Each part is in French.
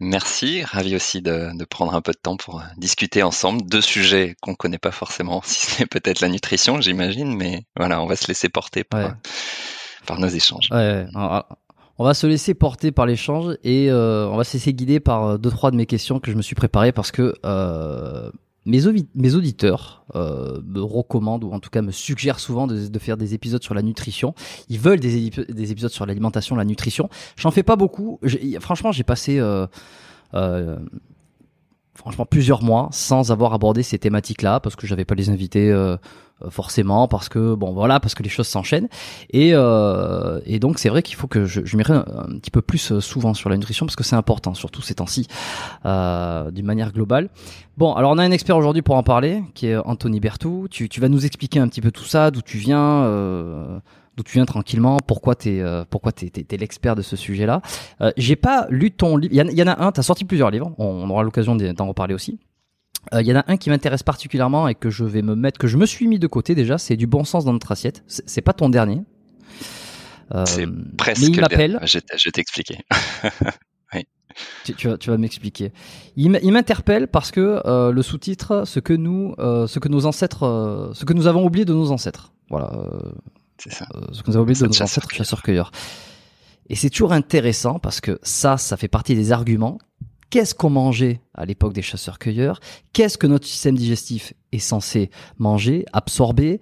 Merci, ravi aussi de, de, prendre un peu de temps pour discuter ensemble de sujets qu'on connaît pas forcément, si c'est peut-être la nutrition, j'imagine, mais voilà, on va se laisser porter par, par nos échanges. Ouais, on va se laisser porter par l'échange et euh, on va se laisser guider par euh, deux trois de mes questions que je me suis préparé parce que euh, mes, auditeurs euh, me recommandent ou en tout cas me suggèrent souvent de, faire des épisodes sur la nutrition. Ils veulent des, des épisodes sur l'alimentation, la nutrition. J'en fais pas beaucoup. Franchement, j'ai passé euh, euh, franchement plusieurs mois sans avoir abordé ces thématiques-là parce que j'avais pas les invités forcément parce que bon voilà parce que les choses s'enchaînent et, euh, et donc c'est vrai qu'il faut que je, je m'irai un, petit peu plus euh, souvent sur la nutrition parce que c'est important surtout ces temps-ci euh, d'une manière globale. Bon alors on a un expert aujourd'hui pour en parler qui est Anthony Bertou. Tu, tu vas nous expliquer un petit peu tout ça, d'où tu viens. Euh, d'où tu viens tranquillement, pourquoi t'es euh, pourquoi t'es t'es, l'expert de ce sujet-là. Euh, j'ai pas lu ton livre. Il y, en a un. T'as sorti plusieurs livres. On, on aura l'occasion d'en reparler aussi. Il euh, y en a un qui m'intéresse particulièrement et que je vais me mettre, que je me suis mis de côté déjà. C'est du bon sens dans notre assiette. C'est, pas ton dernier. Euh, c'est presque. Mais il m'appelle. Je, vais t'expliquer. oui. Tu, tu, vas, m'expliquer. Il m'interpelle parce que euh, le sous-titre, ce que nous, euh, ce que nos ancêtres, ce que nous avons oublié de nos ancêtres. Voilà. C'est ça. ce que nous avons oublié de nos ancêtres chasseurs-cueilleurs. Et c'est toujours intéressant parce que ça, ça fait partie des arguments qu'est-ce qu'on mangeait à l'époque des chasseurs-cueilleurs, qu'est-ce que notre système digestif est censé manger, absorber,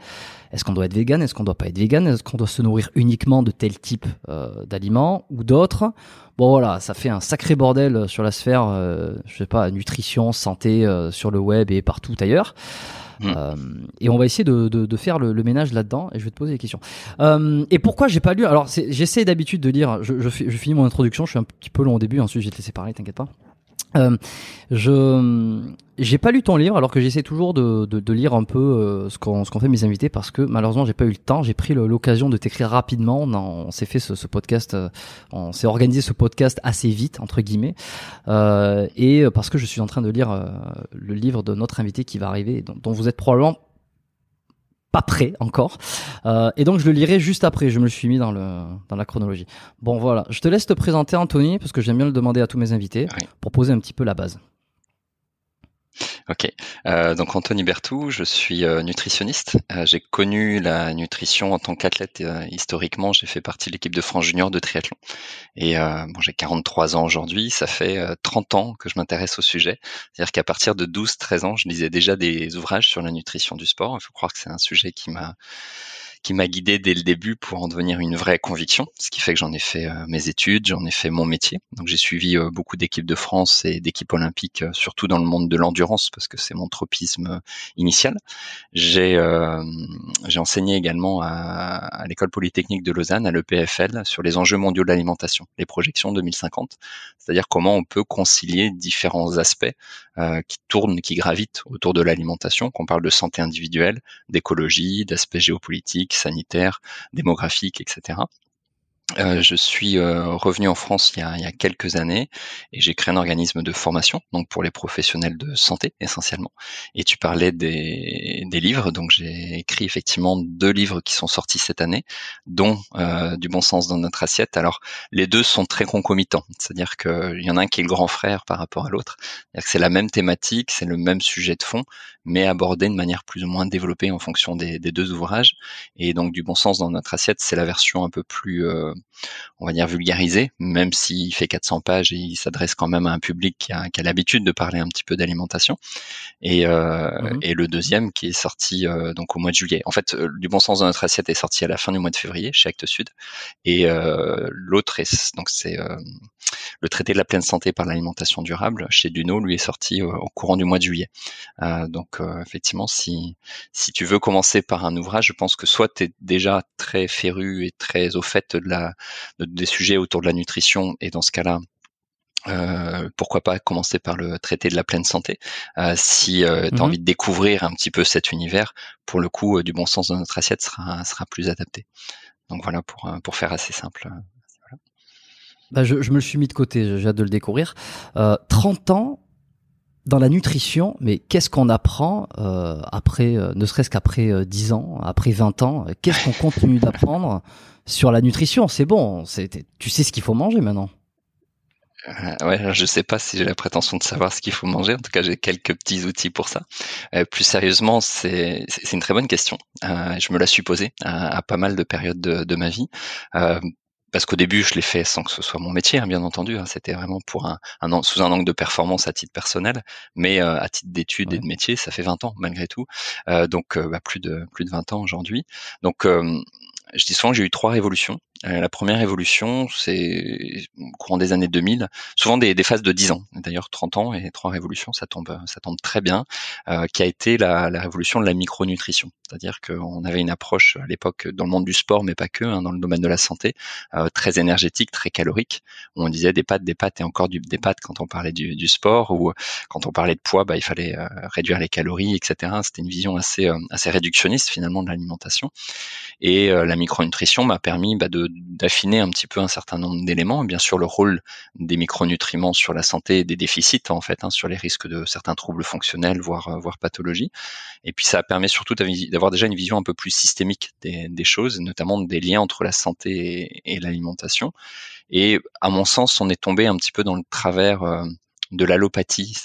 est-ce qu'on doit être vegan, est-ce qu'on doit pas être vegan, est-ce qu'on doit se nourrir uniquement de tel type euh, d'aliments ou d'autres? Bon voilà, ça fait un sacré bordel sur la sphère, euh, je sais pas, nutrition, santé euh, sur le web et partout ailleurs. Hmm. Euh, et on va essayer de, de, de faire le, le ménage là-dedans et je vais te poser des questions. Euh, et pourquoi j'ai pas lu? Alors j'essaie d'habitude de lire. Je, je, je, finis mon introduction. Je suis un petit peu long au début. Ensuite, je vais te laisser parler. T'inquiète pas. Euh, je j'ai pas lu ton livre alors que j'essaie toujours de, de, de, lire un peu euh, ce qu'on ce qu'on fait mes invités parce que malheureusement j'ai pas eu le temps. J'ai pris l'occasion de t'écrire rapidement. On, s'est fait ce, podcast, euh, on s'est organisé ce podcast assez vite entre guillemets euh, et parce que je suis en train de lire le livre de notre invité qui va arriver dont vous êtes probablement pas prêt encore. Euh, et donc je le lirai juste après. Je me le suis mis dans le dans la chronologie. Bon voilà, je te laisse te présenter Anthony parce que j'aime bien le demander à tous mes invités pour poser un petit peu la base. Ok, euh, donc Anthony Bertou, je suis euh, nutritionniste. Euh, j'ai connu la nutrition en tant qu'athlète euh, historiquement. J'ai fait partie de l'équipe de France Junior de triathlon. Et euh, bon, j'ai 43 ans aujourd'hui. Ça fait 30 ans que je m'intéresse au sujet. C'est-à-dire qu'à partir de 12-13 ans, je lisais déjà des ouvrages sur la nutrition du sport. Il faut croire que c'est un sujet qui m'a qui m'a guidé dès le début pour en devenir une vraie conviction, ce qui fait que j'en ai fait euh, mes études, j'en ai fait mon métier. Donc j'ai suivi euh, beaucoup d'équipes de France et d'équipes olympiques, euh, surtout dans le monde de l'endurance, parce que c'est mon tropisme initial. J'ai j'ai enseigné également à, à l'école polytechnique de Lausanne, à l'EPFL, sur les enjeux mondiaux de l'alimentation, les projections 2050, c'est-à-dire comment on peut concilier différents aspects qui tournent, qui gravitent autour de l'alimentation, qu'on parle de santé individuelle, d'écologie, d'aspects géopolitiques sanitaire, démographique, etc. Euh, je suis euh, revenu en France il y, a, quelques années et j'ai créé un organisme de formation, donc pour les professionnels de santé essentiellement. Et tu parlais des, livres, donc j'ai écrit effectivement deux livres qui sont sortis cette année, dont euh, Du bon sens dans notre assiette. Alors les deux sont très concomitants, c'est-à-dire qu'il y en a un qui est le grand frère par rapport à l'autre, c'est la même thématique, c'est le même sujet de fond, mais abordé de manière plus ou moins développée en fonction des, des deux ouvrages. Et donc Du bon sens dans notre assiette, c'est la version un peu plus euh, on va dire vulgarisé, même s'il fait 400 pages et il s'adresse quand même à un public qui a, l'habitude de parler un petit peu d'alimentation. Et, euh, mhm. et, le deuxième qui est sorti euh, donc au mois de juillet. En fait, du bon sens dans notre assiette est sorti à la fin du mois de février chez Actes Sud, et l'autre est donc c'est le traité de la pleine santé par l'alimentation durable chez Duno, lui est sorti au courant du mois de juillet. donc effectivement, si si tu veux commencer par un ouvrage, je pense que soit tu es déjà très féru et très au fait de la des sujets autour de la nutrition et dans ce cas-là, euh, pourquoi pas commencer par le traité de la pleine santé euh, si euh, tu as mhm. envie de découvrir un petit peu cet univers pour le coup du bon sens de notre assiette sera sera plus adapté. Donc voilà pour pour faire assez simple bah je, je, me le suis mis de côté j'ai hâte de le découvrir. 30 ans dans la nutrition, mais qu'est-ce qu'on apprend euh, après, euh, ne serait-ce qu'après euh, 10 ans, après 20 ans Qu'est-ce qu'on continue d'apprendre sur la nutrition? C'est bon, tu sais ce qu'il faut manger maintenant. Euh, ouais, je sais pas si j'ai la prétention de savoir ce qu'il faut manger. En tout cas, j'ai quelques petits outils pour ça. Euh, plus sérieusement, c'est une très bonne question. Euh, je me la suis posée à, à, pas mal de périodes de, de ma vie. Parce qu'au début, je l'ai fait sans que ce soit mon métier, hein, bien entendu. Hein, C'était vraiment pour un, un, sous un angle de performance à titre personnel, mais euh, à titre d'études et de métier, ça fait 20 ans malgré tout. Euh, donc, euh, bah, plus de plus de 20 ans aujourd'hui. Donc, euh, je dis souvent que j'ai eu trois révolutions. Euh, la première évolution, c'est au courant des années 2000, souvent des, des phases de 10 ans. D'ailleurs, 30 ans et trois révolutions, ça tombe, ça tombe très bien, euh, qui a été la, la, révolution de la micronutrition. C'est-à-dire qu'on avait une approche à l'époque dans le monde du sport, mais pas que, hein, dans le domaine de la santé, euh, très énergétique, très calorique, où on disait des pâtes, des pâtes et encore du, des pâtes quand on parlait du, du sport, ou quand on parlait de poids, bah, il fallait euh, réduire les calories, etc. C'était une vision assez, euh, assez réductionniste finalement de l'alimentation. Et euh, la micronutrition m'a permis bah, de d'affiner un petit peu un certain nombre d'éléments. Bien sûr, le rôle des micronutriments sur la santé, des déficits en fait, hein, sur les risques de certains troubles fonctionnels, voire euh, voire pathologies. Et puis ça permet surtout d'avoir déjà une vision un peu plus systémique des, choses, notamment des liens entre la santé et, l'alimentation. Et à mon sens, on est tombé un petit peu dans le travers. Euh, de l'allopathie.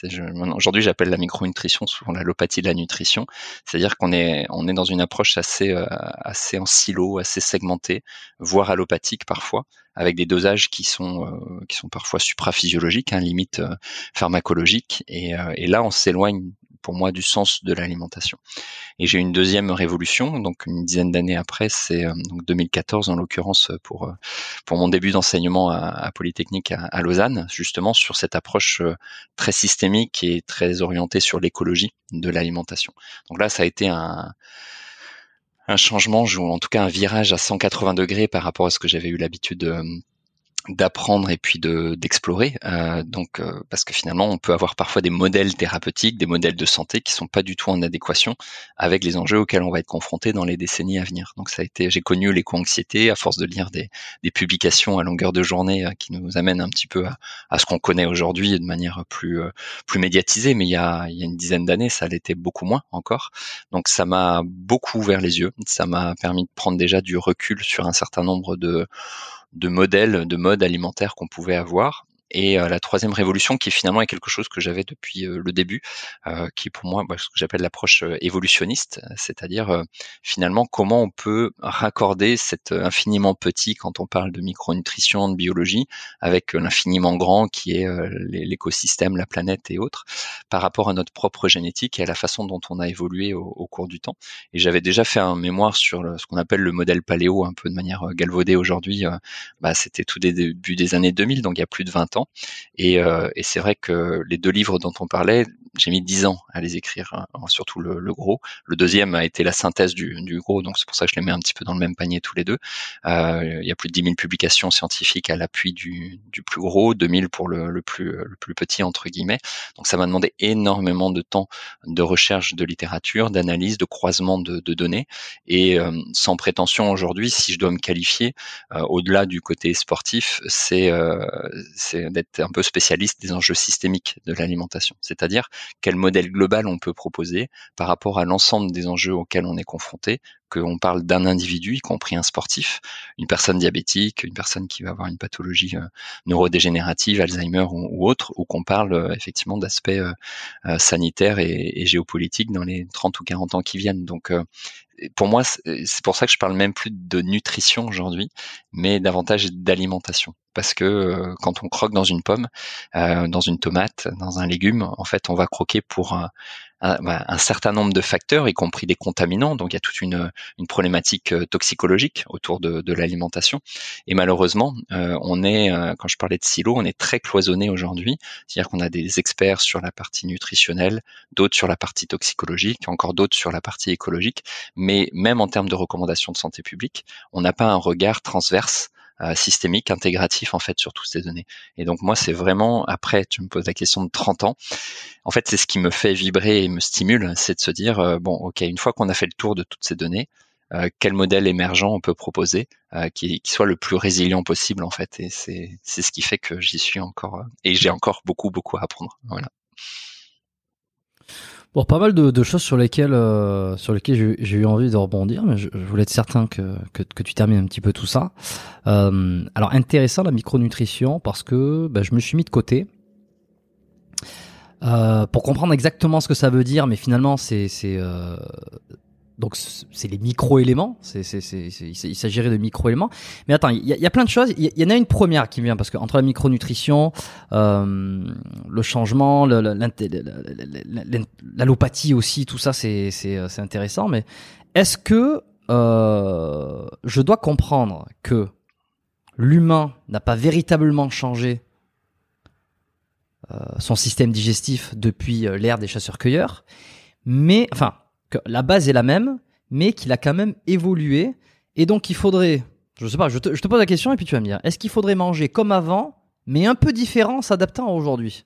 Aujourd'hui, j'appelle la micronutrition souvent l'allopathie de la nutrition. C'est-à-dire qu'on est, on est dans une approche assez, euh, assez en silo, assez segmentée, voire allopathique parfois, avec des dosages qui sont qui sont parfois supraphysiologiques, hein, limite pharmacologiques. Et, et là, on s'éloigne pour moi du sens de l'alimentation. Et j'ai une deuxième révolution, donc une dizaine d'années après, c'est euh, donc 2014 en l'occurrence pour euh, pour mon début d'enseignement à, Polytechnique à, Lausanne, justement sur cette approche euh, très systémique et très orientée sur l'écologie de l'alimentation. Donc là, ça a été un un changement, ou en tout cas un virage à 180 degrés par rapport à ce que j'avais eu l'habitude de d'apprendre et puis de d'explorer euh, donc euh, parce que finalement on peut avoir parfois des modèles thérapeutiques des modèles de santé qui sont pas du tout en adéquation avec les enjeux auxquels on va être confronté dans les décennies à venir. Donc ça a été j'ai connu l'éco-anxiété à force de lire des, des publications à longueur de journée euh, qui nous amènent un petit peu à, à ce qu'on connaît aujourd'hui de manière plus euh, plus médiatisée mais il y a il y a une dizaine d'années ça l'était beaucoup moins encore. Donc ça m'a beaucoup ouvert les yeux. Ça m'a permis de prendre déjà du recul sur un certain nombre de de modèles, de modes alimentaires qu'on pouvait avoir. Et euh, la troisième révolution, qui finalement est quelque chose que j'avais depuis euh, le début, euh, qui pour moi, bah, ce que j'appelle l'approche évolutionniste, c'est-à-dire finalement comment on peut raccorder cet infiniment petit quand on parle de micronutrition, de biologie, avec l'infiniment grand qui est l'écosystème, la planète et autres, par rapport à notre propre génétique et à la façon dont on a évolué au, cours du temps. Et j'avais déjà fait un mémoire sur ce qu'on appelle le modèle paléo, un peu de manière galvaudée aujourd'hui. Bah, C'était tout début des années 2000, donc il y a plus de 20 ans. Et, euh, et c'est vrai que les deux livres dont on parlait, j'ai mis dix ans à les écrire, hein, surtout le, gros. Le deuxième a été la synthèse du, gros, donc c'est pour ça que je les mets un petit peu dans le même panier tous les deux. Euh, il y a plus de 10 000 publications scientifiques à l'appui du, plus gros, 2000 pour le, plus, petit entre guillemets. Donc ça m'a demandé énormément de temps de recherche de littérature, d'analyse, de croisement de, données. Et euh, sans prétention aujourd'hui, si je dois me qualifier, euh, au-delà du côté sportif, c'est d'être un peu spécialiste des enjeux systémiques de l'alimentation, c'est-à-dire quel modèle global on peut proposer par rapport à l'ensemble des enjeux auxquels on est confronté, qu'on parle d'un individu, y compris un sportif, une personne diabétique, une personne qui va avoir une pathologie euh, neurodégénérative, Alzheimer ou, autre, ou qu'on parle euh, effectivement d'aspects euh, sanitaires et, et, géopolitiques dans les 30 ou 40 ans qui viennent. Donc pour moi, c'est pour ça que je parle même plus de nutrition aujourd'hui, mais davantage d'alimentation. Parce que euh, quand on croque dans une pomme, euh, dans une tomate, dans un légume, en fait, on va croquer pour un, bah, un, certain nombre de facteurs, y compris des contaminants. Donc il y a toute une, une problématique euh, toxicologique autour de, de l'alimentation. Et malheureusement, euh, on est, euh, quand je parlais de silos, on est très cloisonné aujourd'hui. C'est-à-dire qu'on a des experts sur la partie nutritionnelle, d'autres sur la partie toxicologique, encore d'autres sur la partie écologique. Mais même en termes de recommandations de santé publique, on n'a pas un regard transverse systémique, intégratif en fait sur toutes ces données. Et donc moi c'est vraiment après tu me poses la question de 30 ans. En fait c'est ce qui me fait vibrer et me stimule, c'est de se dire euh, bon ok une fois qu'on a fait le tour de toutes ces données, euh, quel modèle émergent on peut proposer qui, soit le plus résilient possible en fait. Et c'est c'est ce qui fait que j'y suis encore et j'ai encore beaucoup beaucoup à apprendre. Bon, pas mal de, de choses sur lesquelles, euh, sur lesquelles j'ai eu envie de rebondir, mais je, voulais être certain que, que, que, tu termines un petit peu tout ça. Euh, alors, intéressant la micronutrition parce que ben, je me suis mis de côté. Euh, pour comprendre exactement ce que ça veut dire, mais finalement c'est euh, donc c'est les micro-éléments, il s'agirait de micro-éléments. Mais attends, il y, a, plein de choses. Il y, en a une première qui me vient parce que entre la micronutrition, euh, le changement, l'allopathie aussi, tout ça c'est, c'est, c'est intéressant. Mais est-ce que euh, je dois comprendre que l'humain n'a pas véritablement changé euh, son système digestif depuis euh, l'ère des chasseurs-cueilleurs, mais enfin la base est la même, mais qu'il a quand même évolué. Et donc, il faudrait, je sais pas, je te, je te pose la question et puis tu vas me dire, est-ce qu'il faudrait manger comme avant, mais un peu différent, s'adaptant aujourd'hui?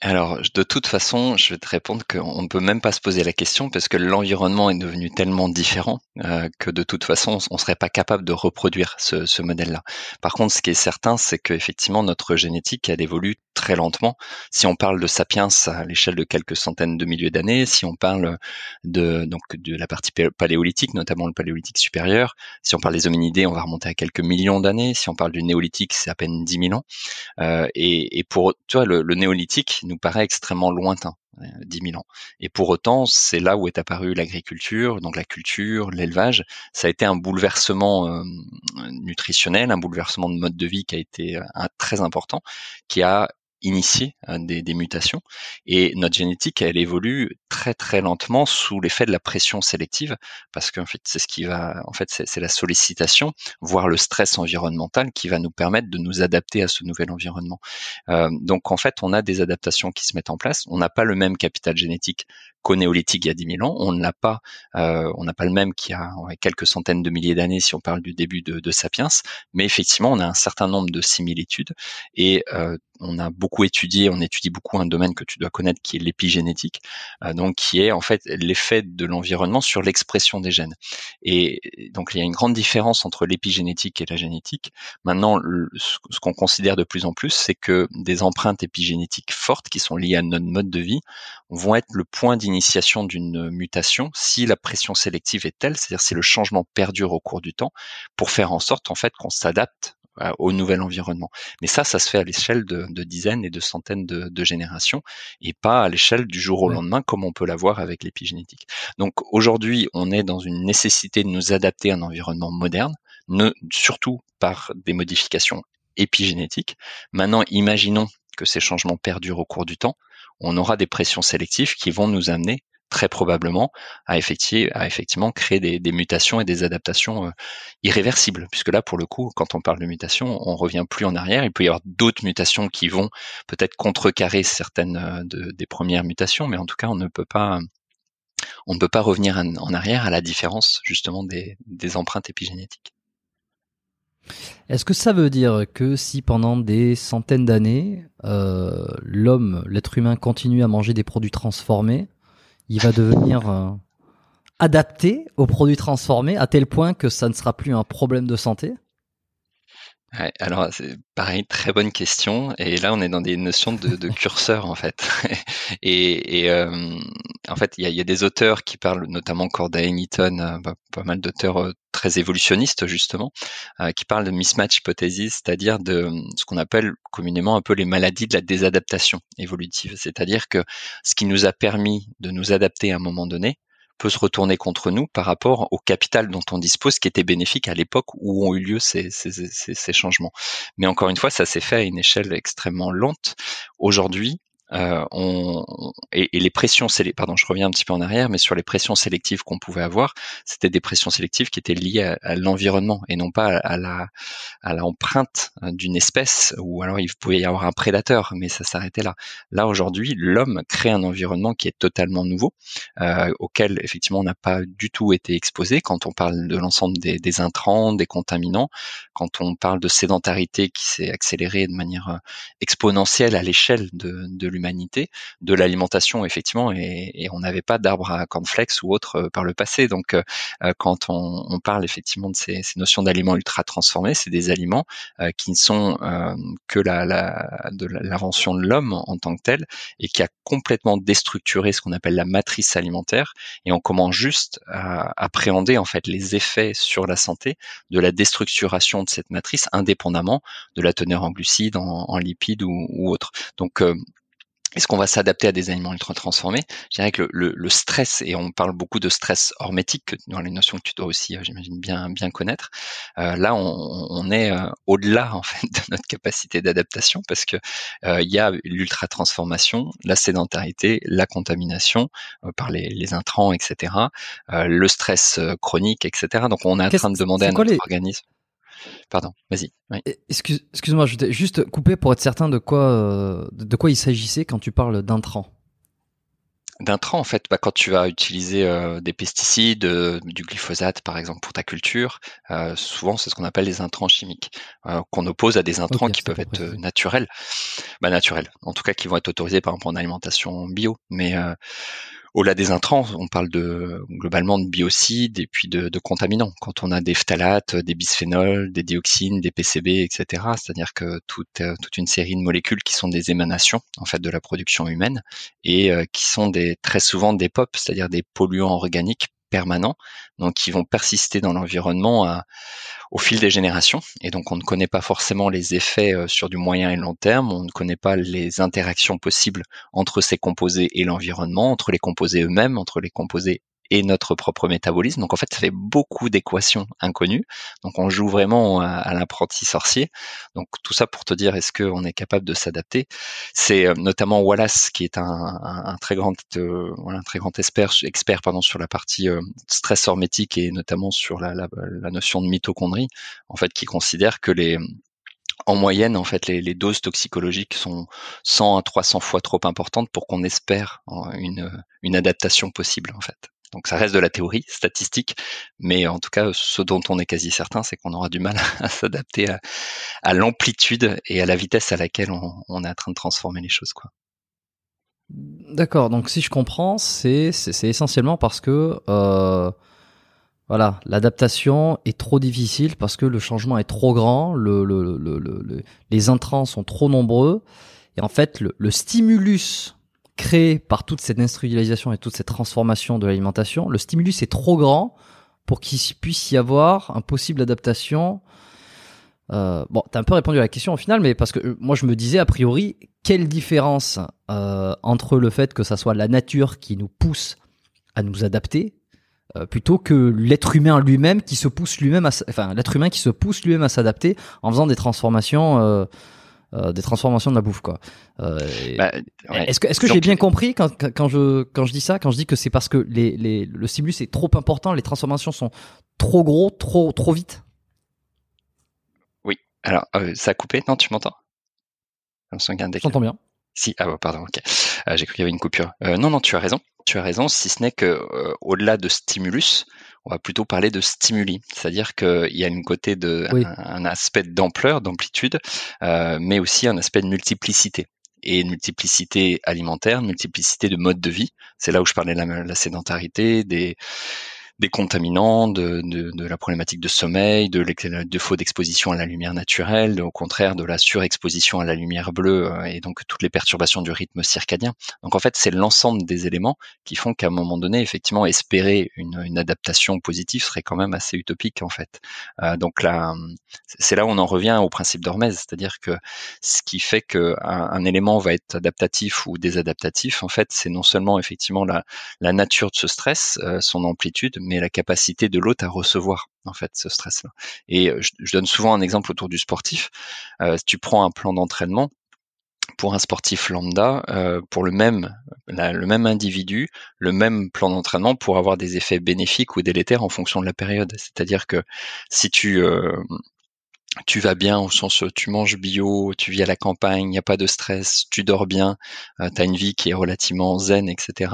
Alors, de toute façon, je vais te répondre qu'on ne peut même pas se poser la question parce que l'environnement est devenu tellement différent euh, que de toute façon, on ne serait pas capable de reproduire ce, ce modèle-là. Par contre, ce qui est certain, c'est qu'effectivement, notre génétique, elle évolue très lentement. Si on parle de sapiens à l'échelle de quelques centaines de milliers d'années, si on parle de, donc, de la partie paléolithique, notamment le paléolithique supérieur, si on parle des hominidés, on va remonter à quelques millions d'années. Si on parle du néolithique, c'est à peine 10 000 ans. Euh, et, et, pour, tu vois, le, le néolithique, nous paraît extrêmement lointain. 10 000 ans. Et pour autant, c'est là où est apparue l'agriculture, donc la culture, l'élevage. Ça a été un bouleversement nutritionnel, un bouleversement de mode de vie qui a été très important, qui a initier euh, des, mutations. Et notre génétique elle évolue très très lentement sous l'effet de la pression sélective parce qu'en fait c'est ce qui va en fait c'est la sollicitation voire le stress environnemental qui va nous permettre de nous adapter à ce nouvel environnement. Euh, donc en fait on a des adaptations qui se mettent en place. On n'a pas le même capital génétique qu'au néolithique il y a 10 000 ans. On n'a pas euh, on n'a pas le même qu'il y a quelques centaines de milliers d'années si on parle du début de, de, Sapiens. Mais effectivement on a un certain nombre de similitudes et euh, on a beaucoup étudié, on étudie beaucoup un domaine que tu dois connaître qui est l'épigénétique, euh, donc qui est en fait l'effet de l'environnement sur l'expression des gènes. Et donc il y a une grande différence entre l'épigénétique et la génétique. Maintenant, ce qu'on considère de plus en plus, c'est que des empreintes épigénétiques fortes qui sont liées à notre mode de vie vont être le point d'initiation d'une mutation si la pression sélective est telle, c'est-à-dire si le changement perdure au cours du temps, pour faire en sorte en fait qu'on s'adapte au nouvel environnement. Mais ça, ça se fait à l'échelle de, dizaines et de centaines de, générations et pas à l'échelle du jour au lendemain comme on peut l'avoir avec l'épigénétique. Donc aujourd'hui, on est dans une nécessité de nous adapter à un environnement moderne, surtout par des modifications épigénétiques. Maintenant, imaginons que ces changements perdurent au cours du temps. On aura des pressions sélectives qui vont nous amener très probablement à, effectivement créer des, mutations et des adaptations euh, irréversibles. Puisque là, pour le coup, quand on parle de mutations, on revient plus en arrière. Il peut y avoir d'autres mutations qui vont peut-être contrecarrer certaines euh, des premières mutations, mais en tout cas, on ne peut pas on ne peut pas revenir en arrière à la différence justement des, empreintes épigénétiques. Est-ce que ça veut dire que si pendant des centaines d'années, euh, l'homme, l'être humain continue à manger des produits transformés, il va devenir euh, adapté aux produits transformés à tel point que ça ne sera plus un problème de santé? Ouais, alors c'est pareil, très bonne question. Et là, on est dans des notions de, de curseur en fait. et, et euh, en fait, il y a, y a, des auteurs qui parlent, notamment Corday, Eaton, euh, bah, pas mal d'auteurs euh, très évolutionnistes justement, qui parlent de mismatch hypothesis, c'est-à-dire de ce qu'on appelle communément un peu les maladies de la désadaptation évolutive. C'est-à-dire que ce qui nous a permis de nous adapter à un moment donné, peut se retourner contre nous par rapport au capital dont on dispose, qui était bénéfique à l'époque où ont eu lieu ces, changements. Mais encore une fois, ça s'est fait à une échelle extrêmement lente. Aujourd'hui, euh, et, les pressions pardon, je reviens un petit peu en arrière, mais sur les pressions sélectives qu'on pouvait avoir, c'était des pressions sélectives qui étaient liées à, l'environnement et non pas à la à l'empreinte d'une espèce ou alors il pouvait y avoir un prédateur, mais ça s'arrêtait là. Là aujourd'hui, l'homme crée un environnement qui est totalement nouveau, euh, auquel effectivement on n'a pas du tout été exposé. Quand on parle de l'ensemble des, intrants, des contaminants, quand on parle de sédentarité qui s'est accélérée de manière euh, exponentielle à l'échelle de, de de l'alimentation effectivement, et, on n'avait pas d'arbre à cornflakes ou autre euh, par le passé. Donc euh, euh, quand on, parle effectivement de ces, notions d'aliments ultra transformés, c'est des aliments qui ne sont que la, de l'invention de l'homme en tant que tel et qui a complètement déstructuré ce qu'on appelle la matrice alimentaire. Et on commence juste à appréhender en fait les effets sur la santé de la déstructuration de cette matrice, indépendamment de la teneur en glucides, en, lipides ou, ou autre. Donc est-ce qu'on va s'adapter à des aliments ultra transformés? Je dirais que le, stress, et on parle beaucoup de stress hormétique, dans les notions que tu dois aussi, euh, j'imagine, bien, bien connaître, euh, là, on, est euh, au-delà en fait de notre capacité d'adaptation parce que il y a l'ultra transformation, la sédentarité, la contamination par les, intrants, etc., le stress chronique, etc. Donc, on est en train de demander à notre organisme. Pardon, vas-y. Excuse, moi je vais juste couper pour être certain de quoi, euh, de quoi il s'agissait quand tu parles d'intrants. D'intrants, en fait, bah, quand tu vas utiliser euh, des pesticides, euh, du glyphosate par exemple pour ta culture, souvent c'est ce qu'on appelle les intrants chimiques, qu'on oppose à des intrants qui peuvent être naturels, bah, naturels, en tout cas qui vont être autorisés par exemple en alimentation bio, mais au-delà des intrants, on parle de globalement de biocides et puis de, contaminants. Quand on a des phtalates, des bisphénols, des dioxines, des PCB, etc. C'est-à-dire que toute, euh, toute une série de molécules qui sont des émanations en fait de la production humaine et euh, qui sont des très souvent des POP, c'est-à-dire des polluants organiques permanents, donc qui vont persister dans l'environnement au fil des générations. Et donc on ne connaît pas forcément les effets euh, sur du moyen et long terme, on ne connaît pas les interactions possibles entre ces composés et l'environnement, entre les composés eux-mêmes, entre les composés et notre propre métabolisme. Donc en fait, ça fait beaucoup d'équations inconnues. Donc on joue vraiment à, l'apprenti sorcier. Donc tout ça pour te dire, est-ce qu'on est capable de s'adapter? C'est euh, notamment Wallace qui est un, très grand, euh, un très grand expert, expert pardon, sur la partie euh, stress hormétique et notamment sur la, la, notion de mitochondrie, en fait, qui considère que les en moyenne, en fait, les, les, doses toxicologiques sont 100 à 300 fois trop importantes pour qu'on espère une, une adaptation possible, en fait. Donc ça reste de la théorie statistique, mais en tout cas, ce dont on est quasi certain, c'est qu'on aura du mal à s'adapter à, l'amplitude et à la vitesse à laquelle on, est en train de transformer les choses. Quoi. D'accord, donc si je comprends, c'est, essentiellement parce que euh, voilà, l'adaptation est trop difficile, parce que le changement est trop grand, le, les intrants sont trop nombreux, et en fait, le stimulus créé par toute cette industrialisation et toute cette transformation de l'alimentation, le stimulus est trop grand pour qu'il puisse y avoir un possible adaptation. Euh, bon, t'as un peu répondu à la question au final, mais parce que euh, moi je me disais a priori, quelle différence euh, entre le fait que ça soit la nature qui nous pousse à nous adapter, euh, plutôt que l'être humain lui-même qui se pousse lui-même, à, enfin l'être humain qui se pousse lui-même à s'adapter en faisant des transformations euh, des transformations de la bouffe quoi. Euh, bah, est-ce que est-ce que j'ai bien compris quand, quand je quand je dis ça quand je dis que c'est parce que les, les le stimulus est trop important les transformations sont trop gros trop trop vite? Oui alors euh, ça a coupé? Non tu m'entends? J'entends bien. Si ah bah, pardon ok j'ai cru qu'il y avait une coupure. non non tu as raison tu as raison si ce n'est que au-delà de stimulus on va plutôt parler de stimuli, c'est-à-dire qu'il y a une côté de un, aspect d'ampleur, d'amplitude, euh, mais aussi un aspect de multiplicité. Et une multiplicité alimentaire, une multiplicité de modes de vie. C'est là où je parlais de la sédentarité, des des contaminants, de, de, de, la problématique de sommeil, de défaut d'exposition à la lumière naturelle, au contraire de la surexposition à la lumière bleue euh, et donc toutes les perturbations du rythme circadien. Donc en fait, c'est l'ensemble des éléments qui font qu'à un moment donné, effectivement, espérer une, une, adaptation positive serait quand même assez utopique en fait. Euh, donc là, c'est là où on en revient au principe d'Hormèse, c'est-à-dire que ce qui fait qu'un un élément va être adaptatif ou désadaptatif, en fait, c'est non seulement effectivement la, la nature de ce stress, euh, son amplitude, mais la capacité de l'autre à recevoir en fait ce stress-là. Et euh, je, donne souvent un exemple autour du sportif. Euh, tu prends un plan d'entraînement, pour un sportif lambda, euh, pour le même, le même individu, le même plan d'entraînement pour avoir des effets bénéfiques ou délétères en fonction de la période. C'est-à-dire que si tu tu vas bien au sens tu manges bio, tu vis à la campagne, il n'y a pas de stress, tu dors bien, euh, tu as une vie qui est relativement zen, etc.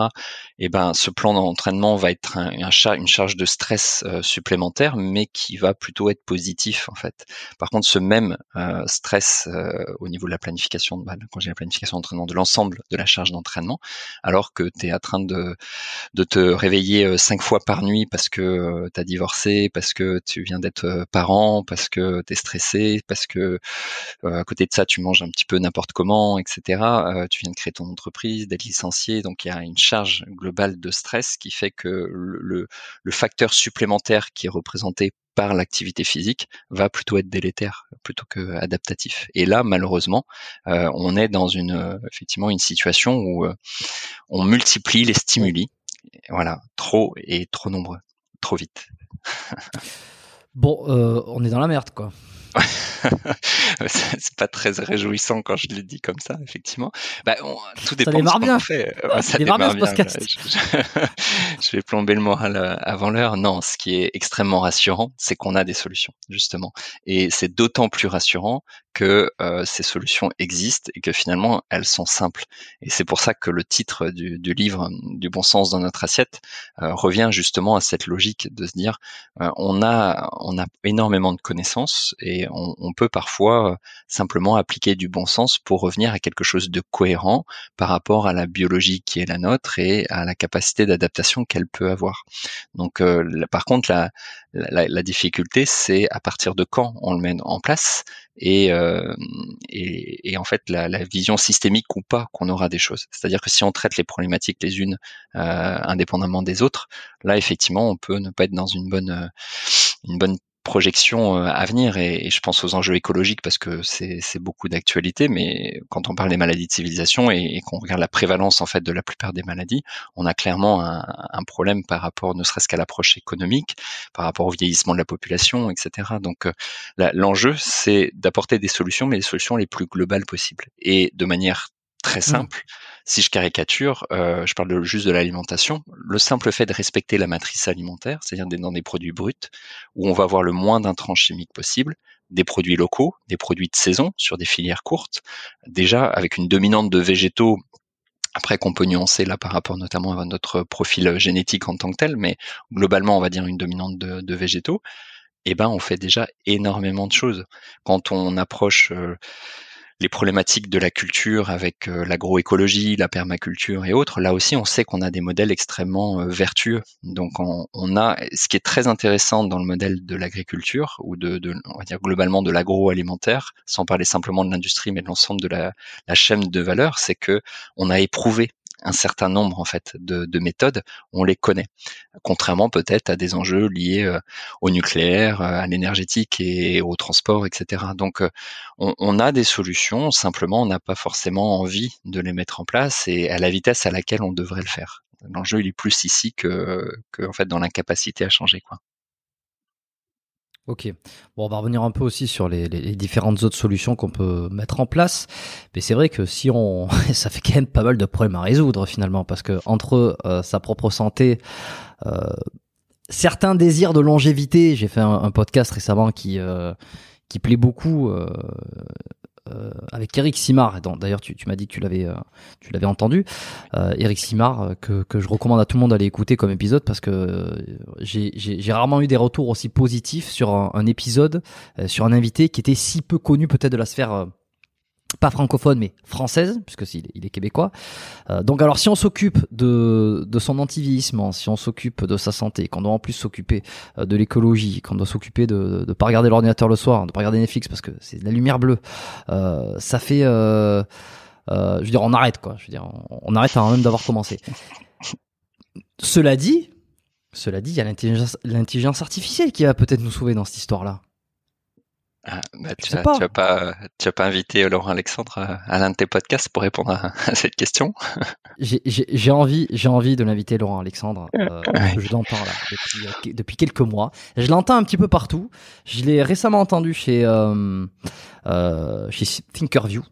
Et eh ben ce plan d'entraînement va être un, une charge de stress euh, supplémentaire, mais qui va plutôt être positif en fait. Par contre, ce même euh, stress au niveau de la planification, bah, quand j'ai la planification d'entraînement, de l'ensemble de la charge d'entraînement, alors que tu es en train de, de te réveiller cinq fois par nuit parce que tu as divorcé, parce que tu viens d'être parent, parce que tu es stressé parce que euh, à côté de ça, tu manges un petit peu n'importe comment, etc. Euh, tu viens de créer ton entreprise, d'être licencié, donc il y a une charge globale de stress qui fait que le, facteur supplémentaire qui est représenté par l'activité physique va plutôt être délétère plutôt que adaptatif. Et là, malheureusement, euh, on est dans une effectivement une situation où on multiplie les stimuli, voilà, trop et trop nombreux, trop vite. bon, on est dans la merde, quoi. c'est pas très réjouissant quand je le dis comme ça, effectivement. Bah, tout dépend ça démarre de bien. fait. ça, démarre, bien, ce podcast. Je, vais plomber le moral euh, avant l'heure. Non, ce qui est extrêmement rassurant, c'est qu'on a des solutions, justement. Et c'est d'autant plus rassurant que euh, ces solutions existent et que finalement elles sont simples. Et c'est pour ça que le titre du, du, livre du bon sens dans notre assiette euh, revient justement à cette logique de se dire on a on a énormément de connaissances et on, peut parfois simplement appliquer du bon sens pour revenir à quelque chose de cohérent par rapport à la biologie qui est la nôtre et à la capacité d'adaptation qu'elle peut avoir. Donc, par contre, la, difficulté, c'est à partir de quand on le met en place et, et en fait la, la, vision systémique ou pas qu'on aura des choses. C'est-à-dire que si on traite les problématiques les unes indépendamment des autres, là effectivement on peut ne pas être dans une bonne une bonne projection euh, à venir. Et, je pense aux enjeux écologiques parce que c'est beaucoup d'actualité. Mais quand on parle des maladies de civilisation et, qu'on regarde la prévalence en fait de la plupart des maladies on a clairement un, un problème par rapport ne serait-ce qu'à l'approche économique par rapport au vieillissement de la population etc donc euh, l'enjeu c'est d'apporter des solutions mais les solutions les plus globales possibles. Et de manière très mmh. simple si je caricature, euh, je parle juste de l'alimentation, le simple fait de respecter la matrice alimentaire, c'est-à-dire dans des produits bruts, où on va avoir le moins d'intrants chimiques possible, des produits locaux, des produits de saison sur des filières courtes, déjà avec une dominante de végétaux après qu'on peut nuancer là par rapport notamment à notre profil génétique en tant que tel, mais globalement on va dire une dominante de, végétaux, eh ben on fait déjà énormément de choses. Quand on approche euh, les problématiques de la culture avec euh, l'agroécologie, la permaculture et autres, là aussi on sait qu'on a des modèles extrêmement euh, vertueux. Donc on, a ce qui est très intéressant dans le modèle de l'agriculture ou de, on va dire globalement de l'agroalimentaire, sans parler simplement de l'industrie mais de l'ensemble de la, la chaîne de valeur, c'est que on a éprouvé un certain nombre en fait de, méthodes, on les connaît. Contrairement peut-être à des enjeux liés euh, au nucléaire, euh, à l'énergétique et au transport, etc. Donc euh, on, a des solutions, simplement on n'a pas forcément envie de les mettre en place et à la vitesse à laquelle on devrait le faire. L'enjeu il est plus ici que, que en fait dans l'incapacité à changer quoi. Ok. Bon, on va revenir un peu aussi sur les, différentes autres solutions qu'on peut mettre en place. Mais c'est vrai que si on, ça fait quand même pas mal de problèmes à résoudre finalement, parce que entre euh, sa propre santé, euh, certains désirs de longévité, j'ai fait un, podcast récemment qui euh, qui plaît beaucoup euh, avec Eric Simard. D'ailleurs, tu, m'as dit que tu l'avais, euh, entendu. Euh, Eric Simard, que, que je recommande à tout le monde d'aller écouter comme épisode parce que j'ai rarement eu des retours aussi positifs sur un, un épisode, sur un invité qui était si peu connu peut-être de la sphère pas francophone mais française puisque il, il est québécois. Euh, donc alors si on s'occupe de, de son anti-vieillissement, si on s'occupe de sa santé, qu'on doit en plus s'occuper euh, de l'écologie, qu'on doit s'occuper de ne pas regarder l'ordinateur le soir, de pas regarder Netflix parce que c'est de la lumière bleue, euh, ça fait, euh, euh, je veux dire, on arrête quoi. Je veux dire, on, on arrête avant même d'avoir commencé. Cela dit, cela dit, il y a l'intelligence artificielle qui va peut-être nous sauver dans cette histoire-là. Ah, bah, tu, as, pas. pas, tu as pas invité Laurent Alexandre à, l'un de tes podcasts pour répondre à, cette question? J'ai envie, j'ai envie de l'inviter Laurent Alexandre. Euh, je l'entends là depuis, euh, depuis, quelques mois. Je l'entends un petit peu partout. Je l'ai récemment entendu chez euh, euh chez Thinkerview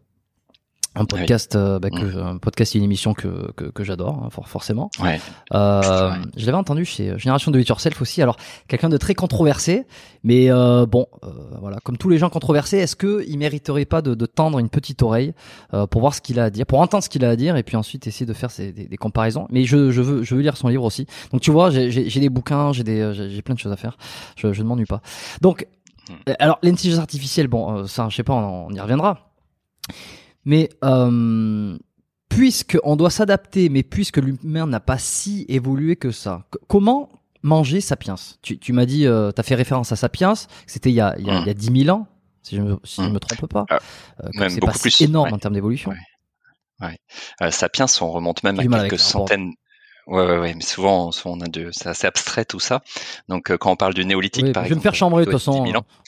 un podcast euh, bah, que, un podcast une émission que que, que j'adore hein, forcément. Ouais. Euh, je l'avais entendu chez Génération de It Yourself aussi. Alors quelqu'un de très controversé mais euh, bon euh, voilà. Comme tous les gens controversés est-ce que il mériterait pas de, de tendre une petite oreille euh, pour voir ce qu'il a à dire pour entendre ce qu'il a à dire et puis ensuite essayer de faire des, des, comparaisons? Mais je, je veux je veux lire son livre aussi. Donc tu vois j'ai j'ai des bouquins j'ai des j'ai plein de choses à faire. Je je ne m'ennuie pas. Donc hmm. alors l'intelligence artificielle bon ça je sais pas on, on y reviendra mais euh, puisque on doit s'adapter, mais puisque l'humain n'a pas si évolué que ça, comment manger Sapiens? Tu, tu m'as dit, euh, tu as fait référence à Sapiens, c'était il y a, il y a, il y a 10 000 ans, si je me, si je me trompe pas. Ah, euh, c'est pas plus, énorme en termes d'évolution. Ouais. ouais. Sapiens, on remonte même à quelques centaines. Ouais, ouais, ouais, mais souvent, souvent on a de, c'est assez abstrait tout ça. Donc, euh, quand on parle du néolithique, par exemple. Je vais me faire chambrer, de toute façon.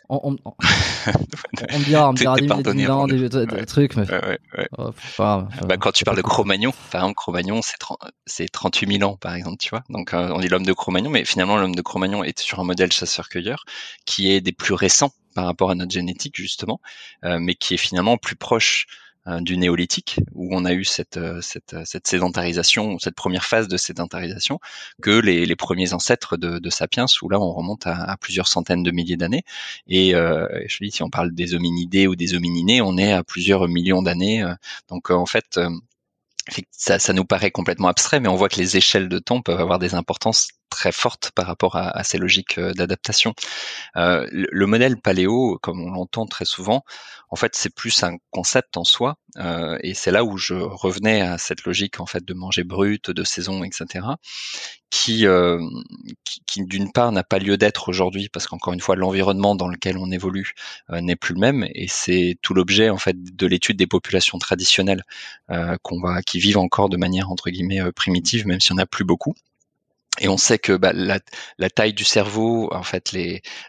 On, on, on, on, me dira, on me dira des, des, ans, des, des, trucs, mais. Ouais, ouais, oh, bah, quand tu parles de Cro-Magnon, par exemple, Cro-Magnon, c'est, c'est 38 000 ans, par exemple, tu vois. Donc, euh, on dit l'homme de Cro-Magnon, mais finalement, l'homme de Cro-Magnon est sur un modèle chasseur-cueilleur qui est des plus récents par rapport à notre génétique, justement, euh, mais qui est finalement plus proche du néolithique, où on a eu cette, euh, cette, euh, cette, sédentarisation, cette première phase de sédentarisation, que les, les premiers ancêtres de, de, Sapiens, où là on remonte à, à plusieurs centaines de milliers d'années. Et euh, je dis, si on parle des hominidés ou des homininés, on est à plusieurs millions d'années. Donc en fait, ça, ça nous paraît complètement abstrait, mais on voit que les échelles de temps peuvent avoir des importances très forte par rapport à, ces logiques d'adaptation. le, modèle paléo, comme on l'entend très souvent, en fait, c'est plus un concept en soi, et c'est là où je revenais à cette logique en fait de manger brut, de saison, etc qui, euh, qui, d'une part n'a pas lieu d'être aujourd'hui parce qu'encore une fois l'environnement dans lequel on évolue euh, n'est plus le même et c'est tout l'objet en fait de l'étude des populations traditionnelles euh, qu'on va qui vivent encore de manière entre guillemets primitive même s'il n'y en a plus beaucoup et on sait que bah, la, la, taille du cerveau, en fait,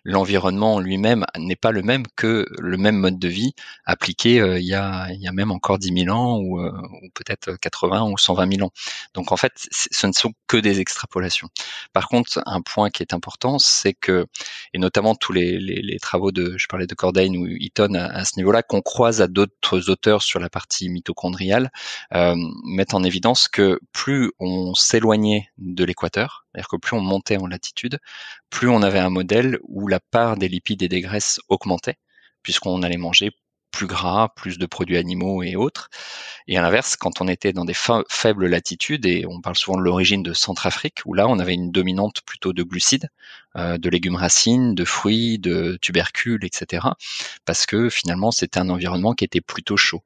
l'environnement lui-même n'est pas le même que le même mode de vie appliqué euh, il, y a, il y a même encore 10 000 ans ou, euh, ou peut-être 80 ou 120 000 ans. Donc en fait, ce ne sont que des extrapolations. Par contre, un point qui est important, c'est que, et notamment tous les, les, les, travaux de, je parlais de Cordain ou Eaton à, à ce niveau-là, qu'on croise à d'autres auteurs sur la partie mitochondriale, euh, mettent en évidence que plus on s'éloignait de l'équateur, c'est-à-dire que plus on montait en latitude, plus on avait un modèle où la part des lipides et des graisses augmentait, puisqu'on allait manger plus gras, plus de produits animaux et autres. Et à l'inverse, quand on était dans des faibles latitudes, et on parle souvent de l'origine de Centrafrique, où là on avait une dominante plutôt de glucides, euh, de légumes racines, de fruits, de tubercules, etc. Parce que finalement c'était un environnement qui était plutôt chaud.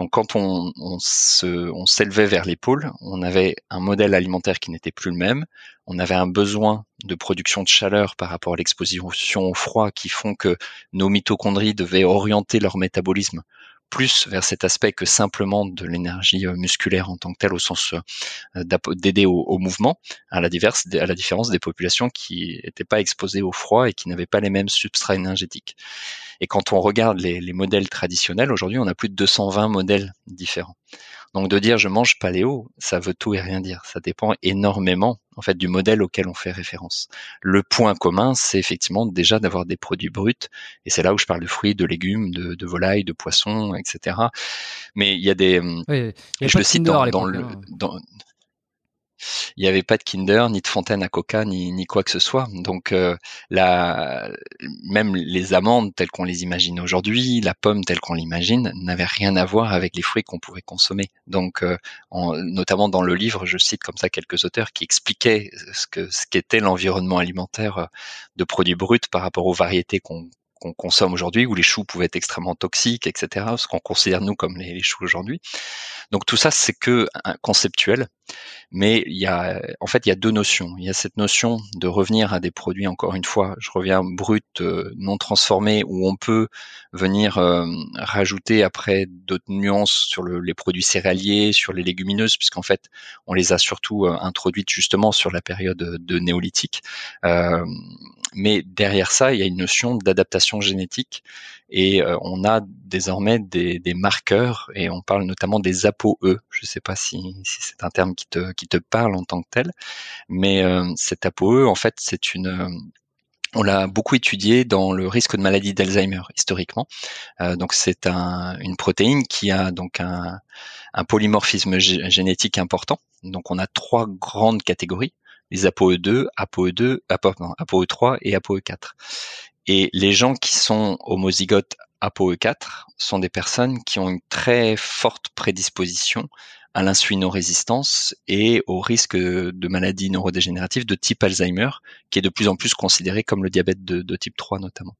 Donc quand on, s'élevait vers les pôles, on avait un modèle alimentaire qui n'était plus le même, on avait un besoin de production de chaleur par rapport à l'exposition au froid qui font que nos mitochondries devaient orienter leur métabolisme plus vers cet aspect que simplement de l'énergie euh, musculaire en tant que telle au sens euh, d'aider au, mouvement, à la, diverse, à la différence des populations qui n'étaient pas exposées au froid et qui n'avaient pas les mêmes substrats énergétiques. Et quand on regarde les, les modèles traditionnels, aujourd'hui on a plus de 220 modèles différents. Donc de dire je mange paléo, ça veut tout et rien dire. Ça dépend énormément en fait du modèle auquel on fait référence. Le point commun, c'est effectivement déjà d'avoir des produits bruts, et c'est là où je parle de fruits, de légumes, de, de volailles, de poissons, etc. Mais il y a des, oui, je le cite dans, dans le, hein. dans, il n'y avait pas de Kinder, ni de fontaine à coca, ni, ni quoi que ce soit. Donc euh, même les amandes telles qu'on les imagine aujourd'hui, la pomme telle qu'on l'imagine, n'avaient rien à voir avec les fruits qu'on pouvait consommer. Donc euh, notamment dans le livre, je cite comme ça quelques auteurs qui expliquaient ce que ce qu'était l'environnement alimentaire euh, de produits bruts par rapport aux variétés qu'on qu'on consomme aujourd'hui, où les choux pouvaient être extrêmement toxiques, etc., ce qu'on considère nous comme les, choux aujourd'hui. Donc tout ça, c'est que conceptuel, mais il y a, en fait, il y a deux notions. Il y a cette notion de revenir à des produits, encore une fois, je reviens brut, euh, non transformés, où on peut venir euh, rajouter après d'autres nuances sur le, les produits céréaliers, sur les légumineuses, puisqu'en fait, on les a surtout euh, introduites justement sur la période de néolithique. mais derrière ça, il y a une notion d'adaptation génétique et euh, on a désormais des, marqueurs et on parle notamment des ApoE. Je ne sais pas si, c'est un terme qui te, qui te parle en tant que tel, mais euh, cet ApoE, en fait, c'est une euh, on l'a beaucoup étudié dans le risque de maladie d'Alzheimer historiquement. Donc c'est un, une protéine qui a donc un, un polymorphisme génétique important. Donc on a trois grandes catégories les ApoE2, ApoE2, ApoE3 et ApoE4. Et les gens qui sont homozygotes ApoE4 sont des personnes qui ont une très forte prédisposition à l'insulinorésistance et au risque de maladies neurodégénératives de type Alzheimer, qui est de plus en plus considéré comme le diabète de, type 3 notamment.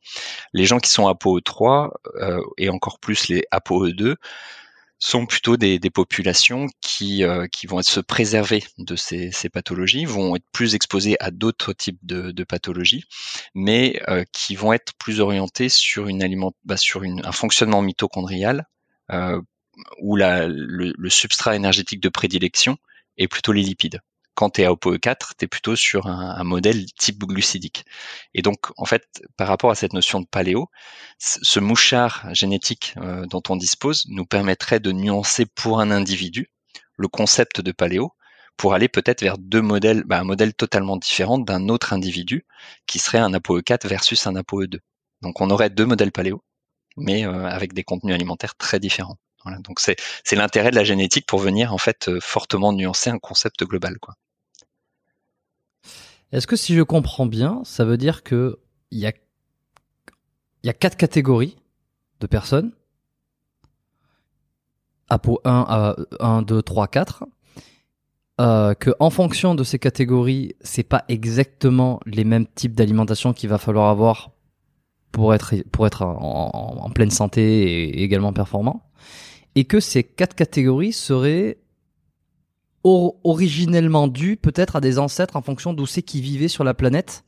Les gens qui sont ApoE3 euh, et encore plus les ApoE2 sont plutôt des, des populations qui, euh, qui vont se préserver de ces, pathologies, vont être plus exposées à d'autres types de, pathologies, mais euh, qui vont être plus orientées sur, une aliment, bah, sur un fonctionnement mitochondrial euh, où le, substrat énergétique de prédilection est plutôt les lipides quand tu es à OPE4, tu es plutôt sur un, modèle type glucidique. Et donc, en fait, par rapport à cette notion de paléo, ce mouchard génétique euh, dont on dispose nous permettrait de nuancer pour un individu le concept de paléo pour aller peut-être vers deux modèles, bah, un modèle totalement différent d'un autre individu qui serait un ApoE4 versus un ApoE2. Donc on aurait deux modèles paléo, mais euh, avec des contenus alimentaires très différents. Voilà, donc c'est l'intérêt de la génétique pour venir en fait euh, fortement nuancer un concept global, quoi. Est-ce que si je comprends bien, ça veut dire que il y a, y a quatre catégories de personnes? APO 1 à 1, 2, 3, 4. euh, que en fonction de ces catégories, c'est pas exactement les mêmes types d'alimentation qu'il va falloir avoir pour être pour être en, pleine santé et également performant, et que ces quatre catégories seraient originellement dues peut-être à des ancêtres en fonction d'où c'est qui vivaient sur la planète.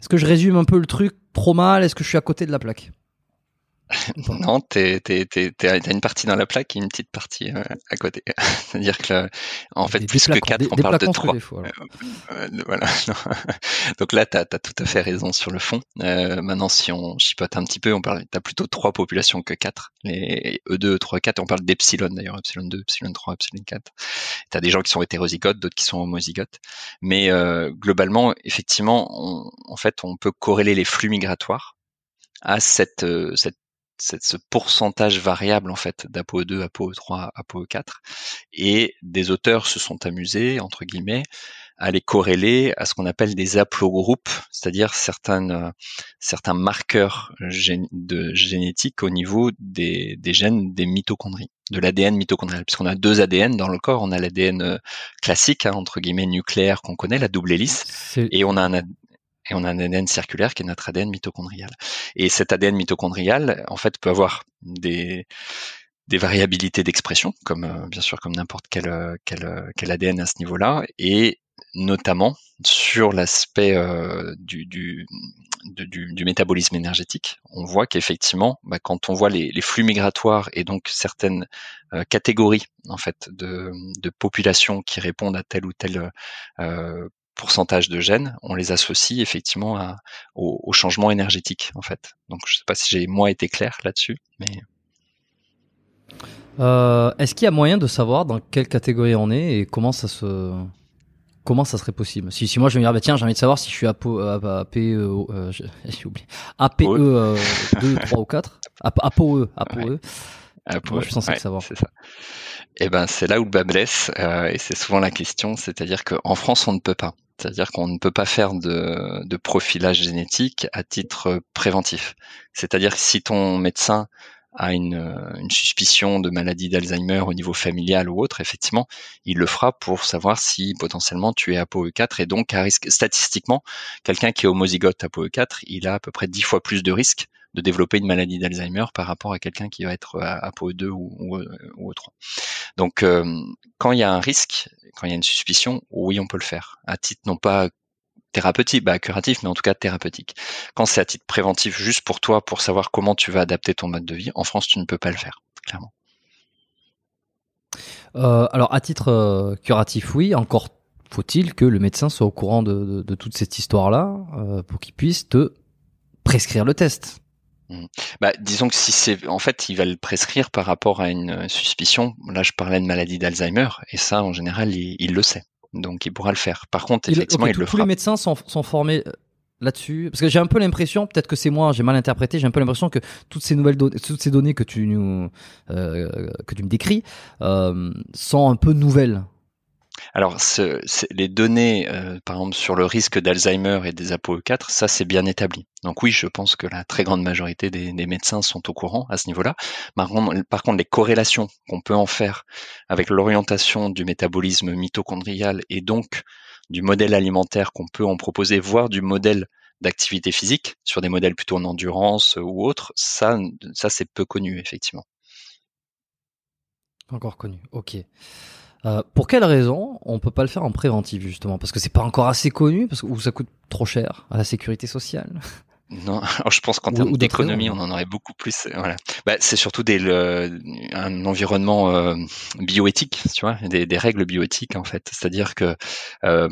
Est-ce que je résume un peu le truc trop mal? Est-ce que je suis à côté de la plaque? Non, t'es, t'as une partie dans la plaque et une petite partie euh, à côté. C'est-à-dire que, en fait, plus que 4, on parle de 3. Euh, euh, voilà. Donc là, t'as as tout à fait raison sur le fond. maintenant, si on chipote un petit peu, on parle, t'as plutôt 3 populations que 4. Les E2, E3, 4, on parle d'epsilon d'ailleurs, epsilon 2, epsilon 3, epsilon 4. T'as des gens qui sont hétérozygotes, d'autres qui sont homozygotes. Mais globalement, effectivement, en fait, on peut corréler les flux migratoires à cette, cette ce pourcentage variable en fait d'ApoE2, ApoE3, ApoE4 et des auteurs se sont amusés entre guillemets à les corréler à ce qu'on appelle des haplogroupes, c'est-à-dire certaines, euh, certains marqueurs de génétique au niveau des, des gènes des mitochondries, de l'ADN mitochondrial, puisqu'on a deux ADN dans le corps, on a l'ADN euh, classique, hein, entre guillemets nucléaire qu'on connaît, la double hélice, et on a un, et on a un ADN circulaire qui est notre ADN mitochondrial. Et cet ADN mitochondrial, en fait, peut avoir des, des variabilités d'expression, comme euh, bien sûr comme n'importe quel, euh, quel, euh, quel, ADN à ce niveau-là, et notamment sur l'aspect du, du, du, métabolisme énergétique. On voit qu'effectivement, bah, quand on voit les, les, flux migratoires et donc certaines catégories en fait de, de populations qui répondent à tel ou tel pourcentage de gènes, on les associe effectivement à, au, changement énergétique en fait. Donc je sais pas si j'ai moi été clair là-dessus, mais euh, est-ce qu'il y a moyen de savoir dans quelle catégorie on est et comment ça se comment ça serait possible? Si, si moi je me dis bah, tiens j'ai envie de savoir si je suis APE APE euh, j'ai oublié APE 2 3 ou 4 APOE APOE moi, je suis censé savoir. C'est ça. Et eh ben c'est là où le bas blesse euh, et c'est souvent la question, c'est-à-dire qu'en France on ne peut pas. C'est-à-dire qu'on ne peut pas faire de, profilage génétique à titre préventif. C'est-à-dire que si ton médecin a une, suspicion de maladie d'Alzheimer au niveau familial ou autre, effectivement, il le fera pour savoir si potentiellement tu es ApoE4 et donc à risque statistiquement, quelqu'un qui est homozygote ApoE4, il a à peu près 10 fois plus de risques de développer une maladie d'Alzheimer par rapport à quelqu'un qui va être ApoE2 ou, ou, ou 3 Donc, euh, quand il y a un risque, quand il y a une suspicion, oui, on peut le faire. À titre non pas thérapeutique, bah, curatif, mais en tout cas thérapeutique. Quand c'est à titre préventif, juste pour toi, pour savoir comment tu vas adapter ton mode de vie, en France, tu ne peux pas le faire, clairement. Euh, alors, à titre euh, curatif, oui. Encore faut-il que le médecin soit au courant de, toute cette histoire-là pour qu'il puisse te prescrire le test. Mmh. Bah, disons que si c'est, en fait, il va le prescrire par rapport à une suspicion. Là, je parlais de maladie d'Alzheimer, et ça, en général, il, le sait. Donc, il pourra le faire. Par contre, effectivement, il, le fera. Tous les médecins sont, formés euh, là-dessus Parce que j'ai un peu l'impression, peut-être que c'est moi, j'ai mal interprété, j'ai un peu l'impression que toutes ces nouvelles données, toutes ces données que tu nous, euh, que tu me décris, euh, sont un peu nouvelles. Alors, les données, euh, par exemple, sur le risque d'Alzheimer et des ApoE4, ça, c'est bien établi. Donc oui, je pense que la très grande majorité des, médecins sont au courant à ce niveau-là. Par contre, par contre, les corrélations qu'on peut en faire avec l'orientation du métabolisme mitochondrial et donc du modèle alimentaire qu'on peut en proposer, voire du modèle d'activité physique sur des modèles plutôt en endurance ou autres, ça, ça c'est peu connu effectivement. Encore connu, ok. Euh, pour quelle raison on peut pas le faire en préventif justement? Parce que c'est pas encore assez connu, parce que ou ça coûte trop cher à la sécurité sociale? Non, alors je pense qu'en termes d'économie, on en aurait beaucoup plus. Voilà, bah, c'est surtout des, un environnement euh, bioéthique, tu vois, des, des, règles bioéthiques en fait. C'est-à-dire que, euh,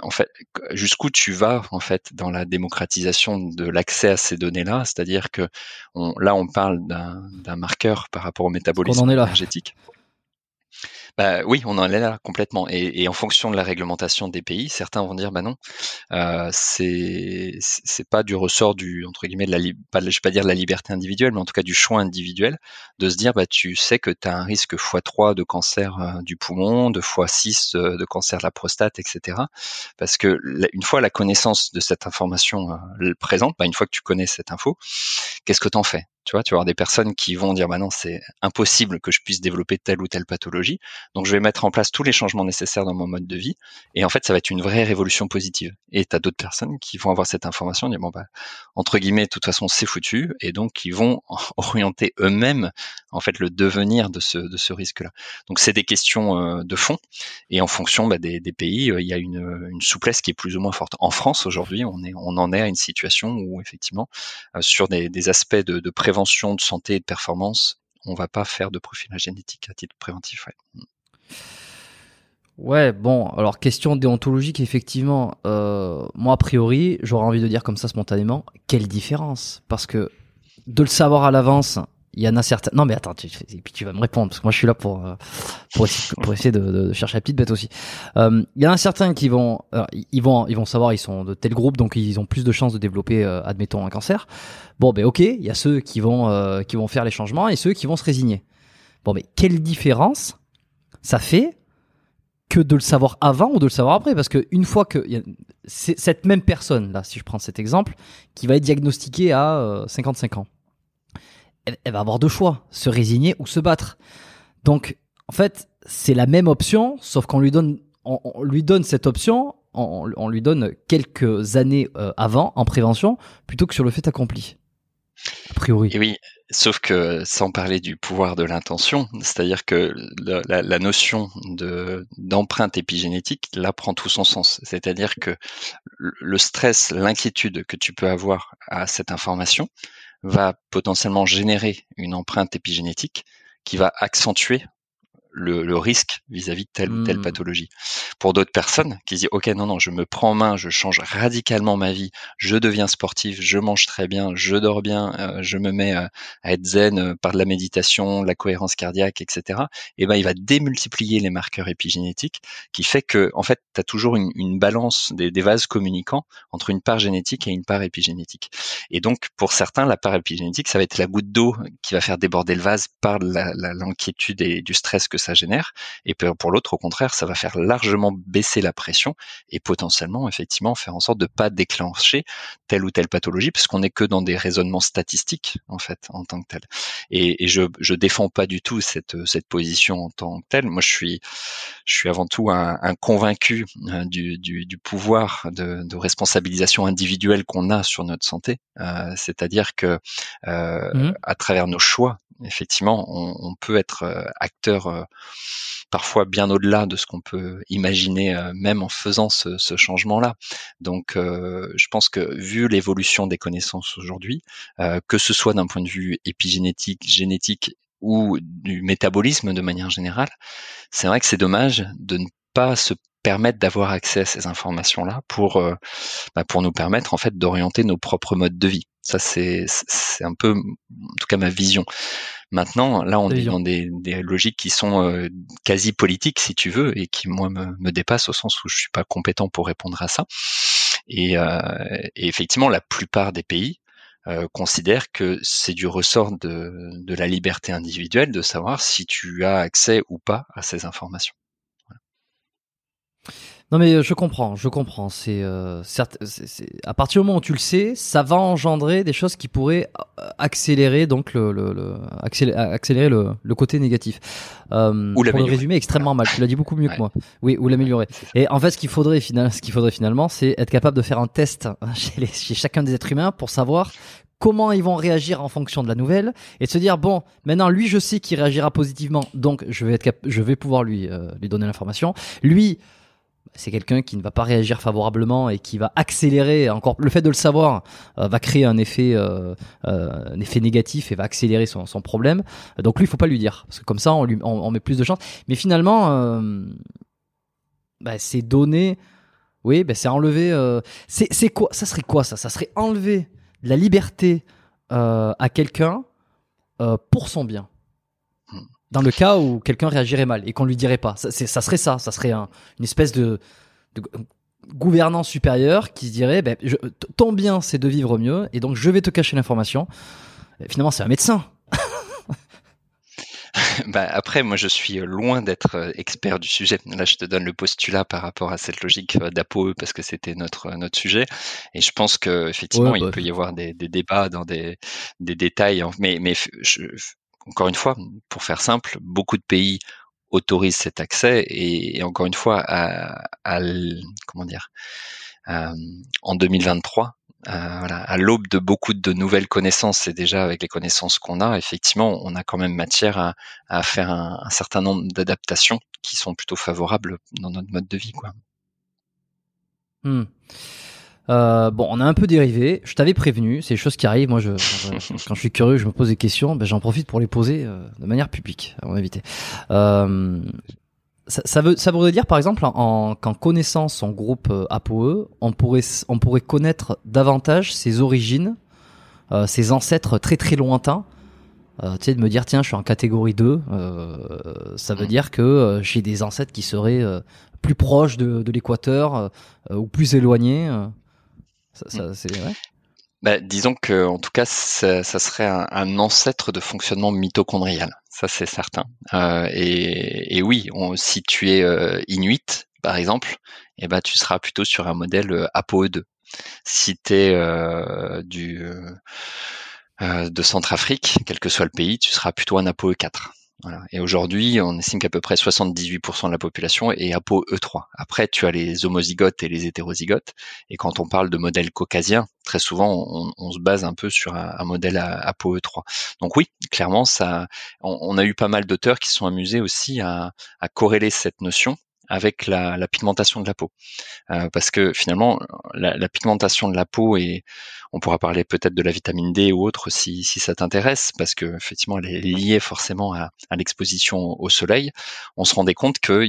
en fait, jusqu'où tu vas en fait dans la démocratisation de l'accès à ces données-là? C'est-à-dire que on, là, on parle d'un marqueur par rapport au métabolisme énergétique. Bah oui, on en est là complètement. Et, en fonction de la réglementation des pays, certains vont dire bah non, euh, c'est pas du ressort du entre guillemets de la pas je vais pas dire de la liberté individuelle, mais en tout cas du choix individuel de se dire bah tu sais que tu as un risque x3 de cancer euh, du poumon, de x6 euh, de cancer de la prostate, etc. Parce que une fois la connaissance de cette information euh, présente, bah une fois que tu connais cette info, qu'est-ce que t'en fais? Tu vois, tu vas avoir des personnes qui vont dire, bah non, c'est impossible que je puisse développer telle ou telle pathologie. Donc, je vais mettre en place tous les changements nécessaires dans mon mode de vie. Et en fait, ça va être une vraie révolution positive. Et tu as d'autres personnes qui vont avoir cette information, dire, bon, bah, entre guillemets, de toute façon, c'est foutu. Et donc, qui vont orienter eux-mêmes, en fait, le devenir de ce, de ce risque-là. Donc, c'est des questions euh, de fond. Et en fonction bah, des, pays, euh, il y a une, souplesse qui est plus ou moins forte. En France, aujourd'hui, on, on en est à une situation où, effectivement, euh, sur des, aspects de, prévention, de santé et de performance, on va pas faire de profilage génétique à titre préventif. Ouais. Ouais, bon, alors question déontologique, effectivement, euh, moi a priori, j'aurais envie de dire comme ça spontanément, quelle différence? Parce que de le savoir à l'avance, il y en a certains. Non, mais attends, tu, et puis tu vas me répondre parce que moi je suis là pour euh, pour essayer, pour essayer de, de, chercher la petite bête aussi. Euh, il y en a certains qui vont, ils vont, ils vont savoir, ils sont de tel groupe, donc ils ont plus de chances de développer, euh, admettons, un cancer. Bon, ben ok, il y a ceux qui vont euh, qui vont faire les changements et ceux qui vont se résigner. Bon, mais quelle différence ça fait que de le savoir avant ou de le savoir après? Parce que une fois que y a, cette même personne là si je prends cet exemple qui va être diagnostiquée à euh, 55 ans elle, va avoir deux choix se résigner ou se battre. Donc en fait c'est la même option sauf qu'on lui donne on, lui donne cette option on, lui donne quelques années euh, avant en prévention plutôt que sur le fait accompli. A priori. Et oui Sauf que sans parler du pouvoir de l'intention, c'est-à-dire que la, notion de d'empreinte épigénétique là prend tout son sens. C'est-à-dire que le stress, l'inquiétude que tu peux avoir à cette information va potentiellement générer une empreinte épigénétique qui va accentuer le, le, risque vis-à-vis de telle ou telle mmh. pathologie. Pour d'autres personnes qui disent ok non non je me prends en main, je change radicalement ma vie, je deviens sportif, je mange très bien, je dors bien, euh, je me mets euh, à être zen euh, par de la méditation, la cohérence cardiaque, etc. Et ben il va démultiplier les marqueurs épigénétiques, qui fait que en fait tu as toujours une, une balance des, des, vases communicants entre une part génétique et une part épigénétique. Et donc pour certains la part épigénétique ça va être la goutte d'eau qui va faire déborder le vase par l'inquiétude et du stress que ça génère. Et pour l'autre, au contraire, ça va faire largement baisser la pression et potentiellement, effectivement, faire en sorte de pas déclencher telle ou telle pathologie, parce qu'on n'est que dans des raisonnements statistiques, en fait, en tant que tel. Et, et je, je défends pas du tout cette, cette position en tant que telle. Moi, je suis, je suis avant tout un, un convaincu hein, du, du, du, pouvoir de, de responsabilisation individuelle qu'on a sur notre santé. Euh, C'est-à-dire que euh, mmh. à travers nos choix, effectivement, on, on peut être euh, acteur euh, parfois bien au-delà de ce qu'on peut imaginer, euh, même en faisant ce, changement-là. Donc, euh, je pense que vu l'évolution des connaissances aujourd'hui, que ce soit d'un point de vue épigénétique, génétique ou du métabolisme de manière générale, c'est vrai que c'est dommage de ne pas se permettre d'avoir accès à ces informations-là pour euh, bah pour nous permettre en fait d'orienter nos propres modes de vie. Ça c'est un peu en tout cas ma vision. Maintenant, là, on est dans des, des, logiques qui sont euh, quasi politiques, si tu veux, et qui moi me, me, dépassent au sens où je suis pas compétent pour répondre à ça. Et, euh, et effectivement, la plupart des pays euh, considèrent que c'est du ressort de, de la liberté individuelle de savoir si tu as accès ou pas à ces informations. Non mais euh, je comprends, je comprends. C'est euh, certes, à partir du moment où tu le sais, ça va engendrer des choses qui pourraient euh, accélérer donc le, le, le accélérer, le, le, côté négatif. Euh, ou pour le résumer extrêmement mal. Tu l'as dit beaucoup mieux ouais. que moi. Oui, ou l'améliorer. Et en fait, ce qu'il faudrait finalement, ce qu'il faudrait finalement, c'est être capable de faire un test chez, les, chez chacun des êtres humains pour savoir comment ils vont réagir en fonction de la nouvelle et de se dire bon maintenant lui je sais qu'il réagira positivement donc je vais être cap je vais pouvoir lui euh, lui donner l'information lui c'est quelqu'un qui ne va pas réagir favorablement et qui va accélérer encore le fait de le savoir euh, va créer un effet euh, euh, un effet négatif et va accélérer son, problème. Donc lui il faut pas lui dire parce que comme ça on lui met plus de chance mais finalement bah, c'est donner oui bah, c'est enlever c'est quoi ça serait quoi ça? Ça serait enlever la liberté à quelqu'un pour son bien dans le cas où quelqu'un réagirait mal et qu'on lui dirait pas. Ça, ça serait ça, ça serait un, une espèce de, de gouvernance supérieure qui se dirait ben, je, ton bien c'est de vivre mieux et donc je vais te cacher l'information. Finalement c'est un médecin. bah après, moi, je suis loin d'être expert du sujet. Là, je te donne le postulat par rapport à cette logique d'APOE parce que c'était notre notre sujet. Et je pense que effectivement, il bah, peut y avoir des, des, débats dans des, des détails. Mais mais je, encore une fois, pour faire simple, beaucoup de pays autorisent cet accès et, encore une fois, à, à comment dire, en 2023, à l'aube de beaucoup de nouvelles connaissances et déjà avec les connaissances qu'on a, effectivement, on a quand même matière à, faire un, certain nombre d'adaptations qui sont plutôt favorables dans notre mode de vie, quoi. Hmm. Euh, bon, on a un peu dérivé. Je t'avais prévenu, c'est des choses qui arrivent. Moi, je, quand, je suis curieux, je me pose des questions. Ben, j'en profite pour les poser euh, de manière publique, à mon invité. Euh, ça, veut, ça voudrait dire, par exemple, en, qu'en connaissant son groupe APOE, on pourrait, on pourrait connaître davantage ses origines, ses ancêtres très très lointains. tu sais, de me dire, tiens, je suis en catégorie 2, ça veut mmh. dire que j'ai des ancêtres qui seraient plus proches de, de l'équateur ou plus éloignés. Ça, mm. bah, disons que, en tout cas, ça, serait un, ancêtre de fonctionnement mitochondrial. Ça, c'est certain. Euh, et, oui, si tu es euh, inuit, par exemple, eh ben, tu seras plutôt sur un modèle euh, ApoE2. Si tu es du, de Centrafrique, quel que soit le pays, tu seras plutôt un ApoE4. Et aujourd'hui, on estime qu'à peu près 78% de la population est ApoE3. Après, tu as les homozygotes et les hétérozygotes. Et quand on parle de modèle caucasien, très souvent, on, se base un peu sur un, modèle ApoE3. Donc oui, clairement, ça, on, a eu pas mal d'auteurs qui sont amusés aussi à, à corréler cette notion avec la, pigmentation de la peau. Euh, parce que finalement, la, pigmentation de la peau, et on pourra parler peut-être de la vitamine D ou autre si, ça t'intéresse, parce que effectivement, elle est liée forcément à, l'exposition au soleil. On se rendait compte que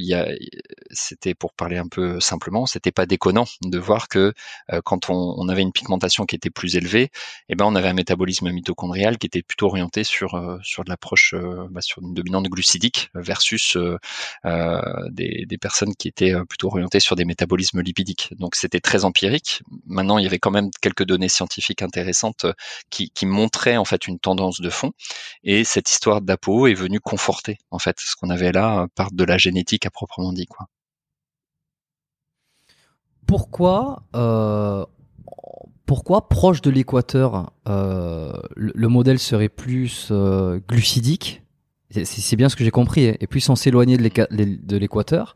c'était pour parler un peu simplement, c'était pas déconnant de voir que euh, quand on, avait une pigmentation qui était plus élevée, eh ben on avait un métabolisme mitochondrial qui était plutôt orienté sur euh, de l'approche bah, sur une dominante glucidique versus des, personnes qui étaient euh, plutôt orientées sur des métabolismes lipidiques. Donc c'était très empirique. Maintenant, il y avait quand même quelques données scientifiques intéressantes euh, qui, qui montraient en fait une tendance de fond. Et cette histoire d'APO est venue conforter en fait ce qu'on avait là euh, par de la génétique à proprement dit. Quoi. Pourquoi pourquoi proche de l'équateur, le, modèle serait plus glucidique? C'est bien ce que j'ai compris. Hein. Et plus on s'éloignait de l'équateur,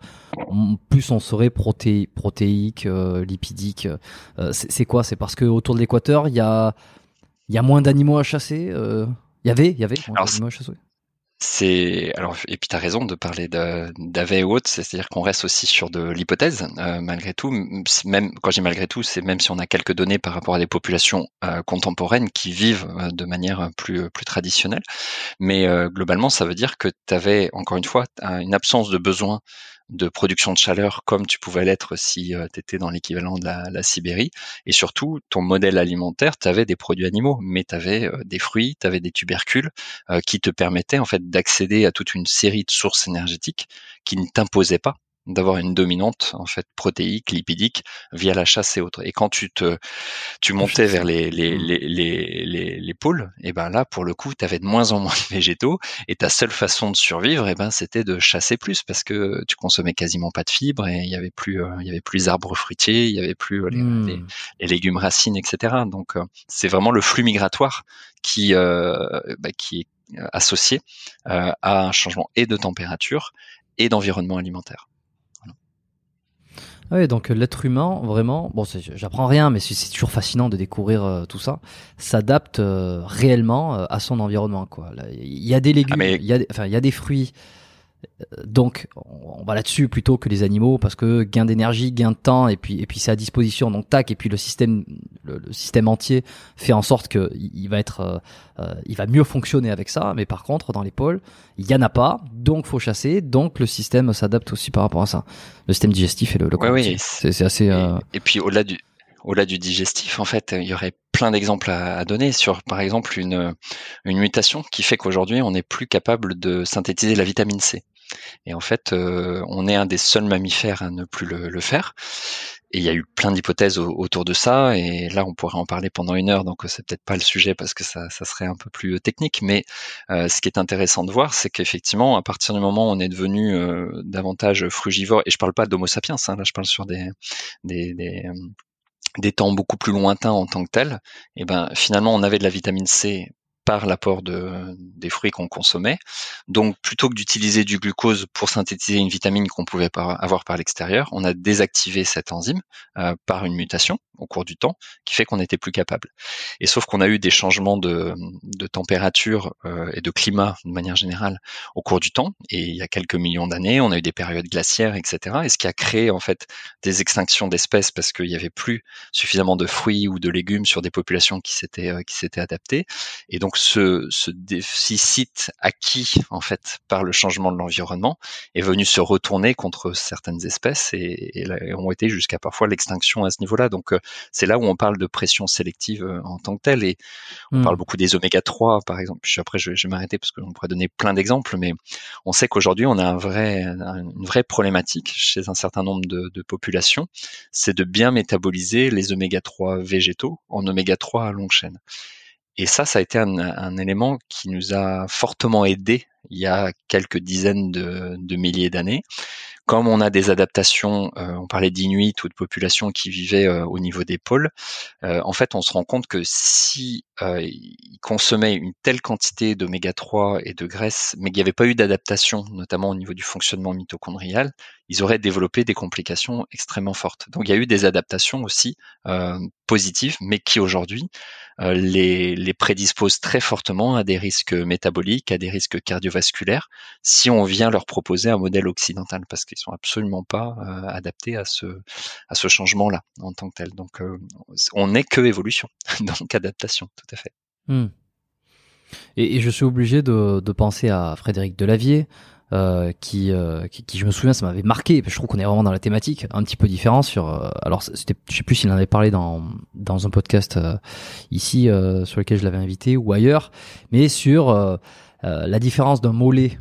plus on serait protéique, euh, lipidique. Euh, c'est quoi? C'est parce que autour de l'équateur, il y a, y a moins d'animaux à chasser. Euh, il y avait, il y avait moins d'animaux à chasser c'est alors et puis tu raison de parler d'AV et autres, c'est-à-dire qu'on reste aussi sur de l'hypothèse euh, malgré tout. Même quand j'ai malgré tout, c'est même si on a quelques données par rapport à des populations euh, contemporaines qui vivent euh, de manière plus plus traditionnelle, mais globalement ça veut dire que tu avais encore une fois une absence de besoin de production de chaleur comme tu pouvais l'être si euh, tu étais dans l'équivalent de la, Sibérie. Et surtout, ton modèle alimentaire, tu avais des produits animaux, mais tu avais euh, des fruits, tu avais des tubercules euh, qui te permettaient en fait d'accéder à toute une série de sources énergétiques qui ne t'imposaient pas d'avoir une dominante en fait protéique, lipidique via la chasse et autres. Et quand tu te tu montais vers les les, mmh. les, les, les, pôles, et ben là pour le coup tu avais de moins en moins de végétaux et ta seule façon de survivre et ben c'était de chasser plus parce que tu consommais quasiment pas de fibres et il y avait plus euh, il y avait plus arbres fruitiers, il y avait plus euh, mmh. les, légumes racines etc. Donc euh, c'est vraiment le flux migratoire qui bah, qui est associé à un changement et de température et d'environnement alimentaire. Oui, donc euh, l'être humain, vraiment, bon, j'apprends rien, mais c'est toujours fascinant de découvrir euh, tout ça. S'adapte euh, réellement à son environnement, quoi. Il y a des légumes, ah, il y a, enfin, il y a des fruits donc on va là-dessus plutôt que les animaux parce que gain d'énergie, gain de temps et puis et puis c'est à disposition. Donc tac et puis le système le, système entier fait en sorte que il va être euh, euh, il va mieux fonctionner avec ça. Mais par contre dans les pôles il y en a pas. Donc faut chasser. Donc le système s'adapte aussi par rapport à ça. Le système digestif et le, le oui, c'est assez euh, et, puis au-delà du au-delà du digestif, en fait, il y aurait plein d'exemples à, à, donner sur, par exemple, une, une mutation qui fait qu'aujourd'hui, on n'est plus capable de synthétiser la vitamine C. Et en fait, euh, on est un des seuls mammifères à ne plus le, faire. Et il y a eu plein d'hypothèses autour de ça, et là on pourrait en parler pendant une heure, donc c'est peut-être pas le sujet parce que ça, serait un peu plus technique. Mais ce qui est intéressant de voir, c'est qu'effectivement, à partir du moment où on est devenu davantage frugivore, et je parle pas d'Homo sapiens, hein, là je parle sur des, des, des des temps beaucoup plus lointains en tant que tel, et ben finalement on avait de la vitamine C l'apport de, des fruits qu'on consommait. Donc plutôt que d'utiliser du glucose pour synthétiser une vitamine qu'on pouvait avoir par l'extérieur, on a désactivé cette enzyme euh, par une mutation au cours du temps qui fait qu'on n'était plus capable. Et sauf qu'on a eu des changements de, de température euh, et de climat de manière générale au cours du temps. Et il y a quelques millions d'années, on a eu des périodes glaciaires, etc. Et ce qui a créé en fait des extinctions d'espèces parce qu'il n'y avait plus suffisamment de fruits ou de légumes sur des populations qui s'étaient euh, qui s'étaient adaptées. Et donc ce, ce déficit acquis en fait par le changement de l'environnement est venu se retourner contre certaines espèces et, et, ont été jusqu'à parfois l'extinction à ce niveau-là. Donc euh, c'est là où on parle de pression sélective euh, en tant que telle et on hmm. parle beaucoup des oméga 3 par exemple. Puis après je, je vais m'arrêter parce qu'on pourrait donner plein d'exemples, mais on sait qu'aujourd'hui on a un vrai, une vraie problématique chez un certain nombre de, de populations, c'est de bien métaboliser les oméga 3 végétaux en oméga 3 à longue chaîne. Et ça, ça a été un, élément qui nous a fortement aidé il y a quelques dizaines de, milliers d'années. Comme on a des adaptations, euh, on parlait d'Inuit ou de populations qui vivaient euh, au niveau des pôles, euh, en fait, on se rend compte que si ils consommaient une telle quantité d'oméga 3 et de graisse, mais qu'il n'y avait pas eu d'adaptation, notamment au niveau du fonctionnement mitochondrial, ils auraient développé des complications extrêmement fortes. Donc, il y a eu des adaptations aussi positives, mais qui aujourd'hui euh, les, prédisposent très fortement à des risques métaboliques, à des risques cardiovasculaires, si on vient leur proposer un modèle occidental, parce qu'ils sont absolument pas euh, adaptés à ce, changement-là en tant que tel. Donc, euh, on n'est que évolution, donc adaptation, Hmm. Et, je suis obligé de, penser à Frédéric Delavier, euh, qui, euh, qui, qui, je me souviens, ça m'avait marqué. Je trouve qu'on est vraiment dans la thématique, un petit peu différent sur. Euh, alors, c'était, je sais plus s'il en avait parlé dans dans un podcast ici sur lequel je l'avais invité ou ailleurs, mais sur la différence d'un mollet.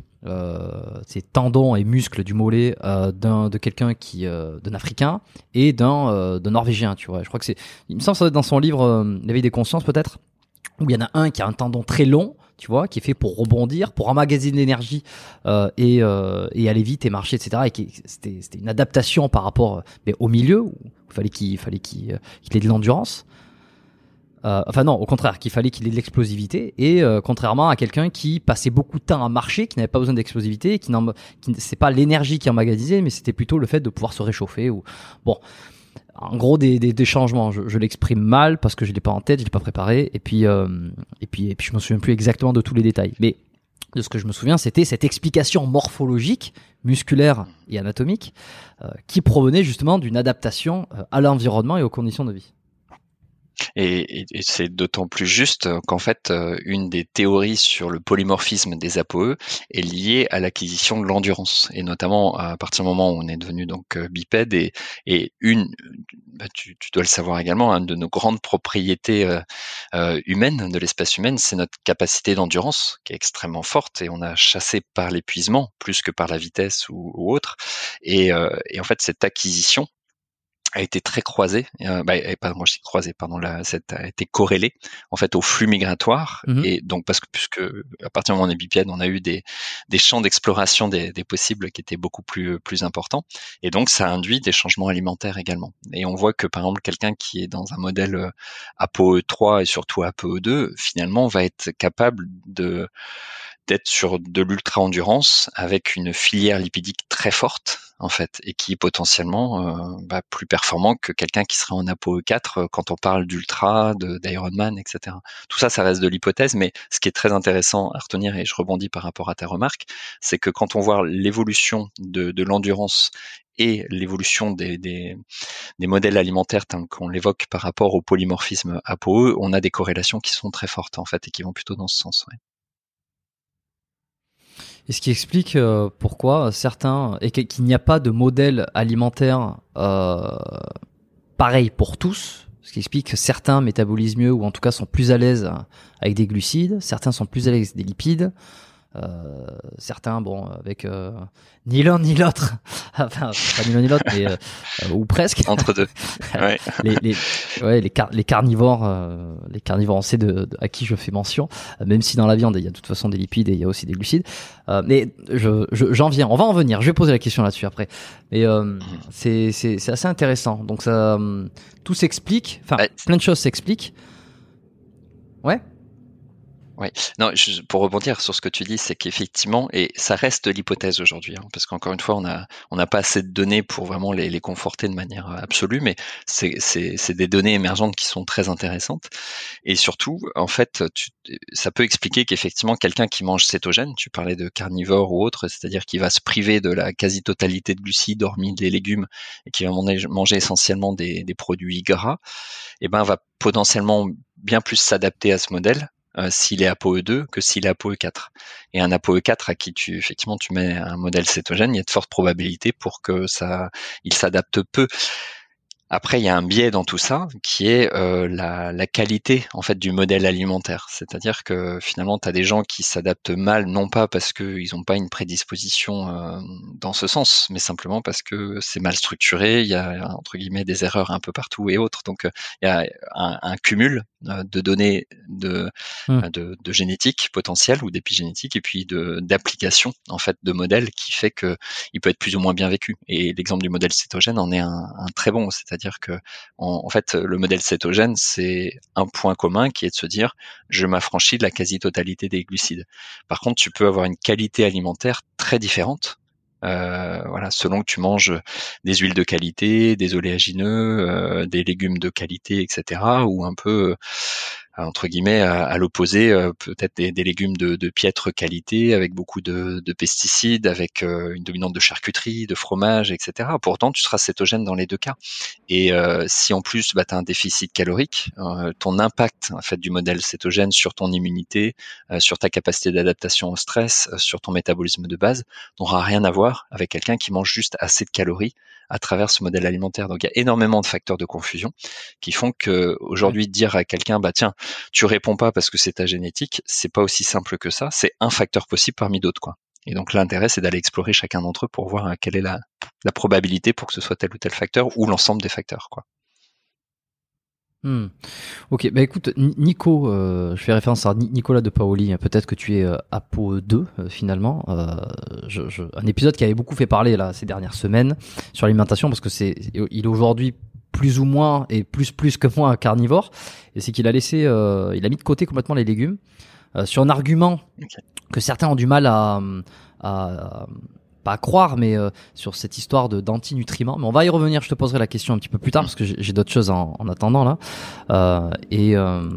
ces tendons et muscles du mollet d'un de quelqu'un qui d'un africain et d'un d'un norvégien tu vois je crois que c'est il me semble ça dans son livre l'éveil des consciences peut-être? Où il y en a un qui a un tendon très long tu vois, qui est fait pour rebondir, pour emmagasiner l'énergie euh, et, euh, et, aller vite et marcher, etc. Et c'était, une adaptation par rapport euh, mais au milieu où il fallait qu'il fallait qu'il, qu'il ait de l'endurance. Euh, enfin non, au contraire, qu'il fallait qu'il ait de l'explosivité et euh, contrairement à quelqu'un qui passait beaucoup de temps à marcher, qui n'avait pas besoin d'explosivité, qui, qui c'est pas l'énergie qui emmagasinait, mais c'était plutôt le fait de pouvoir se réchauffer ou bon en gros des, des, changements. Je, je l'exprime mal parce que je l'ai pas en tête, je l'ai pas préparé, et puis euh, et puis et puis je me souviens plus exactement de tous les détails. Mais de ce que je me souviens, c'était cette explication morphologique, musculaire et anatomique, euh, qui provenait justement d'une adaptation euh, à l'environnement et aux conditions de vie. Et, c'est d'autant plus juste qu'en fait, euh, une des théories sur le polymorphisme des APOE est liée à l'acquisition de l'endurance, et notamment à partir du moment où on est devenu donc euh, bipède, et, et une, bah, tu, dois le savoir également, une de nos grandes propriétés euh, humaines, de l'espèce humaine, c'est notre capacité d'endurance qui est extrêmement forte, et on a chassé par l'épuisement plus que par la vitesse ou, autre, et, et en fait cette acquisition a été très croisé, euh, bah, pardon, je dis croisé, pardon, là, cette, a été corrélé en fait au flux migratoire. Mmh et donc parce que puisque à partir du moment où on est bipède, on a eu des, des champs d'exploration des, des, possibles qui étaient beaucoup plus plus importants. Et donc ça induit des changements alimentaires également. Et on voit que par exemple quelqu'un qui est dans un modèle euh, ApoE3 et surtout ApoE2 finalement va être capable de d'être sur de l'ultra endurance avec une filière lipidique très forte en fait et qui est potentiellement bah, plus performant que quelqu'un qui serait en ApoE 4 euh, quand on parle d'ultra, d'Ironman, etc. Tout ça, ça reste de l'hypothèse, mais ce qui est très intéressant à retenir et je rebondis par rapport à ta remarque, c'est que quand on voit l'évolution de, de l'endurance et l'évolution des, des, des, modèles alimentaires tels qu'on l'évoque par rapport au polymorphisme ApoE, on a des corrélations qui sont très fortes en fait et qui vont plutôt dans ce sens. Ouais. Et ce qui explique euh, pourquoi certains et qu'il n'y a pas de modèle alimentaire euh, pareil pour tous. Ce qui explique que certains métabolisent mieux ou en tout cas sont plus à l'aise avec des glucides, certains sont plus à l'aise avec des lipides. Euh, certains, bon, avec euh, ni l'un ni l'autre, enfin pas ni l'un ni l'autre, mais euh, ou presque. Entre deux. Ouais. les, les, ouais, les, les carnivores, les carnivores, on sait de, à qui je fais mention. même si dans la viande il y a de toute façon des lipides et il y a aussi des glucides. mais je, j'en viens. On va en venir. Je vais poser la question là-dessus après. Mais c'est, c'est, c'est assez intéressant. Donc ça, tout s'explique. Enfin, plein de choses s'expliquent. Ouais. Oui, non, pour rebondir sur ce que tu dis, c'est qu'effectivement, et ça reste l'hypothèse aujourd'hui, hein, parce qu'encore une fois, on n'a pas assez de données pour vraiment les, conforter de manière absolue, mais c'est des données émergentes qui sont très intéressantes, et surtout, en fait, ça peut expliquer qu'effectivement, quelqu'un qui mange cétogène, tu parlais de carnivore ou autre, c'est-à-dire qui va se priver de la quasi-totalité de glucides, hormis les légumes, et qui va manger essentiellement des, des produits gras, eh ben va potentiellement bien plus s'adapter à ce modèle euh, s'il est ApoE2 que s'il est ApoE4. Et un ApoE4 à qui tu effectivement tu mets un modèle cétogène, il y a de fortes probabilités pour que ça il s'adapte peu. Après, il y a un biais dans tout ça qui est euh, la, la, qualité en fait du modèle alimentaire. C'est-à-dire que finalement, tu as des gens qui s'adaptent mal, non pas parce qu'ils n'ont pas une prédisposition euh, dans ce sens, mais simplement parce que c'est mal structuré, il y a entre guillemets des erreurs un peu partout et autres. Donc, il y a un, un cumul euh, de données de, mmh. de, de, génétique potentielle ou d'épigénétique et puis d'application en fait de modèles qui fait que il peut être plus ou moins bien vécu. Et l'exemple du modèle cétogène en est un, un très bon, c'est-à-dire c'est-à-dire que en, fait le modèle cétogène c'est un point commun qui est de se dire je m'affranchis de la quasi-totalité des glucides. Par contre, tu peux avoir une qualité alimentaire très différente euh, voilà, selon que tu manges des huiles de qualité, des oléagineux, euh, des légumes de qualité, etc., ou un peu entre guillemets à, l'opposé euh, peut-être des, des, légumes de, de, piètre qualité avec beaucoup de, de pesticides, avec euh, une dominante de charcuterie, de fromage, etc. Pourtant, tu seras cétogène dans les deux cas. Et euh, si en plus bah, tu as un déficit calorique, ton impact en fait du modèle cétogène sur ton immunité, sur ta capacité d'adaptation au stress, sur ton métabolisme de base, n'aura rien à voir avec quelqu'un qui mange juste assez de calories à travers ce modèle alimentaire. Donc il y a énormément de facteurs de confusion qui font que aujourd'hui dire à quelqu'un bah tiens tu réponds pas parce que c'est ta génétique, c'est pas aussi simple que ça. C'est un facteur possible parmi d'autres. Et donc l'intérêt c'est d'aller explorer chacun d'entre eux pour voir euh, quelle est la, probabilité pour que ce soit tel ou tel facteur ou l'ensemble des facteurs quoi. Hmm. Ok, bah écoute, Nico, euh, je fais référence à Nicolas de Paoli. Hein, peut-être que tu es euh, Apo 2 euh, finalement. Un épisode qui avait beaucoup fait parler là ces dernières semaines sur l'alimentation parce que c'est, il est aujourd'hui plus ou moins et plus plus que moi carnivore. Et c'est qu'il a laissé, euh, il a mis de côté complètement les légumes sur un argument que certains ont du mal à, à pas à croire, mais euh, sur cette histoire de d'antinutriments. Mais on va y revenir. Je te poserai la question un petit peu plus tard parce que j'ai d'autres choses en, en, attendant là. Euh, et euh,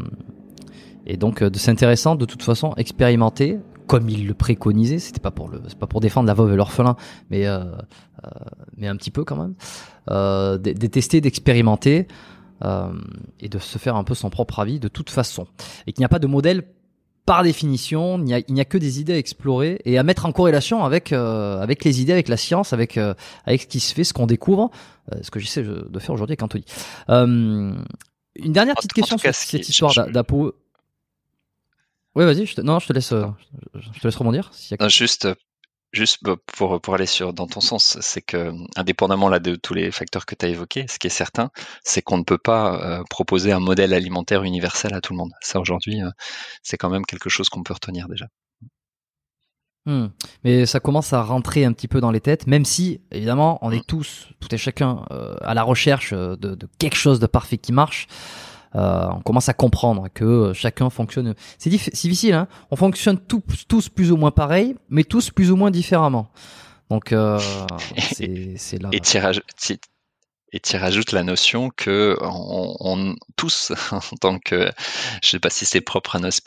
et donc euh, c'est intéressant de toute façon expérimenter comme il le préconisait. C'était pas pour le, c'est pas pour défendre la veuve et l'orphelin, mais mais un petit peu quand même. de, de tester, d'expérimenter. et de se faire un peu son propre avis de toute façon. Et qu'il n'y a pas de modèle par définition, il n'y a, que des idées à explorer et à mettre en corrélation avec euh, avec les idées, avec la science, avec euh, avec ce qui se fait, ce qu'on découvre, euh, ce que j'essaie de faire aujourd'hui avec Anthony. une dernière petite question sur cette histoire d'Apo. Oui, vas-y. non, je te laisse. Je te laisse rebondir. juste Juste pour, pour aller sur dans ton sens, c'est que indépendamment là de tous les facteurs que tu as évoqués, ce qui est certain, c'est qu'on ne peut pas euh, proposer un modèle alimentaire universel à tout le monde. Ça aujourd'hui, euh, c'est quand même quelque chose qu'on peut retenir déjà. Hmm. Mais ça commence à rentrer un petit peu dans les têtes, même si évidemment on est hmm. tous, tout et chacun, euh, à la recherche de, de, quelque chose de parfait qui marche. Euh, on commence à comprendre que chacun fonctionne. C'est difficile, hein On fonctionne tous, tous plus ou moins pareil, mais tous plus ou moins différemment. Donc euh, c'est là. Et tirage, et tu rajoutes la notion que on, tous, en tant que, je sais pas si c'est propre à notre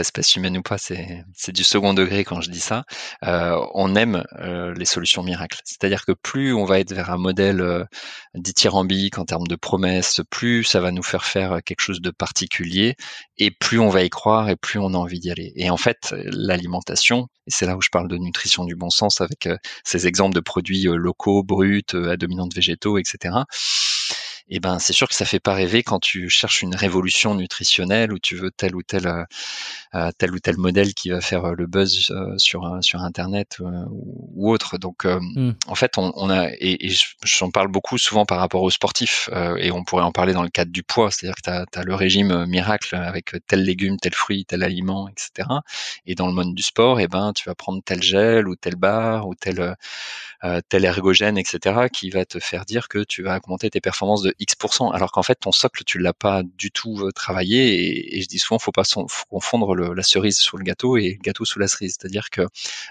espèce, humaine ou pas, c'est, du second degré quand je dis ça, euh, on aime euh, les solutions miracles. C'est-à-dire que plus on va être vers un modèle euh, dithyrambique en termes de promesses, plus ça va nous faire faire quelque chose de particulier, et plus on va y croire, et plus on a envie d'y aller. Et en fait, l'alimentation, et c'est là où je parle de nutrition du bon sens avec ces exemples de produits locaux, bruts, à dominante végétaux, etc et ben c'est sûr que ça fait pas rêver quand tu cherches une révolution nutritionnelle ou tu veux tel ou tel euh, tel ou tel modèle qui va faire le buzz sur sur internet ou, autre. Donc mmh. en fait on, on a et, et j'en parle beaucoup souvent par rapport aux sportifs et on pourrait en parler dans le cadre du poids, c'est-à-dire que tu as, as, le régime miracle avec tel légume, tel fruit, tel aliment, etc. Et dans le monde du sport, et eh ben tu vas prendre tel gel ou tel bar ou tel euh, tel ergogène, etc., qui va te faire dire que tu vas augmenter tes performances de X%, alors qu'en fait ton socle tu l'as pas du tout euh, travaillé. Et, je dis souvent, faut pas confondre le, la cerise sous le gâteau et le gâteau sous la cerise, c'est-à-dire que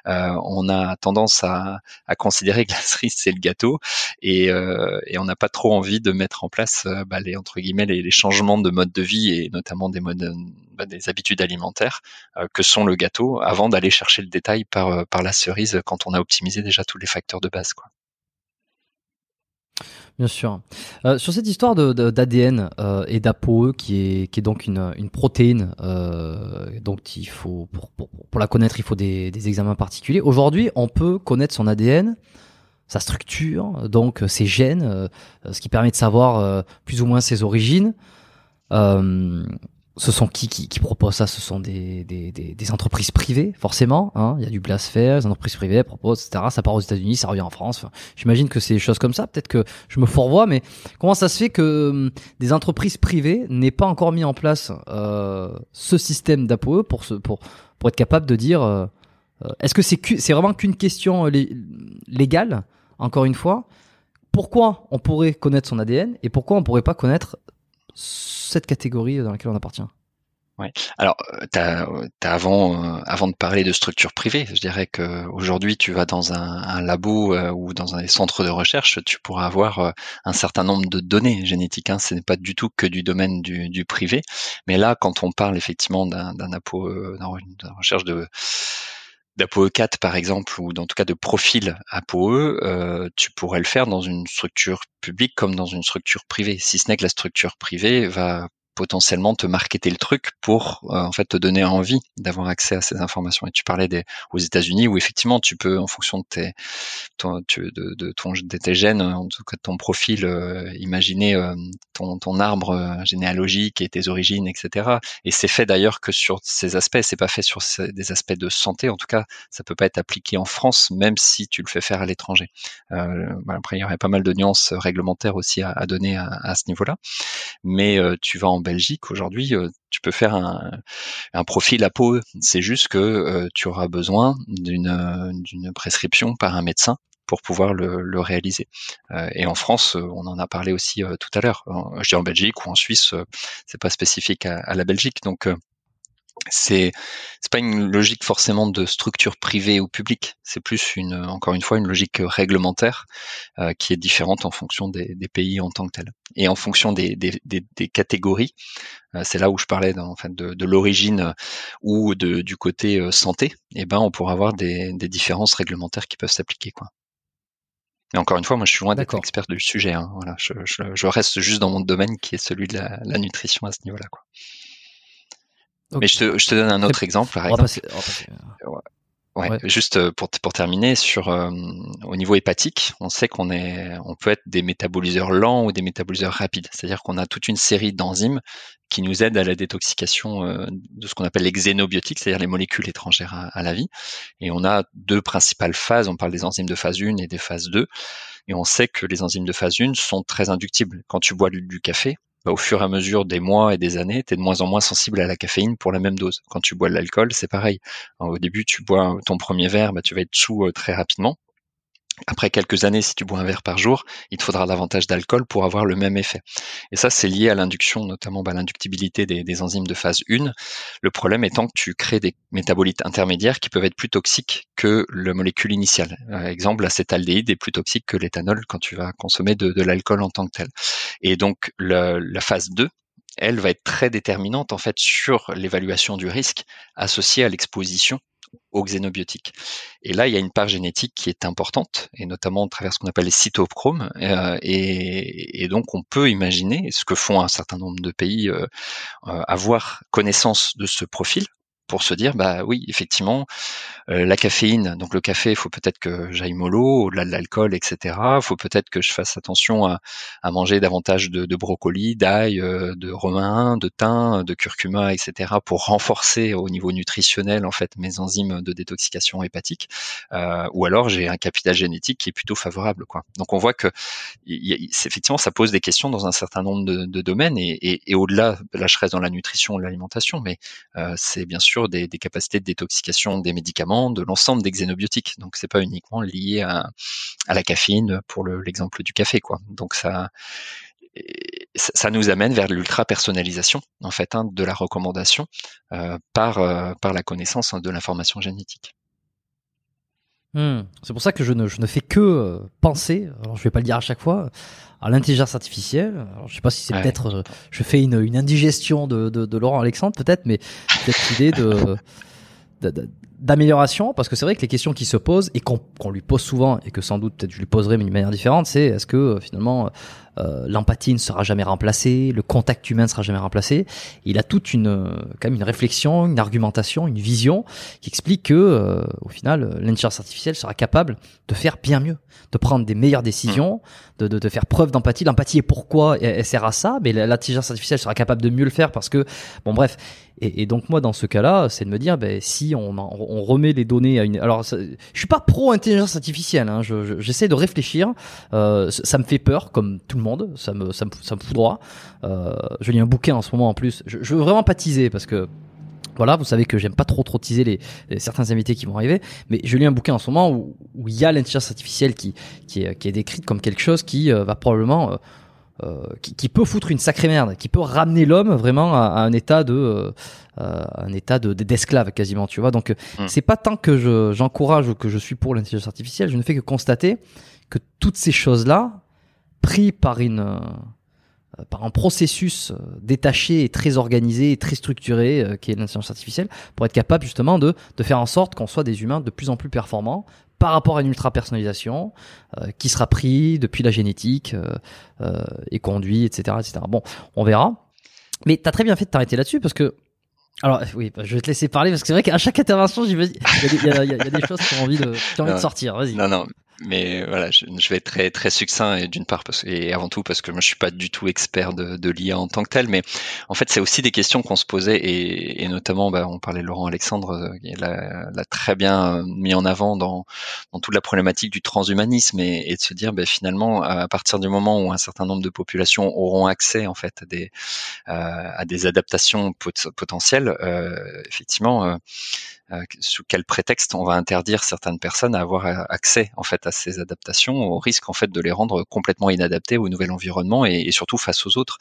euh, on a tendance à, à, considérer que la cerise c'est le gâteau et, euh, et on n'a pas trop envie de mettre en place euh, bah, les entre guillemets les, les, changements de mode de vie et notamment des modes bah, des habitudes alimentaires que sont le gâteau avant d'aller chercher le détail par par la cerise quand on a optimisé déjà tous les facteurs de base. Quoi. Bien sûr. Euh, sur cette histoire d'ADN euh, et d'ApoE, qui est, qui est donc une, une protéine, euh, donc il faut pour, pour, pour, la connaître, il faut des, des examens particuliers. Aujourd'hui, on peut connaître son ADN, sa structure, donc ses gènes, ce qui permet de savoir plus ou moins ses origines. Ce sont qui, qui, qui propose ça? Ce sont des, des, des, entreprises privées, forcément. Hein. Il y a du blasphème, les entreprises privées proposent, etc. Ça part aux États-Unis, ça revient en France. J'imagine que c'est des choses comme ça. Peut-être que je me fourvoie, mais comment ça se fait que hum, des entreprises privées n'aient pas encore mis en place euh, ce système d'APOE pour, pour, pour être capable de dire euh, euh est-ce que c'est c'est vraiment qu'une question légale Encore une fois, pourquoi on pourrait connaître son ADN et pourquoi on pourrait pas connaître cette catégorie dans laquelle on appartient Ouais. Alors, euh, t'as, as avant, euh, avant de parler de structure privée, je dirais que aujourd'hui, tu vas dans un, un labo euh, ou dans un centre de recherche, tu pourras avoir un certain nombre de données génétiques. Hein. Ce n'est pas du tout que du domaine du, du privé. Mais là, quand on parle effectivement d'un, d'un apo, d'une recherche de d'APOE4 par exemple, ou en tout cas de profil APOE, euh, tu pourrais le faire dans une structure publique comme dans une structure privée, si ce n'est que la structure privée va potentiellement te marketer le truc pour euh, en fait te donner envie d'avoir accès à ces informations. Et tu parlais des aux États-Unis où effectivement tu peux en fonction de tes de, ton de tes gènes, en tout cas de ton profil, euh, imaginer euh, ton, ton arbre généalogique et tes origines, etc. Et c'est fait d'ailleurs que sur ces aspects, c'est pas fait sur des aspects de santé. En tout cas, ça peut pas être appliqué en France, même si tu le fais faire à l'étranger. Bah, après, il y aurait pas mal de nuances réglementaires aussi à, donner à, ce niveau-là. Mais tu vas en Belgique, aujourd'hui, euh, tu peux faire un, un profil à peau. C'est juste que euh, tu auras besoin d'une prescription par un médecin pour pouvoir le, réaliser. Euh, et en France, on en a parlé aussi tout à l'heure. Je dis en Belgique ou en Suisse, c'est pas spécifique à, à, la Belgique. Donc c'est c'est pas une logique forcément de structure privée ou publique. C'est plus une encore une fois une logique réglementaire euh, qui est différente en fonction des, des, pays en tant que tel et en fonction des, des, des catégories. Euh, c'est là où je parlais fait de, de l'origine ou de, du côté euh, santé. Et eh ben on pourra avoir des, des différences réglementaires qui peuvent s'appliquer quoi. Et encore une fois, moi, je suis loin d'être expert du sujet. Hein. Voilà, je, je, je, reste juste dans mon domaine qui est celui de la, la nutrition à ce niveau-là. Quoi. Mais je te, je te, donne un autre exemple. Par exemple. Ouais, ouais. juste euh, pour, pour terminer sur euh, au niveau hépatique, on sait qu'on est on peut être des métaboliseurs lents ou des métaboliseurs rapides, c'est-à-dire qu'on a toute une série d'enzymes qui nous aident à la détoxication euh, de ce qu'on appelle les xénobiotiques, c'est-à-dire les molécules étrangères à, la vie. Et on a deux principales phases, on parle des enzymes de phase 1 et des phases 2. Et on sait que les enzymes de phase 1 sont très inductibles. Quand tu bois du café, bah, au fur et à mesure des mois et des années, tu es de moins en moins sensible à la caféine pour la même dose. Quand tu bois de l'alcool, c'est pareil. au début, tu bois ton premier verre, bah, tu vas être sous euh, très rapidement. Après quelques années, si tu bois un verre par jour, il te faudra davantage d'alcool pour avoir le même effet. Et ça, c'est lié à l'induction, notamment bah, l'inductibilité des, enzymes de phase 1. Le problème étant que tu crées des métabolites intermédiaires qui peuvent être plus toxiques que la molécule initiale. Euh, exemple, l'acétaldéhyde est plus toxique que l'éthanol quand tu vas consommer de, l'alcool en tant que tel. Et donc, la phase 2, elle va être très déterminante en fait sur l'évaluation du risque associé à l'exposition aux xénobiotiques. Et là, il y a une part génétique qui est importante, et notamment à travers ce qu'on appelle les cytochromes. Euh, et, donc, on peut imaginer, ce que font un certain nombre de pays, euh, euh, avoir connaissance de ce profil pour se dire bah oui effectivement euh, la caféine donc le café il faut peut-être que j'aille mollo au-delà de l'alcool etc il faut peut-être que je fasse attention à, à manger davantage de, de brocoli d'ail euh, de romain de thym de curcuma etc pour renforcer au niveau nutritionnel en fait mes enzymes de détoxication hépatique. Euh, ou alors j'ai un capital génétique qui est plutôt favorable quoi. Donc on voit que y, effectivement ça pose des questions dans un certain nombre de, de domaines et, et, et au-delà là je reste dans la nutrition l'alimentation mais c'est bien sûr des, capacités de détoxication des médicaments, de l'ensemble des xénobiotiques. Donc c'est pas uniquement lié à, la caféine pour l'exemple du café. Donc ça, nous amène vers l'ultra personnalisation en fait hein, de la recommandation euh, par euh, par la connaissance hein, de l'information génétique. Hmm. C'est pour ça que je ne, je ne fais que penser, alors je vais pas le dire à chaque fois, à l'intelligence artificielle. Alors, je sais pas si c'est peut-être, euh, je, fais une, une indigestion de, de, de Laurent Alexandre peut-être, mais cette idée de, d'amélioration parce que c'est vrai que les questions qui se posent et qu'on lui pose souvent et que sans doute peut-être je lui poserai mais d'une manière différente c'est est-ce que euh, finalement euh, l'empathie ne sera jamais remplacée le contact humain ne sera jamais remplacé. Il a toute une euh, quand même une réflexion une argumentation une vision qui explique que au final l'intelligence artificielle sera capable de faire bien mieux de prendre des meilleures décisions de, de, de faire preuve d'empathie. L'empathie est pourquoi elle, elle sert à ça mais l'intelligence artificielle sera capable de mieux le faire parce que bon bref et, et, donc moi dans ce cas-là, c'est de me dire, ben, si on, on, remet les données à une, alors je suis pas pro intelligence artificielle, hein, j'essaie je, de réfléchir. Euh, ça me fait peur, comme tout le monde, ça me ça me, ça me fout droit. Euh, je lis un bouquin en ce moment en plus. Je, je veux vraiment pas teaser parce que voilà, vous savez que j'aime pas trop trop teaser les, certains invités qui vont arriver, mais je lis un bouquin en ce moment où, il y a l'intelligence artificielle qui qui est, qui est décrite comme quelque chose qui euh, va probablement euh, qui, qui, peut foutre une sacrée merde, qui peut ramener l'homme vraiment à, un état de euh, un état de d'esclave quasiment, tu vois. Donc mm. c'est pas tant que je j'encourage ou que je suis pour l'intelligence artificielle, je ne fais que constater que toutes ces choses là, pris par une euh, par un processus détaché et très organisé et très structuré qui est l'intelligence artificielle pour être capable justement de, de faire en sorte qu'on soit des humains de plus en plus performants par rapport à une ultra personnalisation euh, qui sera pris depuis la génétique euh, euh, et conduit, etc., etc. Bon, on verra. Mais t'as très bien fait de t'arrêter là-dessus parce que alors oui, bah, je vais te laisser parler parce que c'est vrai qu'à chaque intervention, il y, a, y, a des choses qui ont envie de, qui ont envie de sortir. Vas-y. Non, non, mais voilà, je, je, vais être très très succinct et d'une part parce et avant tout parce que moi je suis pas du tout expert de, de l'IA en tant que tel, mais en fait c'est aussi des questions qu'on se posait et, et notamment bah, on parlait de Laurent Alexandre euh, l'a très bien mis en avant dans, dans toute la problématique du transhumanisme et, et de se dire bah, finalement à partir du moment où un certain nombre de populations auront accès en fait à des euh, à des adaptations potentielles, euh, effectivement euh, euh, sous quel prétexte on va interdire certaines personnes à avoir euh, accès en fait à ces adaptations au risque en fait de les rendre complètement inadaptés au nouvel environnement et, et surtout face aux autres.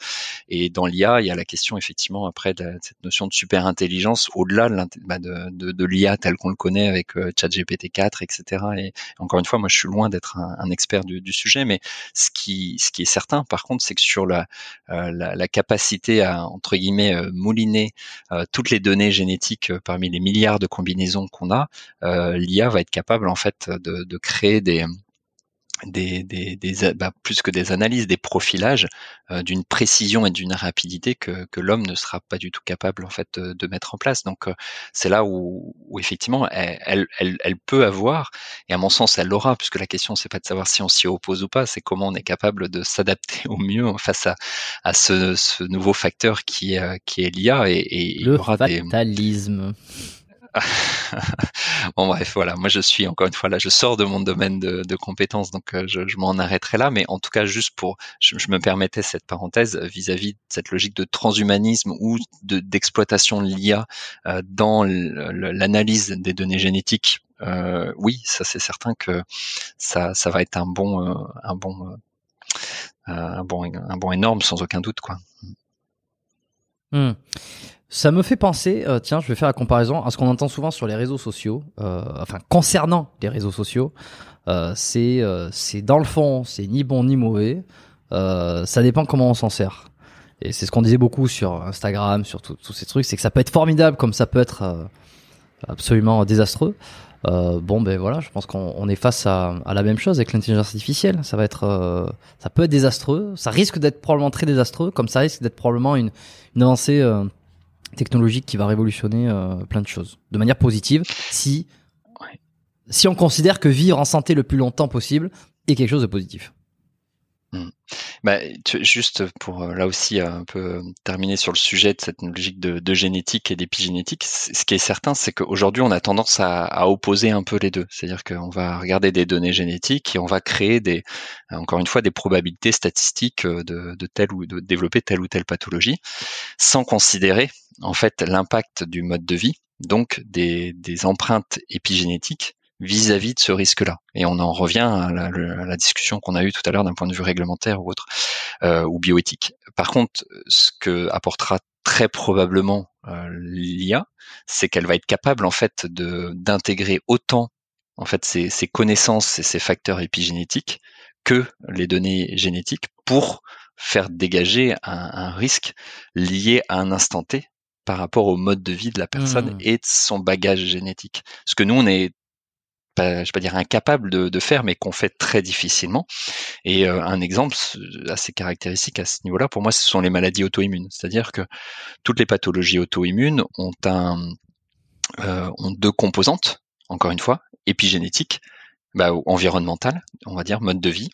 Et dans l'IA, il y a la question effectivement après de, cette notion de super intelligence au-delà de, bah, l'IA tel qu'on le connaît avec euh, ChatGPT 4, etc. Et encore une fois, moi je suis loin d'être un, expert du, sujet, mais ce qui, ce qui est certain par contre, c'est que sur la, euh, la, la, capacité à entre guillemets mouliner toutes les données génétiques parmi les milliards de combinaison qu'on a, euh, l'IA va être capable en fait de, de créer des des, des, des bah, plus que des analyses, des profilages euh, d'une précision et d'une rapidité que, que l'homme ne sera pas du tout capable en fait de, de mettre en place. Donc euh, c'est là où, où effectivement elle, elle, elle, peut avoir et à mon sens elle l'aura puisque la question c'est pas de savoir si on s'y oppose ou pas, c'est comment on est capable de s'adapter au mieux face à, à ce, ce nouveau facteur qui est qui est l'IA et, et le fatalisme. bon bref, voilà, moi je suis encore une fois là, je sors de mon domaine de, de compétences, donc euh, je, m'en arrêterai là, mais en tout cas juste pour, je, me permettais cette parenthèse vis-à-vis de cette logique de transhumanisme ou d'exploitation de, l'IA euh, dans l'analyse des données génétiques. Euh, oui, ça c'est certain que ça, va être un bon, euh, un bon, un bon, un bon énorme sans aucun doute quoi. Hmm. Ça me fait penser, euh, tiens, je vais faire la comparaison à ce qu'on entend souvent sur les réseaux sociaux, euh, enfin concernant les réseaux sociaux. Euh, c'est euh, c'est dans le fond, c'est ni bon ni mauvais. Euh, ça dépend comment on s'en sert. Et c'est ce qu'on disait beaucoup sur Instagram, sur tous ces trucs, c'est que ça peut être formidable comme ça peut être absolument désastreux. bon ben voilà, je pense qu'on est face à, à, la même chose avec l'intelligence artificielle. Ça va être, ça peut être désastreux. Ça risque d'être probablement très désastreux, comme ça risque d'être probablement une, une avancée technologique qui va révolutionner plein de choses de manière positive si si on considère que vivre en santé le plus longtemps possible est quelque chose de positif. Mmh. Bah, juste pour euh, là aussi un peu terminer sur le sujet de cette logique de, génétique et d'épigénétique, ce qui est certain, c'est qu'aujourd'hui on a tendance à, opposer un peu les deux. C'est-à-dire qu'on va regarder des données génétiques et on va créer des, encore une fois, des probabilités statistiques euh, de telle ou de développer telle ou telle pathologie, sans considérer en fait l'impact du mode de vie, donc des, des empreintes épigénétiques vis-à-vis de ce risque-là. Et on en revient à la, discussion qu'on a eue tout à l'heure d'un point de vue réglementaire ou autre, euh, ou bioéthique. Par contre, ce que apportera très probablement euh, l'IA, c'est qu'elle va être capable en fait d'intégrer autant en fait ces connaissances et ces facteurs épigénétiques que les données génétiques pour faire dégager un, un risque lié à un instant T par rapport au mode de vie de la personne mmh. et de son bagage génétique. Parce que nous, on est pas, je vais pas dire incapable de, faire, mais qu'on fait très difficilement. Et euh, un exemple assez caractéristique à ce niveau-là, pour moi, ce sont les maladies auto-immunes. C'est-à-dire que toutes les pathologies auto-immunes ont un, euh, ont deux composantes, encore une fois, épigénétique, bah, environnementale, on va dire, mode de vie,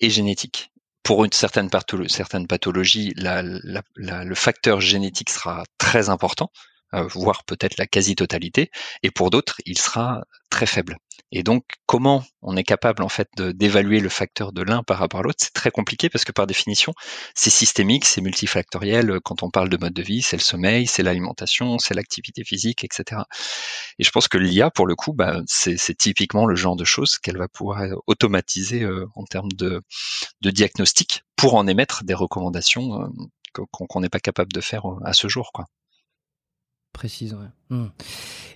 et génétique. Pour une certaine, certaine pathologie, le facteur génétique sera très important, voire peut-être la quasi-totalité, et pour d'autres, il sera très faible. Et donc, comment on est capable en fait d'évaluer le facteur de l'un par rapport à l'autre, c'est très compliqué parce que par définition, c'est systémique, c'est multifactoriel. Quand on parle de mode de vie, c'est le sommeil, c'est l'alimentation, c'est l'activité physique, etc. Et je pense que l'IA, pour le coup, bah, c'est typiquement le genre de choses qu'elle va pouvoir automatiser euh, en termes de, de diagnostic pour en émettre des recommandations euh, qu'on n'est pas capable de faire à ce jour, quoi précise. Hmm.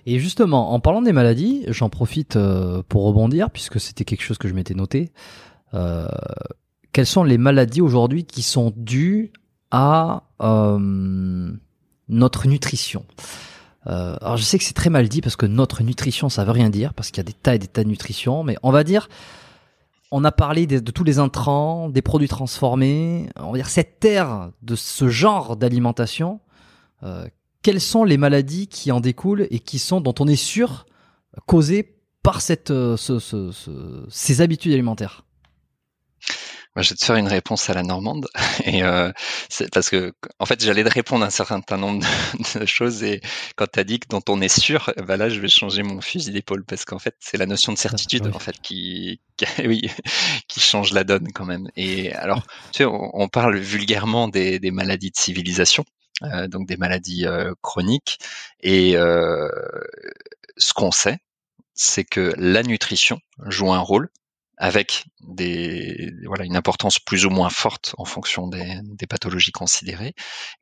Et justement, en parlant des maladies, j'en profite euh, pour rebondir, puisque c'était quelque chose que je m'étais noté. Euh, quelles sont les maladies aujourd'hui qui sont dues à euh, notre nutrition? Alors je sais que c'est très mal dit, parce que notre nutrition, ça veut rien dire, parce qu'il y a des tas et des tas de nutrition, mais on va dire... On a parlé de, de tous les intrants, des produits transformés. On va dire cette terre de ce genre d'alimentation quelles sont les maladies qui en découlent et qui sont, dont on est sûr, causées par cette, euh, ces habitudes alimentaires? Je vais te faire une réponse à la normande, et euh, parce que en fait j'allais te répondre à un certain nombre de, choses, et quand tu as dit que dont on est sûr, bah là je vais changer mon fusil d'épaule parce qu'en fait c'est la notion de certitude en fait qui, oui, qui change la donne quand même. Et alors tu sais, on, parle vulgairement des, des maladies de civilisation, donc des maladies euh, chroniques. Et euh, ce qu'on sait, c'est que la nutrition joue un rôle avec des voilà une importance plus ou moins forte en fonction des, des, pathologies considérées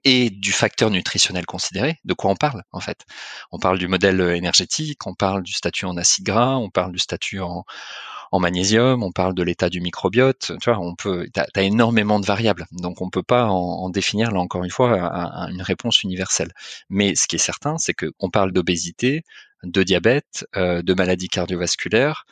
et du facteur nutritionnel considéré. De quoi on parle en fait? On parle du modèle énergétique, on parle du statut en acide gras, on parle du statut en, en magnésium, on parle de l'état du microbiote, tu vois, on peut, t'as as énormément de variables, donc on peut pas en, définir là encore une fois une réponse universelle. Mais ce qui est certain, c'est qu'on parle d'obésité, de diabète, euh, de maladies cardiovasculaires,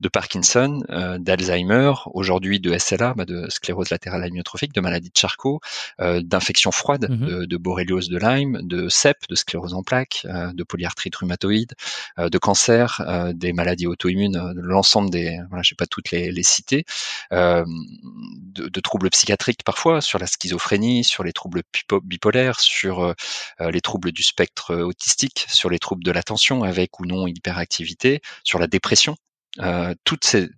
de Parkinson, euh, d'Alzheimer, aujourd'hui de SLA, bah, de sclérose latérale amyotrophique, de maladie de Charcot, euh, d'infections froides, mhm. de, de, borréliose de Lyme, de CEP, de sclérose en plaques, euh, de polyarthrite rhumatoïde, de cancer, des maladies auto-immunes, l'ensemble des, voilà, je vais pas toutes les, les citer, de, de, troubles psychiatriques parfois, sur la schizophrénie, sur les troubles bipolaires, sur les troubles du spectre autistique, sur les troubles de l'attention avec ou non hyperactivité, sur la dépression euh, toutes, ces,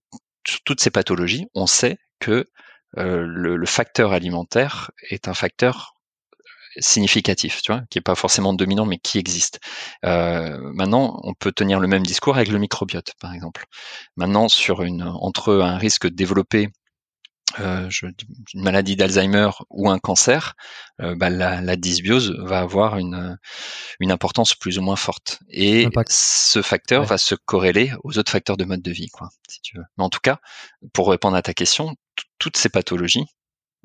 toutes ces pathologies, on sait que euh, le, facteur alimentaire est un facteur significatif, tu vois, qui est pas forcément dominant, mais qui existe. Euh, maintenant, on peut tenir le même discours avec le microbiote, par exemple. Maintenant, sur une entre un risque de développer euh, une maladie d'Alzheimer ou un cancer, euh, bah, la, dysbiose va avoir une, une importance plus ou moins forte. Et ce facteur va se corréler aux autres facteurs de mode de vie, quoi, si tu veux. Mais en tout cas, pour répondre à ta question, toutes ces pathologies,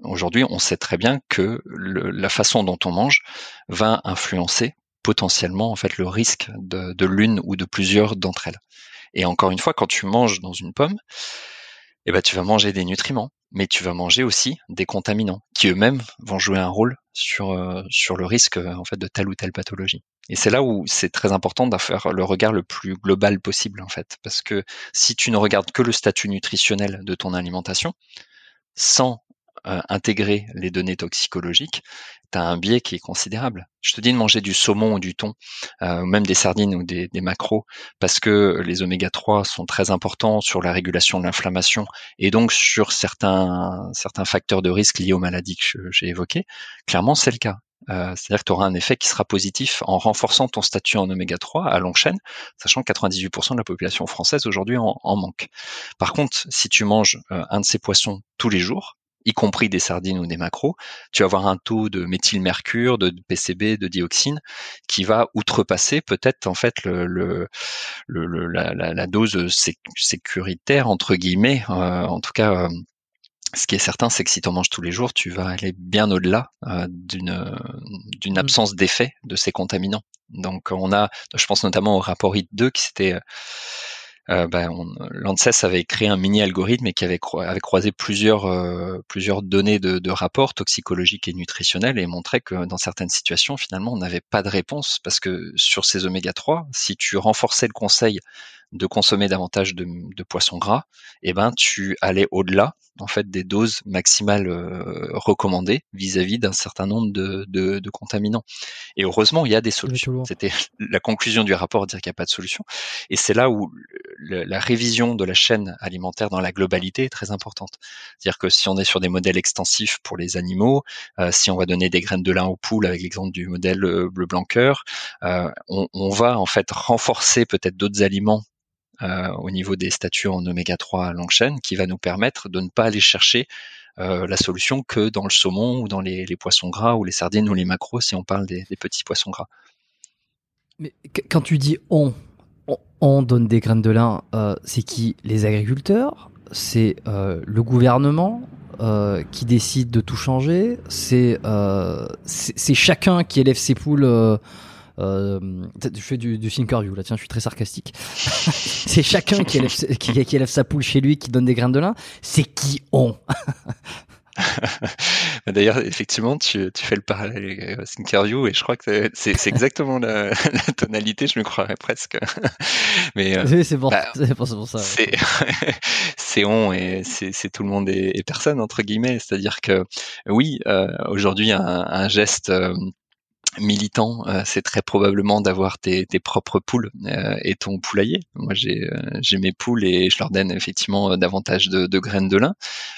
aujourd'hui, on sait très bien que la façon dont on mange va influencer potentiellement en fait le risque de, de l'une ou de plusieurs d'entre elles. Et encore une fois, quand tu manges dans une pomme, eh ben, tu vas manger des nutriments mais tu vas manger aussi des contaminants qui eux-mêmes vont jouer un rôle sur euh, sur le risque en fait de telle ou telle pathologie. Et c'est là où c'est très important faire le regard le plus global possible en fait, parce que si tu ne regardes que le statut nutritionnel de ton alimentation, sans euh, intégrer les données toxicologiques, tu as un biais qui est considérable. Je te dis de manger du saumon ou du thon, euh, même des sardines ou des, des macros, parce que les oméga 3 sont très importants sur la régulation de l'inflammation et donc sur certains, certains facteurs de risque liés aux maladies que j'ai évoquées. Clairement, c'est le cas. Euh, c'est-à-dire que tu auras un effet qui sera positif en renforçant ton statut en oméga 3 à longue chaîne, sachant que 98% de la population française aujourd'hui en, en, manque. Par contre, si tu manges euh, un de ces poissons tous les jours, y compris des sardines ou des macros, tu vas avoir un taux de méthylmercure, de PCB, de dioxine qui va outrepasser peut-être en fait le, le, le la, la, dose sécuritaire entre guillemets, euh, en tout cas. Euh, ce qui est certain, c'est que si tu en manges tous les jours, tu vas aller bien au-delà euh, d'une d'une mmh. absence d'effet de ces contaminants. Donc on a, je pense notamment au rapport IT2 qui s'était euh, ben, l'ANSES avait créé un mini algorithme et qui avait, croisé plusieurs, euh, plusieurs données de, de, rapports toxicologiques et nutritionnels et montrait que dans certaines situations, finalement, on n'avait pas de réponse parce que sur ces oméga 3, si tu renforçais le conseil de consommer davantage de, de poissons gras, eh ben tu allais au-delà en fait des doses maximales euh, recommandées vis-à-vis d'un certain nombre de, de, de, contaminants. Et heureusement, il y a des solutions. C'était la conclusion du rapport, dire qu'il n'y a pas de solution. Et c'est là où la révision de la chaîne alimentaire dans la globalité est très importante. C'est-à-dire que si on est sur des modèles extensifs pour les animaux, euh, si on va donner des graines de lin aux poules avec l'exemple du modèle euh, bleu blanc cœur, on, on va en fait renforcer peut-être d'autres aliments euh, au niveau des statuts en oméga 3 à longue chaîne qui va nous permettre de ne pas aller chercher euh, la solution que dans le saumon ou dans les, poissons gras ou les sardines ou les macros si on parle des, petits poissons gras. Mais quand tu dis on, on, donne des graines de lin, euh, c'est qui Les agriculteurs? C'est le gouvernement qui décide de tout changer? C'est chacun qui élève ses poules euh, je fais du, du Thinkerview là, tiens, je suis très sarcastique. c'est chacun qui élève, qui, qui élève sa poule chez lui, qui donne des graines de lin. C'est qui on D'ailleurs, effectivement, tu, tu, fais le parallèle avec Thinkerview et je crois que c'est exactement la, la, tonalité, je me croirais presque. Mais euh, c'est bon, bah, pour, ça. C'est on et c'est tout le monde et, et, personne entre guillemets. C'est-à-dire que oui, euh, aujourd'hui, un, un, geste euh, militant, euh, c'est très probablement d'avoir tes, tes, propres poules euh, et ton poulailler. Moi, j'ai euh, j'ai mes poules et je leur donne effectivement davantage de, de, graines de lin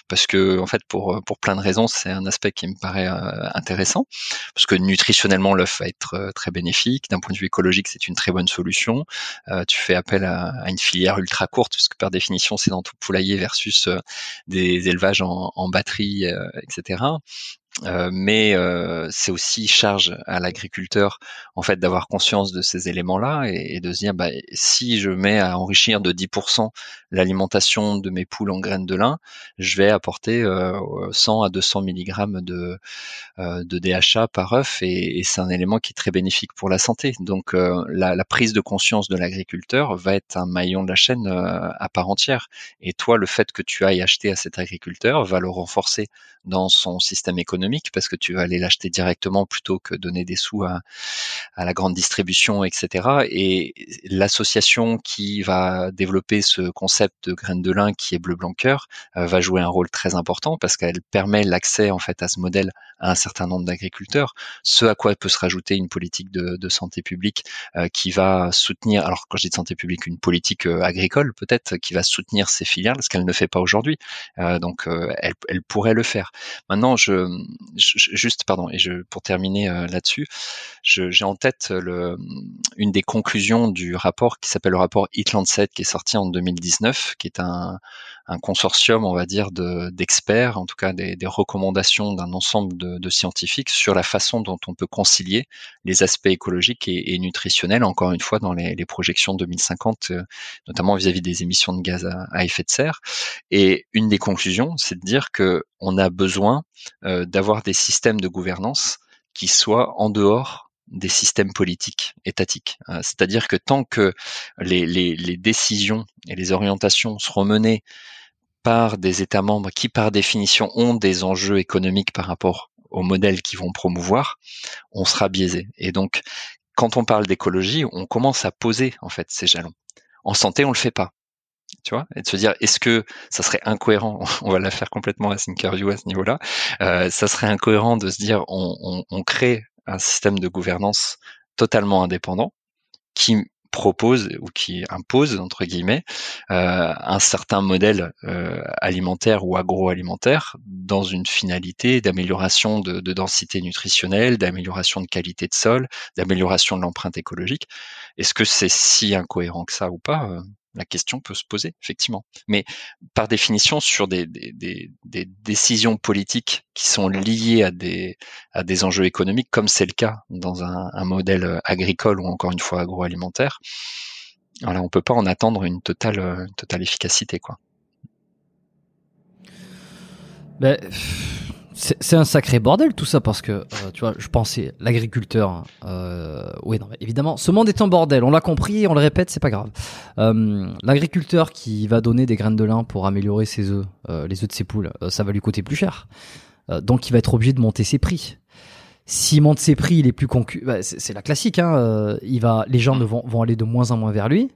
parce que en fait, pour pour plein de raisons, c'est un aspect qui me paraît intéressant parce que nutritionnellement, l'œuf va être très bénéfique. D'un point de vue écologique, c'est une très bonne solution. tu fais appel à, à, une filière ultra courte puisque par définition, c'est dans ton poulailler versus des élevages en, en batterie, etc. Euh, mais euh, c'est aussi charge à l'agriculteur en fait d'avoir conscience de ces éléments-là et, de se dire bah, si je mets à enrichir de 10% l'alimentation de mes poules en graines de lin, je vais apporter 100 euh, à 200 mg de, de DHA par œuf et, c'est un élément qui est très bénéfique pour la santé. Donc la, la, prise de conscience de l'agriculteur va être un maillon de la chaîne à part entière. Et toi, le fait que tu ailles acheter à cet agriculteur va le renforcer dans son système économique parce que tu vas aller l'acheter directement plutôt que donner des sous à la grande distribution, etc. Et l'association qui va développer ce concept de graines de lin qui est bleu blanc cœur euh, va jouer un rôle très important parce qu'elle permet l'accès en fait à ce modèle à un certain nombre d'agriculteurs. Ce à quoi peut se rajouter une politique de, santé publique euh, qui va soutenir, alors quand je dis de santé publique, une politique euh, agricole peut-être qui va soutenir ces filières, ce qu'elle ne fait pas aujourd'hui. donc elle, elle pourrait le faire. Maintenant, je, juste pardon, et je pour terminer là-dessus, j'ai en tête le, une des conclusions du rapport qui s'appelle le rapport Eat 7 qui est sorti en 2019, qui est un, consortium, on va dire, d'experts, en tout cas des, recommandations d'un ensemble de, scientifiques sur la façon dont on peut concilier les aspects écologiques et, nutritionnels, encore une fois, dans les, projections 2050, euh, notamment vis-à-vis des émissions de gaz à, à, effet de serre. Et une des conclusions, c'est de dire que on a besoin euh, d'avoir des systèmes de gouvernance qui soient en dehors des systèmes politiques étatiques. Euh, c'est-à-dire que tant que les, les, les, décisions et les orientations seront menées par des États membres qui, par définition, ont des enjeux économiques par rapport aux modèles qu'ils vont promouvoir, on sera biaisé. Et donc, quand on parle d'écologie, on commence à poser en fait ces jalons. En santé, on le fait pas. Tu vois, et de se dire, est-ce que ça serait incohérent? On va la faire complètement à Thinkerview à ce niveau-là. Euh, ça serait incohérent de se dire, on, on, on crée un système de gouvernance totalement indépendant qui propose ou qui impose entre guillemets euh, un certain modèle euh, alimentaire ou agroalimentaire dans une finalité d'amélioration de, de, densité nutritionnelle, d'amélioration de qualité de sol, d'amélioration de l'empreinte écologique. Est-ce que c'est si incohérent que ça ou pas euh, la question peut se poser, effectivement. Mais par définition, sur des, décisions politiques qui sont liées à des, enjeux économiques, comme c'est le cas dans un, modèle agricole ou encore une fois agroalimentaire, on peut pas en attendre une totale, totale efficacité, quoi. Ben, c'est un sacré bordel tout ça parce que euh, tu vois, je pensais l'agriculteur. Euh, oui, non, évidemment, ce monde est un bordel. On l'a compris, on le répète, c'est pas grave. Euh, l'agriculteur qui va donner des graines de lin pour améliorer ses œufs, euh, les œufs de ses poules, euh, ça va lui coûter plus cher. donc, il va être obligé de monter ses prix. S'il monte ses prix, il est plus concu. Bah, c'est la classique. Hein, il va, les gens vont, vont aller de moins en moins vers lui,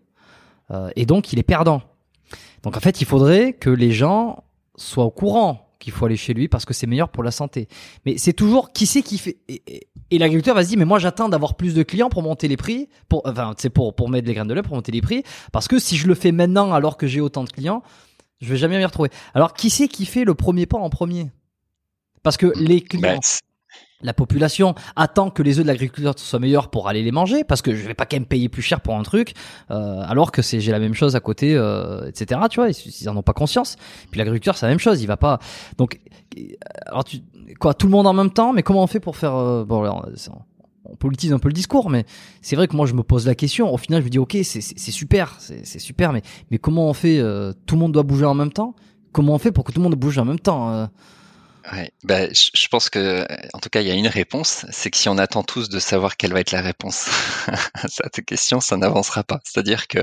et donc il est perdant. Donc en fait, il faudrait que les gens soient au courant qu'il faut aller chez lui parce que c'est meilleur pour la santé. Mais c'est toujours qui c'est qui fait. Et, l'agriculteur va se dire mais moi j'attends d'avoir plus de clients pour monter les prix, pour enfin c'est pour mettre les graines de lait pour monter les prix parce que si je le fais maintenant alors que j'ai autant de clients, je vais jamais m'y retrouver. Alors qui c'est qui fait le premier pas en premier? Parce que les clients. Ben, la population attend que les œufs de l'agriculteur soient meilleurs pour aller les manger parce que je vais pas quand même payer plus cher pour un truc euh, alors que c'est j'ai la même chose à côté euh, etc tu vois ils, en ont pas conscience puis l'agriculteur c'est la même chose il va pas donc alors tu quoi tout le monde en même temps mais comment on fait pour faire euh, bon on politise un peu le discours, mais c'est vrai que moi je me pose la question. Au final, je me dis ok, c'est super, c'est super, mais mais comment on fait Tout le monde doit bouger en même temps? Comment on fait pour que tout le monde bouge en même temps Ouais, bah, je pense que, en tout cas, il y a une réponse, c'est que si on attend tous de savoir quelle va être la réponse à cette question, ça n'avancera pas. C'est-à-dire que,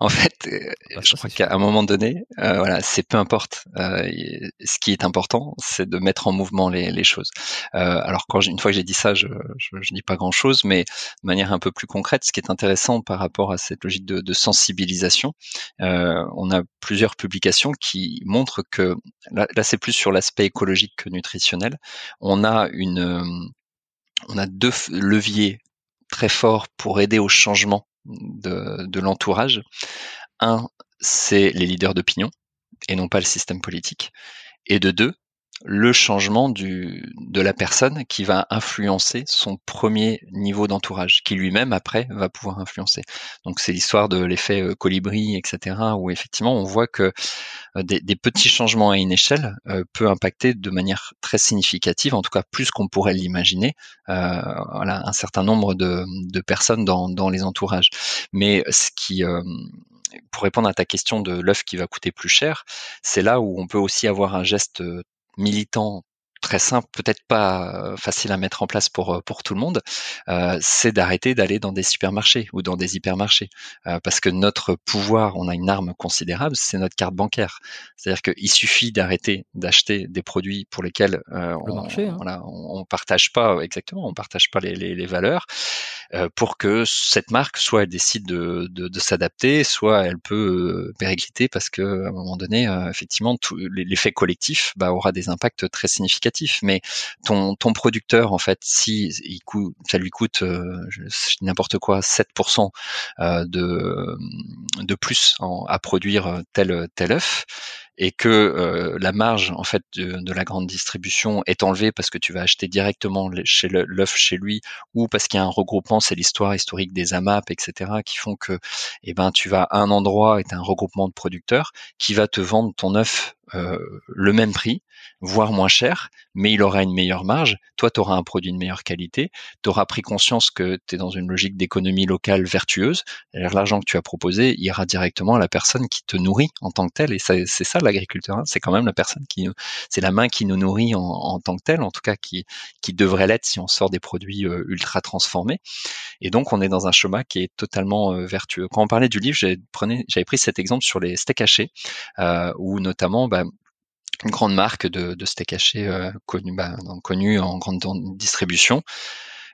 en fait, euh, bah, je crois qu'à un moment donné, euh, voilà, c'est peu importe. Euh, ce qui est important, c'est de mettre en mouvement les, les choses. Euh, alors, quand une fois que j'ai dit ça, je, je, je, dis pas grand-chose, mais de manière un peu plus concrète, ce qui est intéressant par rapport à cette logique de, de sensibilisation, euh, on a plusieurs publications qui montrent que là, là c'est plus sur l'aspect écologique nutritionnel, on a une, euh, on a deux leviers très forts pour aider au changement de, de l'entourage. Un, c'est les leaders d'opinion et non pas le système politique. Et de deux, le changement du, de la personne qui va influencer son premier niveau d'entourage, qui lui-même après va pouvoir influencer. Donc c'est l'histoire de l'effet euh, colibri, etc., où effectivement on voit que euh, des, des petits changements à une échelle euh, peut impacter de manière très significative, en tout cas plus qu'on pourrait l'imaginer, euh, voilà, un certain nombre de, de personnes dans, dans, les entourages. Mais ce qui pour répondre à ta question de l'œuf qui va coûter plus cher, c'est là où on peut aussi avoir un geste militant très simple, peut-être pas euh, facile à mettre en place pour euh, pour tout le monde, euh, c'est d'arrêter d'aller dans des supermarchés ou dans des hypermarchés, parce que notre pouvoir, on a une arme considérable, c'est notre carte bancaire. C'est-à-dire qu'il suffit d'arrêter d'acheter des produits pour lesquels on, marché, hein. voilà, on, partage pas exactement, on partage pas les, les, les valeurs, pour que cette marque soit elle décide de, de, de s'adapter, soit elle peut péricliter parce que à un moment donné, effectivement, l'effet collectif bah, aura des impacts très significatifs mais ton, ton producteur, en fait, si ça lui coûte euh, n'importe quoi 7% euh, de, de plus à produire tel, tel œuf, et que euh, la marge en fait de, la grande distribution est enlevée parce que tu vas acheter directement l'œuf chez lui ou parce qu'il y a un regroupement, c'est l'histoire historique des AMAP, etc., qui font que eh ben tu vas à un endroit et tu as un regroupement de producteurs qui va te vendre ton œuf le même prix voire moins cher, mais il aura une meilleure marge. Toi, tu auras un produit de meilleure qualité. Tu auras pris conscience que tu es dans une logique d'économie locale vertueuse. L'argent que tu as proposé ira directement à la personne qui te nourrit en tant que telle. Et c'est ça l'agriculteur. Hein. C'est quand même la personne qui, c'est la main qui nous nourrit en, tant que telle, en tout cas qui, qui devrait l'être si on sort des produits euh, ultra transformés. Et donc, on est dans un chemin qui est totalement euh, vertueux. Quand on parlait du livre, j'avais pris cet exemple sur les steaks hachés, euh, où notamment, bah, une grande marque de, de steak haché euh, connue, bah, connu en grande distribution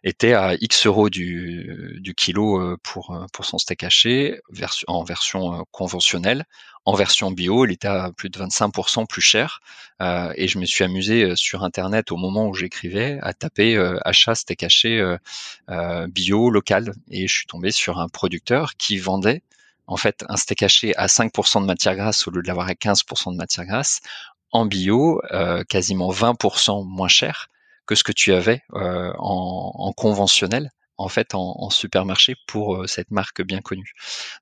était à X euros du, du kilo euh, pour, euh, pour son steak haché en version conventionnelle. En version bio, il était à plus de 25% plus cher. Euh, et je me suis amusé sur Internet au moment où j'écrivais à taper achat steak haché bio local. Et je suis tombé sur un producteur qui vendait en fait un steak haché à 5% de matière grasse au lieu de l'avoir à 15% de matière grasse en bio euh, quasiment 20% moins cher que ce que tu avais euh, en, conventionnel en fait en, supermarché pour euh, cette marque bien connue.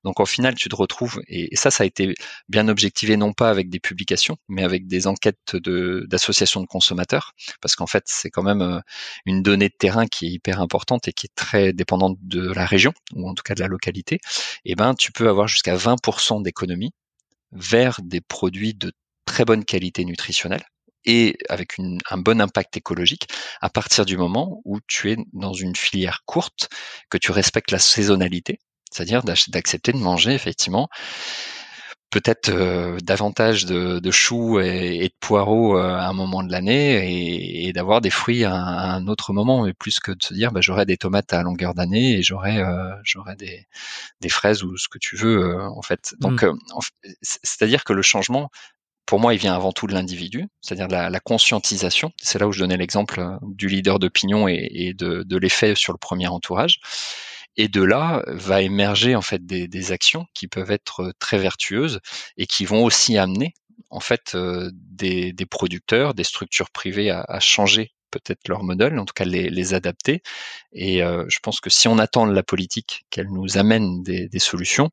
Donc au final, tu te retrouves et, ça, ça a été bien objectivé non pas avec des publications, mais avec des enquêtes d'associations de, consommateurs, parce qu'en fait, c'est quand même une donnée de terrain qui est hyper importante et qui est très dépendante de la région ou en tout cas de la localité. Et eh ben, tu peux avoir jusqu'à 20% d'économie vers des produits de très bonne qualité nutritionnelle et avec un bon impact écologique à partir du moment où tu es dans une filière courte, que tu respectes la saisonnalité, c'est-à-dire d'accepter de manger effectivement peut-être euh, davantage de, choux et, de poireaux euh, à un moment de l'année et, d'avoir des fruits à, un autre moment, mais plus que de se dire bah, j'aurai des tomates à longueur d'année et j'aurai euh, j'aurai des, des fraises ou ce que tu veux en fait. Donc mmh. c'est-à-dire que le changement pour moi, il vient avant tout de l'individu, c'est-à-dire la, la, conscientisation. C'est là où je donnais l'exemple euh, du leader d'opinion et, de, l'effet sur le premier entourage. Et de là va émerger en fait des, actions qui peuvent être très vertueuses et qui vont aussi amener en fait euh, des, producteurs, des structures privées à, changer peut-être leur modèle, en tout cas les, adapter. Et euh, je pense que si on attend de la politique qu'elle nous amène des, des, solutions,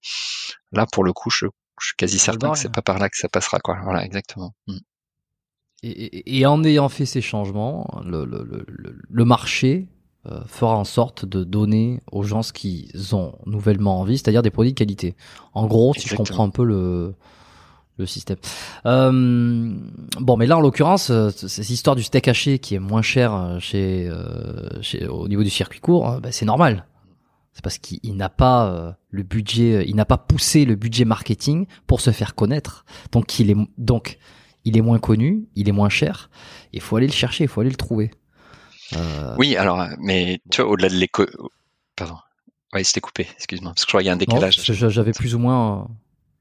là pour le coup, je je suis quasi certain que c'est pas par là que ça passera, quoi. Voilà, exactement. Mm. Et, en ayant fait ces changements, le, le, le, marché euh, fera en sorte de donner aux gens ce qu'ils ont nouvellement envie, c'est-à-dire des produits de qualité. En gros, si je comprends un peu le, le système. Euh, bon, mais là, en l'occurrence, euh, cette histoire du steak haché qui est moins cher chez, chez au niveau du circuit court, ben, c'est normal c'est parce qu'il n'a pas euh, le budget, euh, il n'a pas poussé le budget marketing pour se faire connaître. Donc il est donc il est moins connu, il est moins cher. Il faut aller le chercher, il faut aller le trouver. Euh... Oui, alors, mais tu vois, au-delà de l'éco, pardon. Oui, c'était coupé. Excuse-moi, parce que je crois qu'il y a un décalage. J'avais plus ou moins.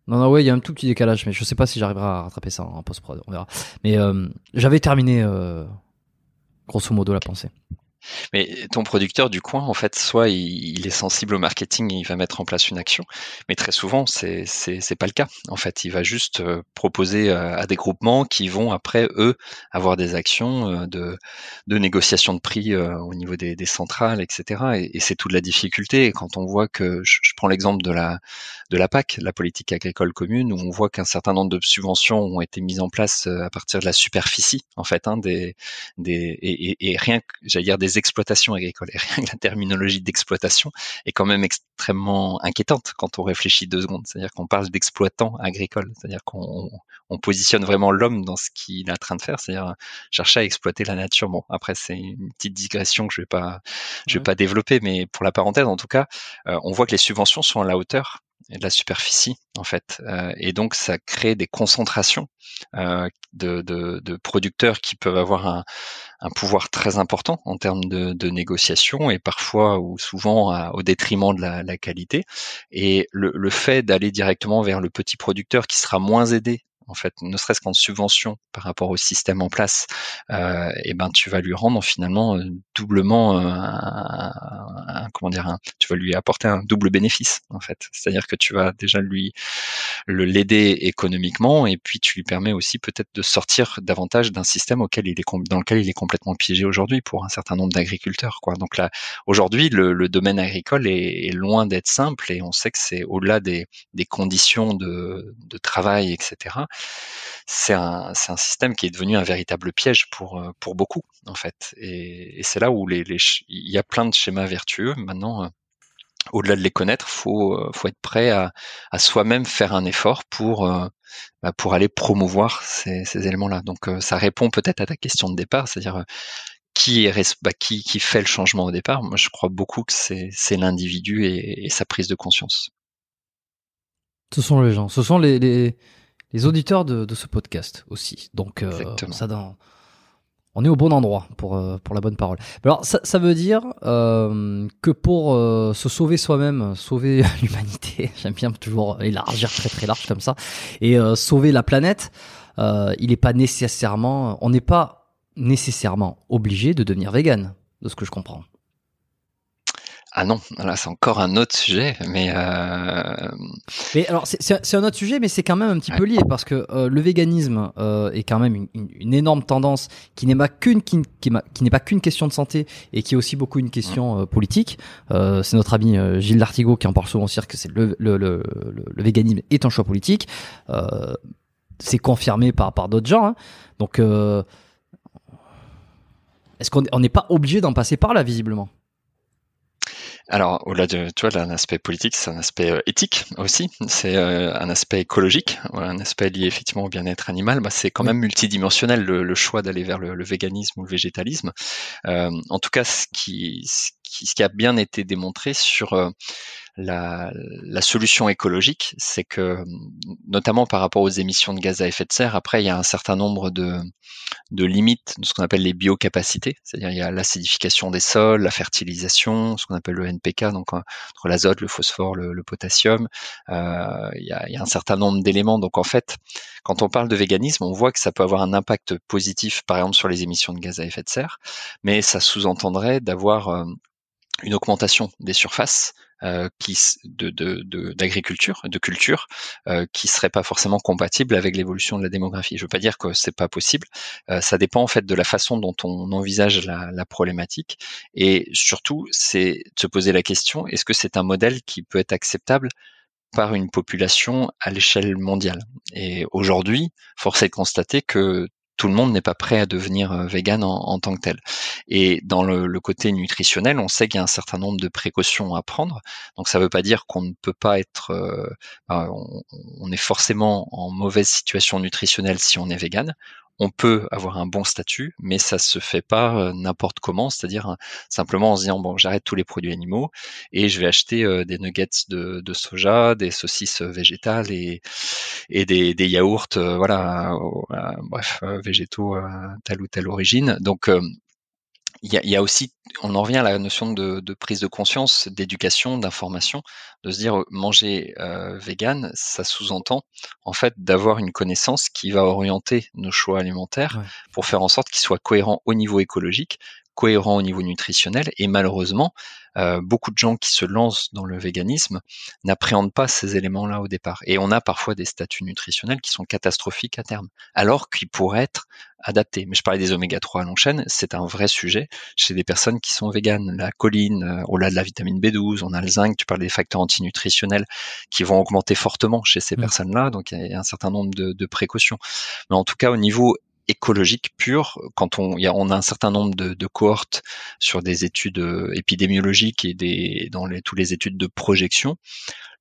Non, non, ouais, il y a un tout petit décalage, mais je sais pas si j'arriverai à rattraper ça en post-prod. On verra. Mais j'avais terminé, grosso modo, la pensée. Mais ton producteur du coin, en fait, soit il, est sensible au marketing et il va mettre en place une action, mais très souvent, c'est c'est pas le cas. En fait, il va juste euh, proposer euh, à des groupements qui vont après eux avoir des actions euh, de de négociation de prix au niveau des, centrales, etc. Et, c'est toute la difficulté. Quand on voit que, je, prends l'exemple de la de la PAC, la politique agricole commune, où on voit qu'un certain nombre de subventions ont été mises en place à partir de la superficie, en fait, hein, des des et, et, rien, j'allais dire des exploitations agricoles. Et rien que la terminologie d'exploitation est quand même extrêmement inquiétante quand on réfléchit deux secondes. C'est-à-dire qu'on parle d'exploitant agricole, c'est-à-dire qu'on on positionne vraiment l'homme dans ce qu'il est en train de faire, c'est-à-dire chercher à exploiter la nature. Bon, après c'est une petite digression que je vais pas, je vais pas développer, mais pour la parenthèse, en tout cas, euh, on voit que les subventions sont à la hauteur de la superficie en fait euh, et donc ça crée des concentrations euh, de, de, producteurs qui peuvent avoir un, un pouvoir très important en termes de, de négociation et parfois ou souvent au détriment de la, la qualité. Et le, le fait d'aller directement vers le petit producteur qui sera moins aidé en fait, ne serait-ce qu'en subvention par rapport au système en place, euh, et ben tu vas lui rendre finalement euh, doublement euh, un, comment dire, tu vas lui apporter un double bénéfice en fait. C'est-à-dire que tu vas déjà lui le l'aider économiquement et puis tu lui permets aussi peut-être de sortir davantage d'un système auquel il est dans lequel il est complètement piégé aujourd'hui pour un certain nombre d'agriculteurs. Donc là, aujourd'hui, le, domaine agricole est, loin d'être simple et on sait que c'est au-delà des, conditions de travail, etc c'est un, système qui est devenu un véritable piège pour, euh, beaucoup, en fait. Et, c'est là où il y a plein de schémas vertueux. Maintenant, euh, au-delà de les connaître, faut, euh, faut être prêt à, soi-même faire un effort pour, bah, aller promouvoir ces, éléments-là. Donc, ça répond peut-être à ta question de départ, c'est-à-dire bah, qui, fait le changement au départ. Moi, je crois beaucoup que c'est l'individu et, sa prise de conscience. Ce sont les gens, ce sont les les auditeurs de, de ce podcast aussi. Donc, euh, ça dans, on est au bon endroit pour, euh, pour la bonne parole. Alors, ça, ça veut dire euh, que pour euh, se sauver soi-même, sauver l'humanité, j'aime bien toujours élargir très très large comme ça, et euh, sauver la planète, il n'est pas nécessairement, on n'est pas nécessairement obligé de devenir vegan, de ce que je comprends. Ah non, là c'est encore un autre sujet, mais. Euh... Mais alors c'est un autre sujet, mais c'est quand même un petit peu lié parce que euh, le véganisme euh, est quand même une, une, énorme tendance qui n'est pas qu'une qui, qui, n'est pas qu'une question de santé et qui est aussi beaucoup une question euh, politique. Euh, c'est notre ami Gilles Lartigot qui en parle souvent dire que c'est le le, le, le, véganisme est un choix politique. c'est confirmé par par d'autres gens. Hein. Donc est-ce qu'on n'est pas obligé d'en passer par là visiblement? Alors, au-delà de, tu vois, d'un aspect politique, c'est un aspect euh, éthique aussi. C'est euh, un aspect écologique, un aspect lié effectivement au bien-être animal. Bah, c'est quand même multidimensionnel le, choix d'aller vers le, véganisme ou le végétalisme. Euh, en tout cas, ce qui, ce qui, ce qui, a bien été démontré sur la, la, solution écologique, c'est que, notamment par rapport aux émissions de gaz à effet de serre, après, il y a un certain nombre de, de limites de ce qu'on appelle les biocapacités, c'est-à-dire il y a l'acidification des sols, la fertilisation, ce qu'on appelle le NPK, donc entre l'azote, le phosphore, le, le potassium, euh, il, y a, il, y a, un certain nombre d'éléments. Donc en fait, quand on parle de véganisme, on voit que ça peut avoir un impact positif, par exemple, sur les émissions de gaz à effet de serre, mais ça sous-entendrait d'avoir euh, une augmentation des surfaces euh, qui de d'agriculture, de, de, culture, euh, qui serait pas forcément compatible avec l'évolution de la démographie. Je veux pas dire que c'est pas possible. Euh, ça dépend en fait de la façon dont on envisage la, la problématique et surtout c'est de se poser la question est-ce que c'est un modèle qui peut être acceptable par une population à l'échelle mondiale? Et aujourd'hui, force est de constater que tout le monde n'est pas prêt à devenir euh, vegan en, tant que tel. Et dans le, côté nutritionnel, on sait qu'il y a un certain nombre de précautions à prendre. Donc ça ne veut pas dire qu'on ne peut pas être, euh, bah, on, est forcément en mauvaise situation nutritionnelle si on est vegan on peut avoir un bon statut, mais ça se fait pas euh, n'importe comment, c'est-à-dire euh, simplement en se disant bon, j'arrête tous les produits animaux et je vais acheter euh, des nuggets de, soja, des saucisses végétales et, des yaourts, voilà, bref, végétaux telle ou telle origine. Donc il y, a, aussi, on en revient à la notion de, prise de conscience, d'éducation, d'information, de se dire manger euh, vegan, ça sous-entend en fait d'avoir une connaissance qui va orienter nos choix alimentaires pour faire en sorte qu'ils soient cohérents au niveau écologique, cohérent au niveau nutritionnel. Et malheureusement, euh, beaucoup de gens qui se lancent dans le véganisme n'appréhendent pas ces éléments-là au départ. Et on a parfois des statuts nutritionnels qui sont catastrophiques à terme, alors qu'ils pourraient être adaptés. Mais je parlais des oméga 3 à l'enchaîne, c'est un vrai sujet chez des personnes qui sont véganes. La choline, euh, au-delà de la vitamine B12, on a le zinc, tu parles des facteurs antinutritionnels qui vont augmenter fortement chez ces mmh. personnes-là, donc il y a un certain nombre de, de précautions. Mais en tout cas, au niveau écologique pure. Quand on, y a, on a un certain nombre de, de, cohortes sur des études euh, épidémiologiques et des, dans les, toutes les études de projection,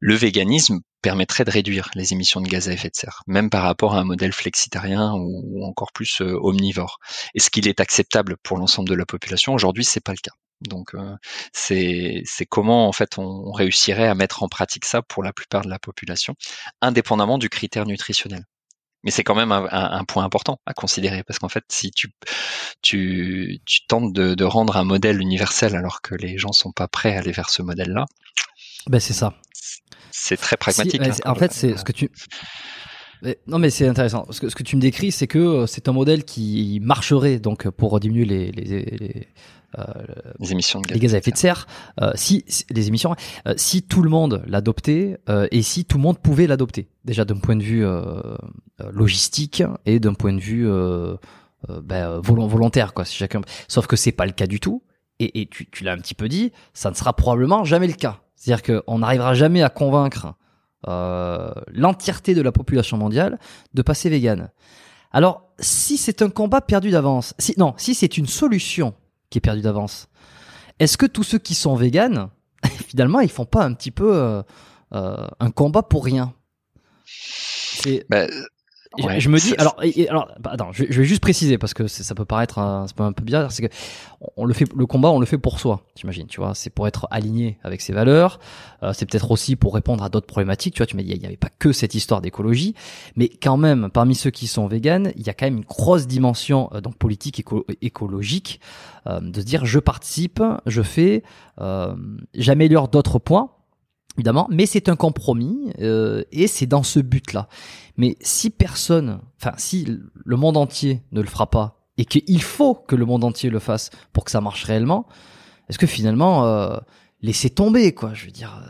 le véganisme permettrait de réduire les émissions de gaz à effet de serre, même par rapport à un modèle flexitarien ou, encore plus euh, omnivore. Est-ce qu'il est acceptable pour l'ensemble de la population Aujourd'hui, c'est pas le cas. Donc euh, c'est comment en fait on, réussirait à mettre en pratique ça pour la plupart de la population, indépendamment du critère nutritionnel mais c'est quand même un, point important à considérer parce qu'en fait, si tu, tu, tu tentes de, de, rendre un modèle universel alors que les gens sont pas prêts à aller vers ce modèle-là, ben c'est ça. C'est très pragmatique. Hein, en fait, c'est ce que tu non, mais c'est intéressant. Ce que, ce que tu me décris, c'est que euh, c'est un modèle qui marcherait donc pour diminuer les, les, les, les émissions de gaz, les gaz à effet de serre. Euh, si, les émissions, euh, si tout le monde l'adoptait et si tout le monde pouvait l'adopter, déjà d'un point de vue logistique et d'un point de vue ben, volontaire, quoi. Si chacun, sauf que c'est pas le cas du tout. Et, et tu, tu l'as un petit peu dit, ça ne sera probablement jamais le cas. C'est-à-dire qu'on n'arrivera jamais à convaincre euh, l'entièreté de la population mondiale de passer vegan. Alors, si c'est un combat perdu d'avance, si non, si c'est une solution est perdue d'avance, est-ce que tous ceux qui sont véganes, finalement, ils font pas un petit peu euh, euh, un combat pour rien? C'est je me dis, alors, alors, bah, attends, je, vais juste préciser parce que ça peut paraître un, un peu bizarre, c'est que on le fait, le combat, on le fait pour soi, t'imagines, tu vois, c'est pour être aligné avec ses valeurs, euh, c'est peut-être aussi pour répondre à d'autres problématiques, tu vois, tu m'as dit, il n'y avait pas que cette histoire d'écologie, mais quand même, parmi ceux qui sont véganes, il y a quand même une grosse dimension euh, donc politique écologique, euh, de se dire, je participe, je fais, j'améliore d'autres points évidemment, mais c'est un compromis euh, et c'est dans ce but-là. Mais si personne, enfin si le monde entier ne le fera pas et qu'il faut que le monde entier le fasse pour que ça marche réellement, est-ce que finalement euh, laissez tomber quoi Je veux dire,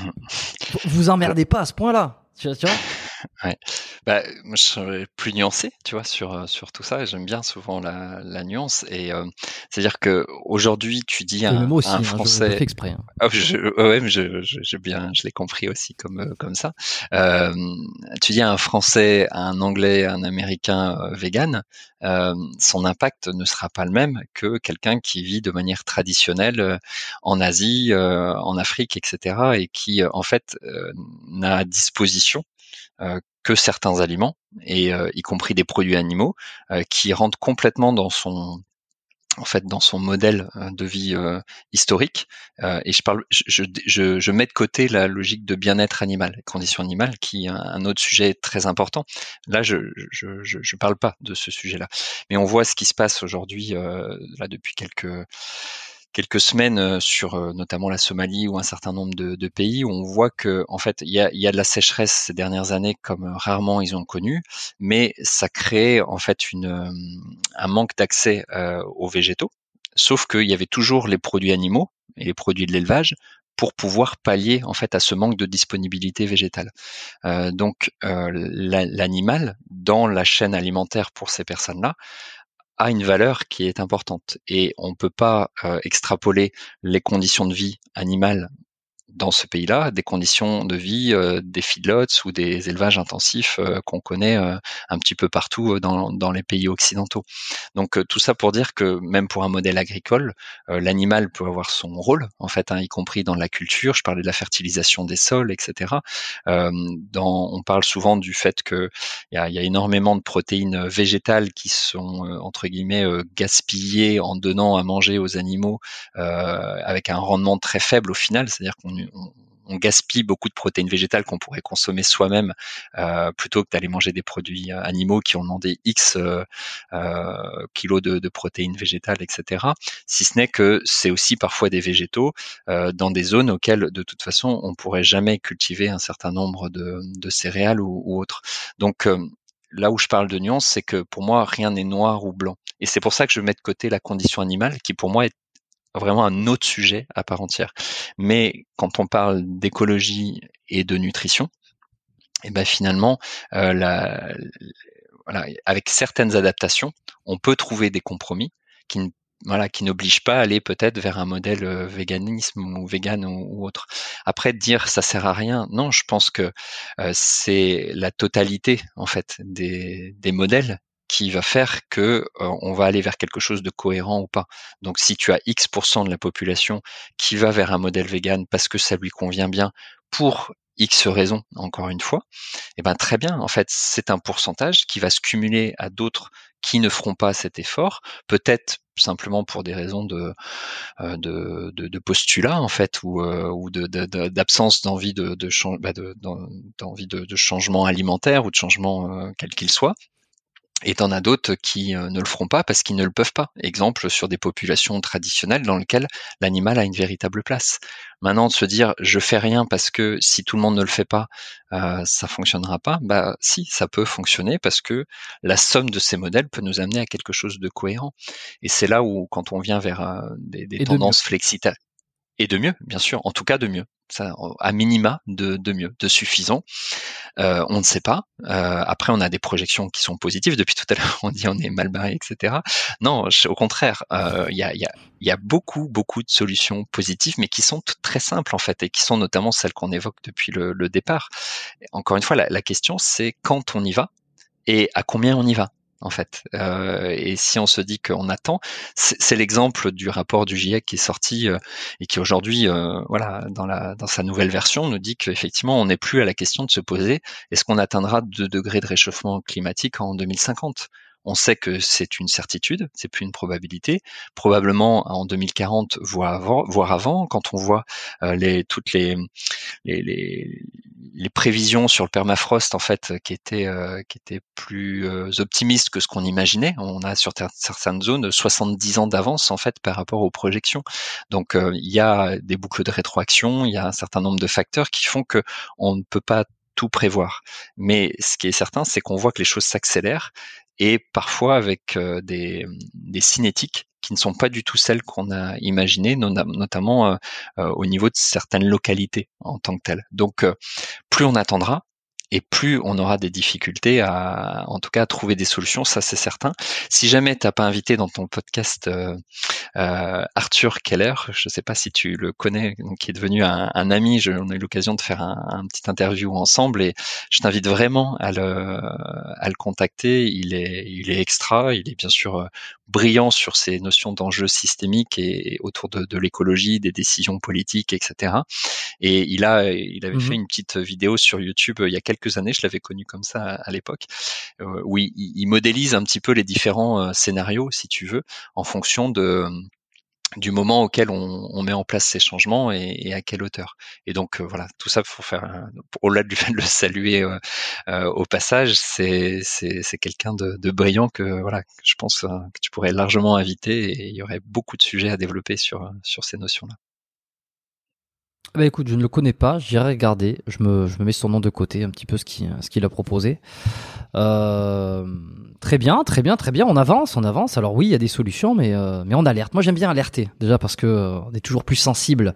euh, vous emmerdez pas à ce point-là, tu vois? Ouais. Bah, moi, je serais plus nuancé, tu vois, sur, euh, sur tout ça. J'aime bien souvent la, la nuance. Et euh, c'est-à-dire que aujourd'hui, tu dis un, un hein, français. exprès. Hein. Ah, je, ouais, mais je, je, bien, je l'ai compris aussi comme euh, comme ça. Euh, tu dis à un français, à un anglais, à un américain euh, vegan, son impact ne sera pas le même que quelqu'un qui vit de manière traditionnelle en Asie, en Afrique, etc. et qui en fait n'a à disposition euh, que certains aliments, et euh, y compris des produits animaux, euh, qui rentrent complètement dans son en fait dans son modèle de vie historique. et je parle, je, je, je, mets de côté la logique de bien-être animal, conditions animales, qui est un autre sujet très important. Là, je je, je, je parle pas de ce sujet-là, mais on voit ce qui se passe aujourd'hui là depuis quelques quelques semaines euh, sur euh, notamment la Somalie ou un certain nombre de, pays où on voit que en fait il y a, de la sécheresse ces dernières années comme euh, rarement ils ont connu, mais ça crée en fait un manque d'accès aux végétaux. Sauf qu'il y avait toujours les produits animaux et les produits de l'élevage pour pouvoir pallier en fait à ce manque de disponibilité végétale. Euh, donc euh, l'animal dans la chaîne alimentaire pour ces personnes-là a une valeur qui est importante. Et on ne peut pas euh, extrapoler les conditions de vie animales dans ce pays-là des conditions de vie euh, des feedlots ou des élevages intensifs euh, qu'on connaît euh, un petit peu partout dans, dans, les pays occidentaux. Donc tout ça pour dire que même pour un modèle agricole, l'animal peut avoir son rôle, en fait, hein, y compris dans la culture. Je parlais de la fertilisation des sols, etc. Dans, on parle souvent du fait qu'il y a, y a énormément de protéines végétales qui sont entre guillemets gaspillées en donnant à manger aux animaux avec un rendement très faible au final, c'est-à-dire qu'on on, gaspille beaucoup de protéines végétales qu'on pourrait consommer soi-même euh, plutôt que d'aller manger des produits euh, animaux qui ont demandé X euh, kilos de, protéines végétales, etc. Si ce n'est que c'est aussi parfois des végétaux dans des zones auxquelles de toute façon on pourrait jamais cultiver un certain nombre de, céréales ou, ou autres. Donc là où je parle de nuance, c'est que pour moi, rien n'est noir ou blanc. Et c'est pour ça que je mets de côté la condition animale, qui pour moi est vraiment un autre sujet à part entière. Mais quand on parle d'écologie et de nutrition, et eh ben finalement, euh, la, voilà, avec certaines adaptations, on peut trouver des compromis qui voilà, qui n'obligent pas à aller peut-être vers un modèle euh, véganisme ou vegan ou, autre. Après, dire ça sert à rien, non, je pense que euh, c'est la totalité en fait des, des modèles qui va faire que on va aller vers quelque chose de cohérent ou pas. Donc si tu as X% de la population qui va vers un modèle vegan parce que ça lui convient bien pour X raisons, encore une fois, eh ben très bien. En fait, c'est un pourcentage qui va se cumuler à d'autres qui ne feront pas cet effort, peut-être simplement pour des raisons de de, postulat en fait ou, d'absence d'envie de, de, bah, de, changement alimentaire ou de changement quel qu'il soit Et t'en as d'autres qui euh, ne le feront pas parce qu'ils ne le peuvent pas. Exemple sur des populations traditionnelles dans lesquelles l'animal a une véritable place. Maintenant de se dire je fais rien parce que si tout le monde ne le fait pas, euh, ça fonctionnera pas. Bah si, ça peut fonctionner parce que la somme de ces modèles peut nous amener à quelque chose de cohérent. Et c'est là où quand on vient vers euh, des, des tendances flexitaires et de mieux, bien sûr, en tout cas de mieux ça, à minima de, de mieux, de suffisant. Euh, on ne sait pas. Euh, après, on a des projections qui sont positives. Depuis tout à l'heure, on dit on est mal barré, etc. Non, au contraire, euh, il y, a, y, a, y, a, beaucoup, beaucoup de solutions positives, mais qui sont très simples en fait, et qui sont notamment celles qu'on évoque depuis le, le, départ. Encore une fois, la, la question, c'est quand on y va et à combien on y va en fait. Euh, et si on se dit qu'on attend, c'est l'exemple du rapport du GIEC qui est sorti euh, et qui aujourd'hui, euh, voilà, dans, dans sa nouvelle version, nous dit qu'effectivement, on n'est plus à la question de se poser est-ce qu'on atteindra 2 degrés de réchauffement climatique en 2050 on sait que c'est une certitude, c'est plus une probabilité. Probablement en 2040, voire avant, quand on voit les, toutes les, les, les, les prévisions sur le permafrost en fait qui étaient euh, qui étaient plus euh, optimistes que ce qu'on imaginait. On a sur certaines zones 70 ans d'avance en fait par rapport aux projections. Donc euh, il y a des boucles de rétroaction, il y a un certain nombre de facteurs qui font que on ne peut pas tout prévoir. Mais ce qui est certain, c'est qu'on voit que les choses s'accélèrent et parfois avec des, des cinétiques qui ne sont pas du tout celles qu'on a imaginées, notamment euh, euh, au niveau de certaines localités en tant que telles. Donc, euh, plus on attendra, et plus on aura des difficultés à, en tout cas, à trouver des solutions, ça c'est certain. Si jamais t'as pas invité dans ton podcast euh, euh, Arthur Keller, je ne sais pas si tu le connais, qui est devenu un, un ami, je, on a eu l'occasion de faire un, un, petit interview ensemble et je t'invite vraiment à le, à le contacter. Il est, il est extra, il est bien sûr euh, brillant sur ces notions d'enjeux systémiques et, autour de, de l'écologie, des décisions politiques, etc. Et il a, il avait mmh fait une petite vidéo sur YouTube il y a quelques années, je l'avais connu comme ça à, l'époque, euh, où il, modélise un petit peu les différents euh, scénarios, si tu veux, en fonction de du moment auquel on, met en place ces changements et, à quelle hauteur. Et donc euh, voilà, tout ça pour faire, au-delà du fait de le saluer au passage, c'est c'est quelqu'un de, de, brillant que voilà, je pense que tu pourrais largement inviter et il y aurait beaucoup de sujets à développer sur sur ces notions-là. Bah écoute, je ne le connais pas, j'irai regarder, je me, je me mets son nom de côté, un petit peu ce qu'il ce qu'il a proposé. Euh, très bien, très bien, très bien, on avance, on avance. Alors oui, il y a des solutions, mais, euh, mais on alerte. Moi j'aime bien alerter, déjà parce que euh, on est toujours plus sensible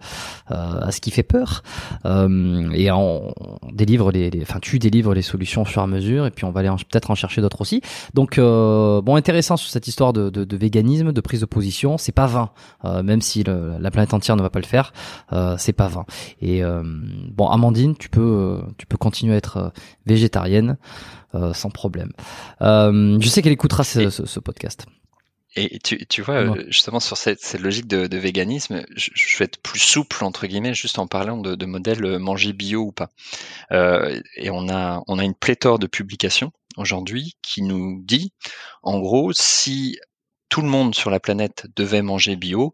euh, à ce qui fait peur. Euh, et on, délivre les, les, enfin tu délivres les solutions au fur et à mesure, et puis on va aller peut-être en chercher d'autres aussi. Donc bon, intéressant sur cette histoire de, de, de véganisme, de prise de position, c'est pas vain, même si le, la planète entière ne va pas le faire, c'est pas vain. Et euh, bon, Amandine, tu peux, euh, tu peux continuer à être euh, végétarienne sans problème. je sais qu'elle écoutera ce, podcast. Et tu, tu vois, justement, sur cette, cette logique de, de véganisme, je, je, vais être plus souple, entre guillemets, juste en parlant de, de modèles manger bio ou pas. Euh, et on a, on a une pléthore de publications aujourd'hui qui nous dit, en gros, si tout le monde sur la planète devait manger bio,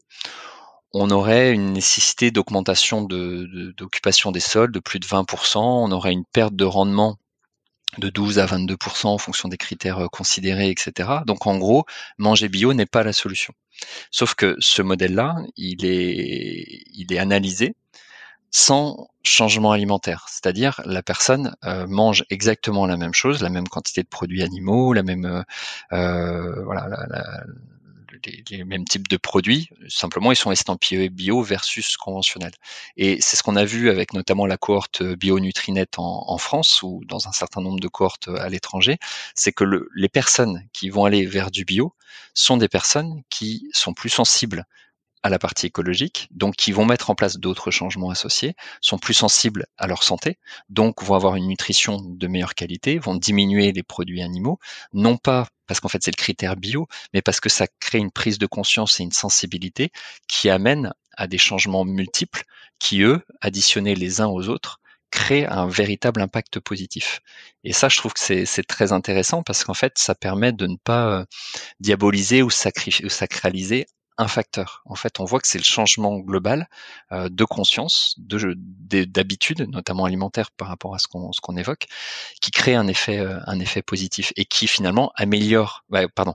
on aurait une nécessité d'augmentation d'occupation des sols de plus de 20%, on aurait une perte de rendement de 12 à 22% en fonction des critères euh, considérés, etc. Donc en gros, manger bio n'est pas la solution. Sauf que ce modèle-là, il est, il est analysé sans changement alimentaire, c'est-à-dire la personne euh, mange exactement la même chose, la même quantité de produits animaux, la même euh, voilà, les, mêmes types de produits, simplement ils sont estampillés bio versus conventionnel. Et c'est ce qu'on a vu avec notamment la cohorte BioNutrinet en, France ou dans un certain nombre de cohortes à l'étranger, c'est que le, les personnes qui vont aller vers du bio sont des personnes qui sont plus sensibles à la partie écologique, donc qui vont mettre en place d'autres changements associés, sont plus sensibles à leur santé, donc vont avoir une nutrition de meilleure qualité, vont diminuer les produits animaux, non pas parce qu'en fait c'est le critère bio, mais parce que ça crée une prise de conscience et une sensibilité qui amène à des changements multiples qui, eux, additionnés les uns aux autres, créent un véritable impact positif. Et ça, je trouve que c'est très intéressant parce qu'en fait, ça permet de ne pas euh, diaboliser ou, ou sacraliser un facteur. En fait, on voit que c'est le changement global euh, de conscience, de d'habitude, notamment alimentaire par rapport à ce qu'on ce qu'on évoque, qui crée un effet euh, un effet positif et qui finalement améliore, pardon,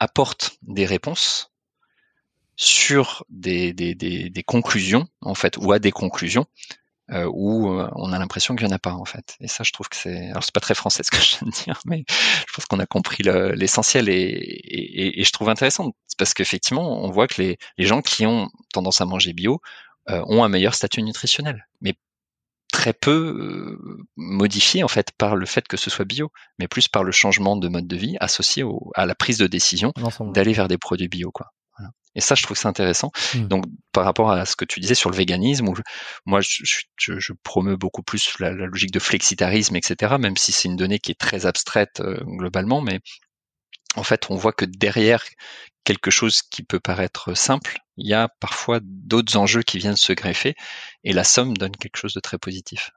apporte des réponses sur des, des, des, des, conclusions en fait ou à des conclusions euh, où euh, on a l'impression qu'il n'y en a pas en fait. Et ça, je trouve que c'est, alors c'est pas très français ce que je viens de dire, mais je pense qu'on a compris l'essentiel et, et, et, je trouve intéressant parce qu'effectivement, on voit que les, les gens qui ont tendance à manger bio euh, ont un meilleur statut nutritionnel, mais très peu euh, modifié en fait par le fait que ce soit bio, mais plus par le changement de mode de vie associé au, à la prise de décision d'aller vers des produits bio quoi. Et ça, je trouve ça intéressant. Mmh. Donc, par rapport à ce que tu disais sur le véganisme, où moi, je, je, je promeux beaucoup plus la, logique de flexitarisme, etc., même si c'est une donnée qui est très abstraite euh, globalement, mais en fait, on voit que derrière quelque chose qui peut paraître simple, il y a parfois d'autres enjeux qui viennent se greffer, et la somme donne quelque chose de très positif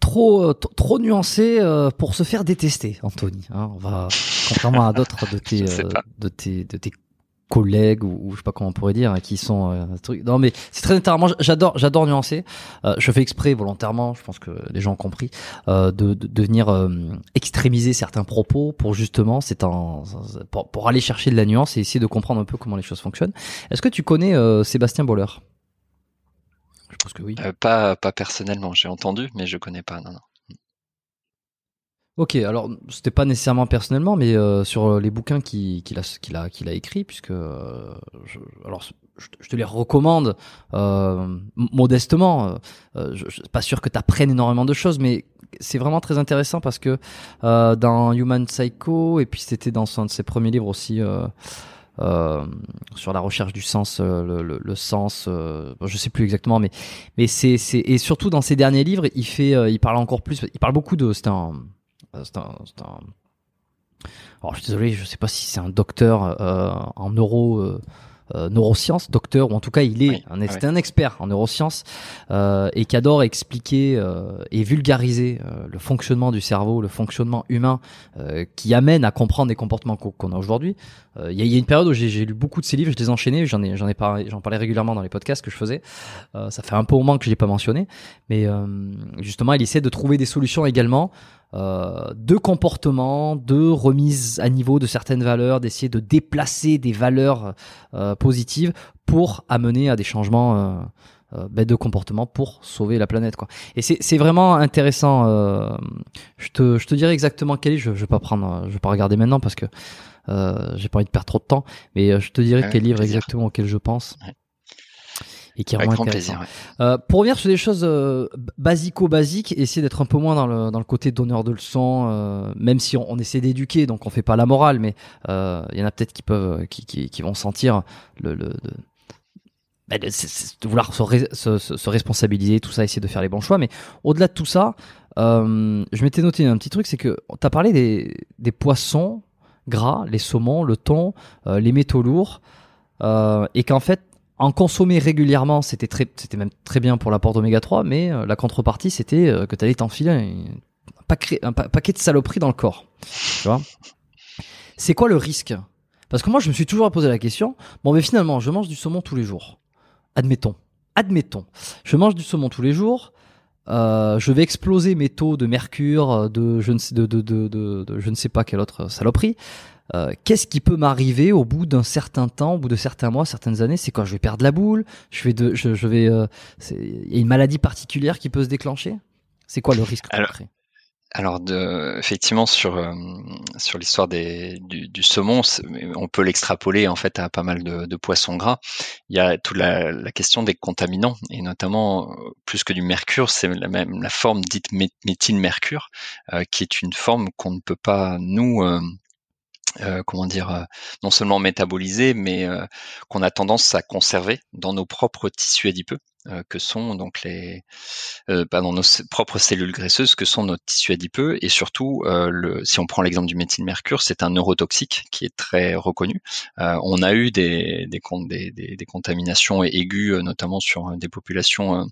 trop euh, trop nuancé euh, pour se faire détester, Anthony. Hein. on va contrairement à d'autres de tes, euh, de tes de tes collègues ou, ou, je sais pas comment on pourrait dire hein, qui sont euh, truc non mais c'est très intéressant j'adore j'adore nuancer je fais exprès volontairement je pense que les gens ont compris de, de, de, venir extrémiser certains propos pour justement c'est un pour, pour, aller chercher de la nuance et essayer de comprendre un peu comment les choses fonctionnent est-ce que tu connais Sébastien Boller? Pense que oui. Euh, pas, pas personnellement, j'ai entendu, mais je connais pas. Non, non. Ok, alors c'était pas nécessairement personnellement, mais euh, sur les bouquins qu'il a, qu'il a, qu'il a écrit, puisque euh, je, alors je, te les recommande modestement. je, je suis pas sûr que tu apprennes énormément de choses, mais c'est vraiment très intéressant parce que dans Human Psycho et puis c'était dans son de ses premiers livres aussi. Euh, sur la recherche du sens, euh, le, sens, euh, je sais plus exactement, mais mais c'est et surtout dans ses derniers livres, il fait, il parle encore plus, il parle beaucoup de, c'est un, c'est un, alors je suis désolé, je sais pas si c'est un docteur en neuro euh, neurosciences, docteur, ou en tout cas il est un, un expert en neurosciences euh, et qui adore expliquer euh, et vulgariser euh, le fonctionnement du cerveau, le fonctionnement humain qui amène à comprendre des comportements qu'on a aujourd'hui. Il y, y, a une période où j'ai lu beaucoup de ces livres, je les ai enchaînés, j'en ai, j'en ai parlé, j'en parlais régulièrement dans les podcasts que je faisais. ça fait un peu au moins que je l'ai pas mentionné, mais justement il essaie de trouver des solutions également euh, de comportement, de remise à niveau de certaines valeurs, d'essayer de déplacer des valeurs euh, positives pour amener à des changements euh, euh ben, de comportement pour sauver la planète. Quoi. Et c'est vraiment intéressant. Euh, je, te, je te dirai exactement quel est. Je, je vais pas prendre, je vais pas regarder maintenant parce que j'ai pas envie de perdre trop de temps. Mais je te dirai quel livre exactement auquel je pense et qui est vraiment Plaisir, euh, pour revenir sur des choses euh, basico-basiques, essayer d'être un peu moins dans le, dans le côté donneur de leçons, euh, même si on, on essaie d'éduquer, donc on fait pas la morale, mais euh, il y en a peut-être qui peuvent, qui, qui, qui, vont sentir le, le de, bah, de, de, vouloir se, se, se, responsabiliser, tout ça, essayer de faire les bons choix. Mais au-delà de tout ça, euh, je m'étais noté un petit truc, c'est que tu as parlé des, des poissons gras, les saumons, le thon, euh, les métaux lourds, euh, et qu'en fait, en consommer régulièrement, c'était très, c'était même très bien pour l'apport d'oméga 3, mais euh, la contrepartie, c'était euh, que tu allais t'enfiler un, paquet de saloperies dans le corps. Tu vois? C'est quoi le risque? Parce que moi, je me suis toujours posé la question. Bon, mais finalement, je mange du saumon tous les jours. Admettons. Admettons. Je mange du saumon tous les jours. Euh, je vais exploser mes taux de mercure, de je ne sais, de je ne sais pas quelle autre saloperie. Euh, qu'est-ce qui peut m'arriver au bout d'un certain temps, au bout de certains mois, certaines années? C'est quand je vais perdre la boule, je vais, de, je, je vais, euh, il y a une maladie particulière qui peut se déclencher? C'est quoi le risque alors, alors de, effectivement sur euh, sur l'histoire des du, du, saumon, on peut l'extrapoler en fait à pas mal de, de, poissons gras. Il y a toute la, la, question des contaminants et notamment plus que du mercure, c'est la même la forme dite méthylmercure, euh, qui est une forme qu'on ne peut pas nous euh, comment dire, euh, non seulement métaboliser, mais euh, qu'on a tendance à conserver dans nos propres tissus adipeux. Euh, que sont donc les euh, nos propres cellules graisseuses, que sont nos tissus adipeux, et surtout, euh, le, si on prend l'exemple du méthylmercure, c'est un neurotoxique qui est très reconnu. On a eu des, des, des, des, contaminations aiguës, notamment sur des populations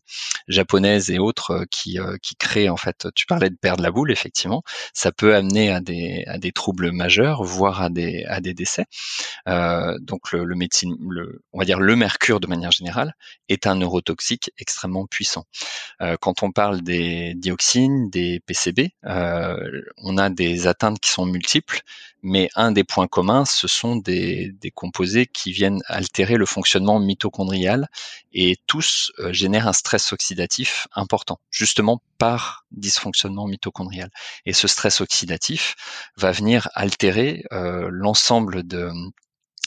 japonaises et autres, qui, qui créent en fait. Tu parlais de perdre la boule, effectivement, ça peut amener à des, à des troubles majeurs, voire à des, à des décès. Donc le, médecine, le, on va dire le mercure de manière générale, est un neurotoxique extrêmement puissant. Euh, quand on parle des dioxines, des PCB, euh, on a des atteintes qui sont multiples, mais un des points communs, ce sont des, composés qui viennent altérer le fonctionnement mitochondrial et tous euh, génèrent un stress oxydatif important, justement par dysfonctionnement mitochondrial. Et ce stress oxydatif va venir altérer l'ensemble de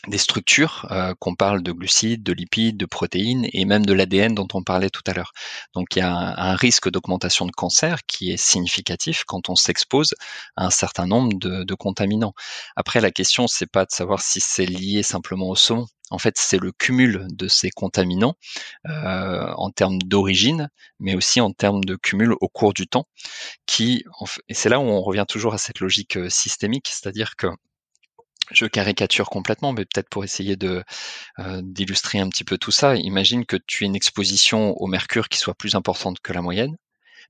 des structures, euh, qu'on parle de glucides, de lipides, de protéines et même de l'ADN dont on parlait tout à l'heure. Donc il y a un, risque d'augmentation de cancer qui est significatif quand on s'expose à un certain nombre de, contaminants. Après la question c'est pas de savoir si c'est lié simplement au saumon. En fait, c'est le cumul de ces contaminants euh, en termes d'origine, mais aussi en termes de cumul au cours du temps, qui, et c'est là où on revient toujours à cette logique euh, systémique, c'est-à-dire que je caricature complètement, mais peut-être pour essayer de euh, d'illustrer un petit peu tout ça. Imagine que tu aies une exposition au mercure qui soit plus importante que la moyenne.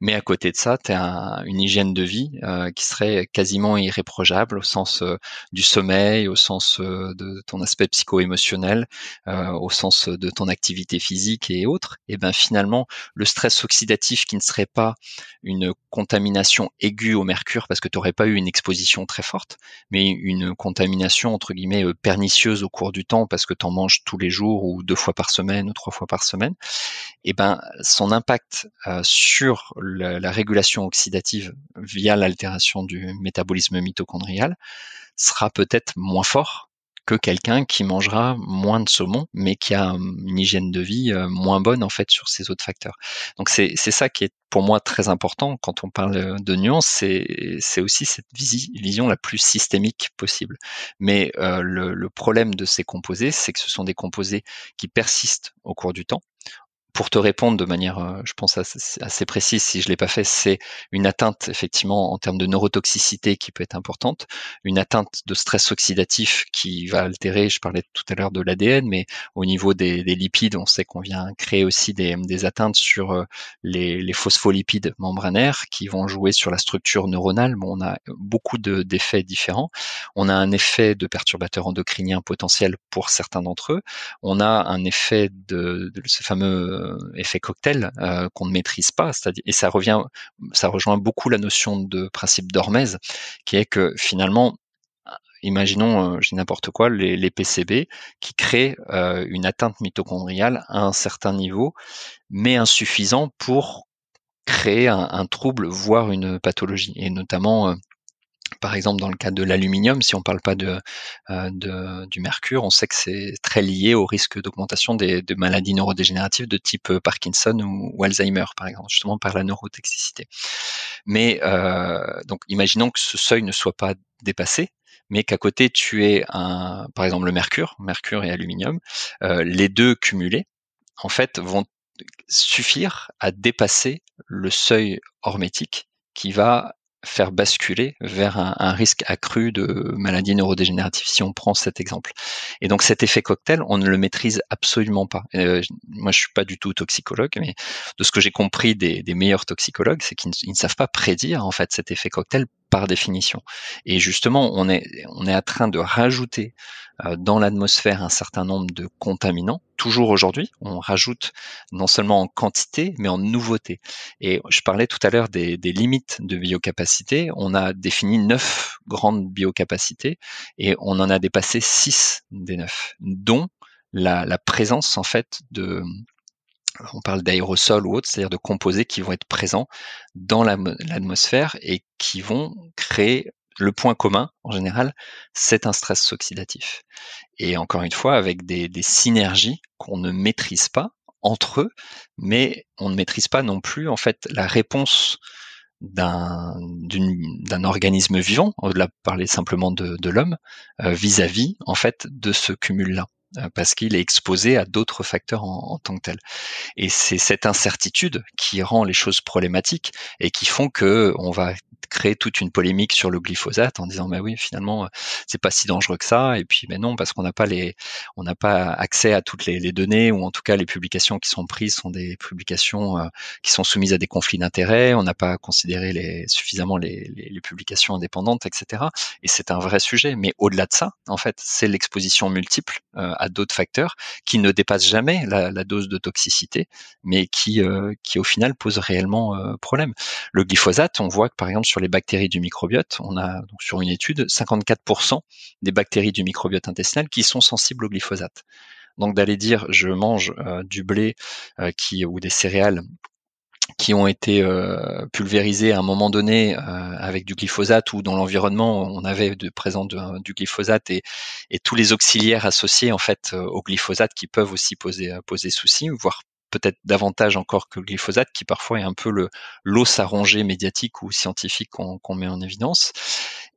Mais à côté de ça, tu as une hygiène de vie euh, qui serait quasiment irréprochable au sens euh, du sommeil, au sens euh, de ton aspect psycho-émotionnel, au sens de ton activité physique et autres. Et ben finalement, le stress oxydatif qui ne serait pas une contamination aiguë au mercure parce que tu n'aurais pas eu une exposition très forte, mais une contamination entre guillemets pernicieuse au cours du temps parce que tu en manges tous les jours ou deux fois par semaine ou trois fois par semaine, et ben son impact sur la, régulation oxydative via l'altération du métabolisme mitochondrial sera peut-être moins fort que quelqu'un qui mangera moins de saumon, mais qui a une hygiène de vie euh, moins bonne en fait sur ces autres facteurs. Donc c'est ça qui est pour moi très important quand on parle de nuances, c'est aussi cette vision la plus systémique possible. Mais euh, le problème de ces composés, c'est que ce sont des composés qui persistent au cours du temps pour te répondre de manière, euh, je pense, assez, précise, si je l'ai pas fait, c'est une atteinte effectivement en termes de neurotoxicité qui peut être importante, une atteinte de stress oxydatif qui va altérer, je parlais tout à l'heure de l'ADN, mais au niveau des, lipides, on sait qu'on vient créer aussi des, atteintes sur euh, les, phospholipides membranaires qui vont jouer sur la structure neuronale. Bon, on a beaucoup d'effets différents. On a un effet de perturbateur endocrinien potentiel pour certains d'entre eux. On a un effet de, ce fameux effet cocktail euh, qu'on ne maîtrise pas. Et ça revient, ça rejoint beaucoup la notion de principe d'Hormèse, qui est que finalement, imaginons, euh, j'ai n'importe quoi, les, PCB qui créent une atteinte mitochondriale à un certain niveau, mais insuffisant pour créer un trouble, voire une pathologie. Et notamment, par exemple, dans le cas de l'aluminium, si on ne parle pas de, euh, du mercure, on sait que c'est très lié au risque d'augmentation des, de maladies neurodégénératives de type euh, Parkinson ou, Alzheimer, par exemple, justement par la neurotoxicité. Mais euh, donc, imaginons que ce seuil ne soit pas dépassé, mais qu'à côté tu aies un, par exemple le mercure, mercure et aluminium, les deux cumulés, en fait, vont suffire à dépasser le seuil hormétique qui va faire basculer vers un, risque accru de maladie neurodégénérative si on prend cet exemple. Et donc cet effet cocktail, on ne le maîtrise absolument pas. Euh, moi, je suis pas du tout toxicologue, mais de ce que j'ai compris des, des meilleurs toxicologues, c'est qu'ils ne, savent pas prédire en fait cet effet cocktail par définition. Et justement, on est, on est en train de rajouter euh, dans l'atmosphère un certain nombre de contaminants. Toujours aujourd'hui, on rajoute non seulement en quantité, mais en nouveauté. Et je parlais tout à l'heure des, des, limites de biocapacité. On a défini neuf grandes biocapacités et on en a dépassé six des neuf, dont la, la présence en fait de on parle d'aérosols ou autres, c'est-à-dire de composés qui vont être présents dans l'atmosphère et qui vont créer le point commun, en général, c'est un stress oxydatif. Et encore une fois, avec des, synergies qu'on ne maîtrise pas entre eux, mais on ne maîtrise pas non plus, en fait, la réponse d'un organisme vivant, au-delà de parler simplement de, l'homme, euh, vis-à-vis en fait de ce cumul-là. Parce qu'il est exposé à d'autres facteurs en, tant que tel. Et c'est cette incertitude qui rend les choses problématiques et qui font que on va créer toute une polémique sur le glyphosate en disant bah oui finalement c'est pas si dangereux que ça. Et puis mais non parce qu'on n'a pas les on n'a pas accès à toutes les, données ou en tout cas les publications qui sont prises sont des publications euh, qui sont soumises à des conflits d'intérêts. On n'a pas considéré les, suffisamment les, les, les publications indépendantes etc et c'est un vrai sujet. Mais au-delà de ça en fait c'est l'exposition multiple euh, d'autres facteurs qui ne dépassent jamais la, dose de toxicité mais qui euh, qui au final pose réellement problème le glyphosate on voit que par exemple sur les bactéries du microbiote, on a donc sur une étude 54% des bactéries du microbiote intestinal qui sont sensibles au glyphosate. Donc d'aller dire je mange euh, du blé euh, qui ou des céréales qui ont été euh, pulvérisées à un moment donné avec du glyphosate ou dans l'environnement on avait de présent du glyphosate et, tous les auxiliaires associés en fait au glyphosate qui peuvent aussi poser poser souci voire peut-être davantage encore que le glyphosate, qui parfois est un peu le l'os à ronger médiatique ou scientifique qu'on met en évidence.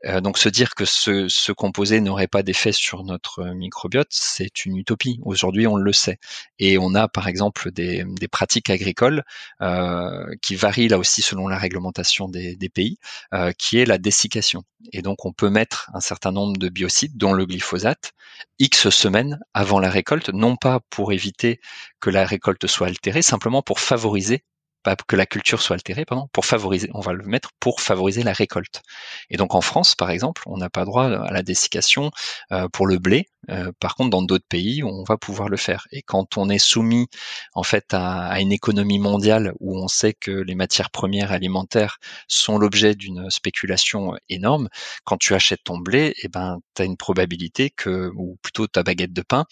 Euh, donc se dire que ce, composé n'aurait pas d'effet sur notre microbiote, c'est une utopie. Aujourd'hui, on le sait. Et on a par exemple des, pratiques agricoles euh, qui varient là aussi selon la réglementation des, des pays, euh, qui est la dessiccation. Et donc on peut mettre un certain nombre de biocides, dont le glyphosate, X semaines avant la récolte, non pas pour éviter que la récolte soit altérée, simplement pour favoriser pas que la culture soit altérée, pardon, pour favoriser, on va le mettre pour favoriser la récolte. Et donc en France, par exemple, on n'a pas droit à la dessiccation euh, pour le blé. Euh, par contre, dans d'autres pays, on va pouvoir le faire. Et quand on est soumis en fait à, une économie mondiale où on sait que les matières premières alimentaires sont l'objet d'une spéculation énorme, quand tu achètes ton blé, eh ben, tu as une probabilité que, ou plutôt ta baguette de pain,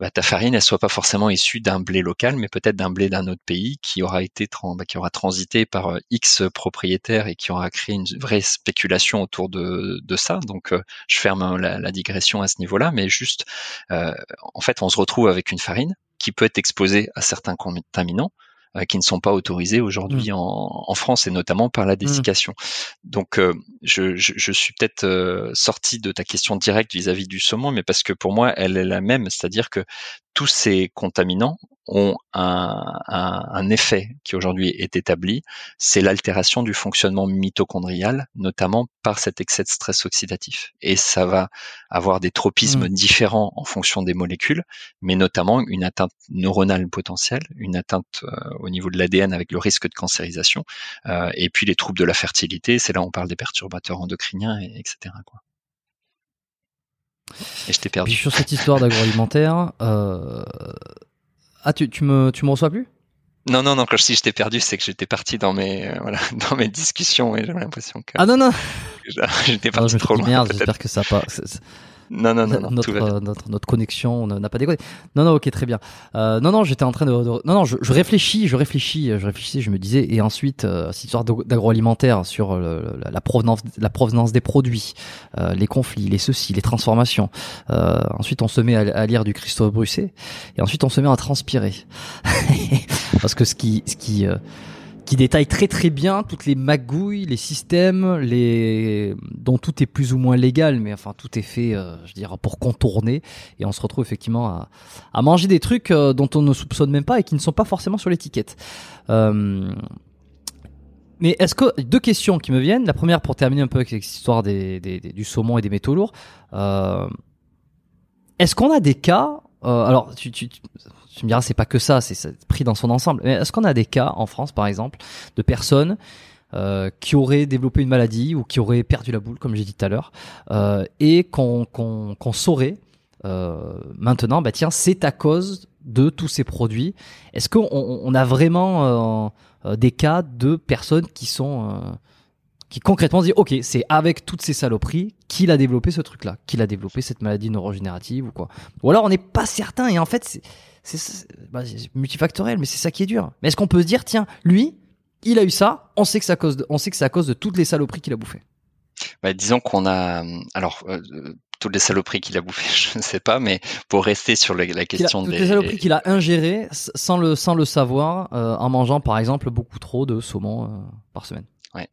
bah, ta farine, elle soit pas forcément issue d'un blé local, mais peut-être d'un blé d'un autre pays qui aura été bah, qui aura transité par euh, X propriétaires et qui aura créé une vraie spéculation autour de, de ça. Donc, euh, je ferme hein, la, la, digression à ce niveau-là, mais juste, euh, en fait, on se retrouve avec une farine qui peut être exposée à certains contaminants qui ne sont pas autorisés aujourd'hui mmh. en, en, France et notamment par la mmh. dessiccation. Donc, je, je, je, suis peut-être sorti de ta question directe vis-à-vis -vis du saumon, mais parce que pour moi, elle est la même, c'est-à-dire que tous ces contaminants ont un, un, un effet qui aujourd'hui est établi, c'est l'altération du fonctionnement mitochondrial, notamment par cet excès de stress oxydatif. Et ça va avoir des tropismes mmh. différents en fonction des molécules, mais notamment une atteinte neuronale potentielle, une atteinte euh, au niveau de l'ADN avec le risque de cancérisation, euh, et puis les troubles de la fertilité, c'est là où on parle des perturbateurs endocriniens, et, etc. Quoi. Et je t'ai perdu. sur cette histoire d'agroalimentaire, euh, ah, tu, tu, me, tu me reçois plus? Non, non, non, quand je dis je t'ai perdu, c'est que j'étais parti dans mes, euh, voilà, dans mes discussions et j'avais l'impression que. Ah non, non J'étais parti ah, trop loin. Merde, j'espère que ça pas. Non, non, non, non notre, euh, notre, notre, connexion n'a pas déconné. Non, non, ok, très bien. Euh, non, non, j'étais en train de, non, non, je, je, réfléchis, je réfléchis, je réfléchissais, je me disais, et ensuite, euh, cette histoire d'agroalimentaire sur le, la provenance, la provenance des produits, euh, les conflits, les ceci, les transformations. Euh, ensuite, on se met à, à, lire du Christophe Brusset, et ensuite, on se met à transpirer, parce que ce qui, ce qui euh, qui détaille très très bien toutes les magouilles, les systèmes, les dont tout est plus ou moins légal, mais enfin tout est fait, euh, je veux dire, pour contourner. Et on se retrouve effectivement à, manger des trucs euh, dont on ne soupçonne même pas et qui ne sont pas forcément sur l'étiquette. Euh, mais est-ce que deux questions qui me viennent. La première pour terminer un peu avec cette histoire des, du saumon et des métaux lourds. Est-ce qu'on a des cas alors tu me diras, c'est pas que ça, c'est pris dans son ensemble. Mais est-ce qu'on a des cas en France, par exemple, de personnes euh, qui auraient développé une maladie ou qui auraient perdu la boule, comme j'ai dit tout à l'heure, euh, et qu'on qu'on saurait euh, maintenant, bah tiens, c'est à cause de tous ces produits. Est-ce qu'on on a vraiment euh, euh, des cas de personnes qui sont euh, qui concrètement disent ok c'est avec toutes ces saloperies qu'il a développé ce truc là qu'il a développé cette maladie neurogénérative ou quoi ou alors on n'est pas certain et en fait c'est c'est bah, multifactoriel, mais c'est ça qui est dur. Mais est-ce qu'on peut se dire, tiens, lui, il a eu ça, on sait que c'est à cause de, on sait que c'est à cause de toutes les saloperies qu'il a bouffées. Bah, disons qu'on a, alors, euh, toutes les saloperies qu'il a bouffées, je ne sais pas, mais pour rester sur la, question des... Toutes les saloperies qu'il a ingérées sans le, sans le savoir, euh, en mangeant par exemple beaucoup trop de saumon euh, par semaine. Ouais.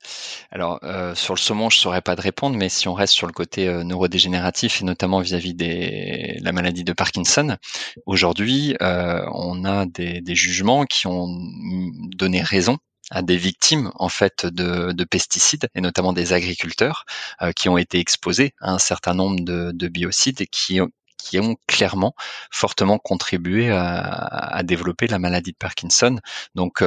Alors euh, sur le saumon, je saurais pas de répondre, mais si on reste sur le côté euh, neurodégénératif et notamment vis-à-vis de la maladie de Parkinson, aujourd'hui, euh, on a des, jugements qui ont donné raison à des victimes en fait de, pesticides et notamment des agriculteurs qui ont été exposés à un certain nombre de, biocides et qui qui ont clairement fortement contribué à, développer la maladie de Parkinson. Donc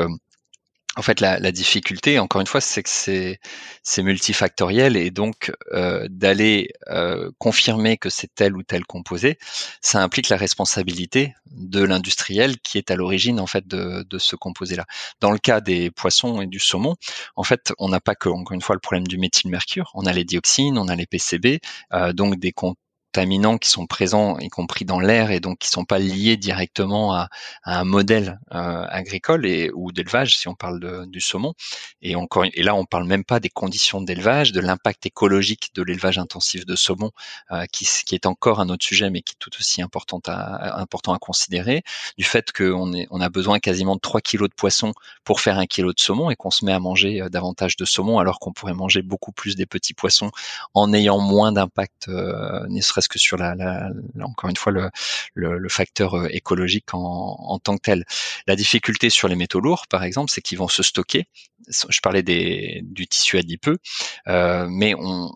en fait, la, la, difficulté, encore une fois, c'est que c'est, multifactoriel et donc euh, d'aller euh, confirmer que c'est tel ou tel composé, ça implique la responsabilité de l'industriel qui est à l'origine en fait de, de ce composé-là. Dans le cas des poissons et du saumon, en fait, on n'a pas que encore une fois le problème du méthylmercure, on a les dioxines, on a les PCB, euh, donc des, contaminants qui sont présents, y compris dans l'air, et donc qui sont pas liés directement à, un modèle euh, agricole ou d'élevage, si on parle du saumon. Et encore, et là, on parle même pas des conditions d'élevage, de l'impact écologique de l'élevage intensif de saumon, euh, qui, est encore un autre sujet, mais qui est tout aussi important à, considérer, du fait qu'on on a besoin quasiment de 3 kilos de poisson pour faire un kilo de saumon et qu'on se met à manger euh, davantage de saumon alors qu'on pourrait manger beaucoup plus des petits poissons en ayant moins d'impact, ne serait-ce que sur la, la, encore une fois le, le, facteur euh, écologique en, en, tant que tel. La difficulté sur les métaux lourds, par exemple, c'est qu'ils vont se stocker. Je parlais des, du tissu adipeux, euh, mais on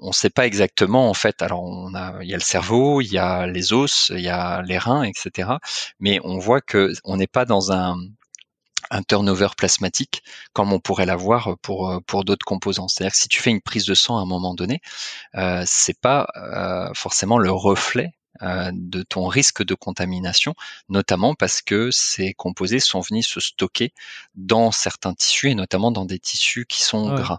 ne sait pas exactement en fait. Alors on a, il y a le cerveau, il y a les os, il y a les reins, etc. Mais on voit que on n'est pas dans un un turnover plasmatique comme on pourrait l'avoir pour euh, pour d'autres composants. C'est-à-dire que si tu fais une prise de sang à un moment donné, euh, c'est pas euh, forcément le reflet euh, de ton risque de contamination, notamment parce que ces composés sont venus se stocker dans certains tissus et notamment dans des tissus qui sont gras.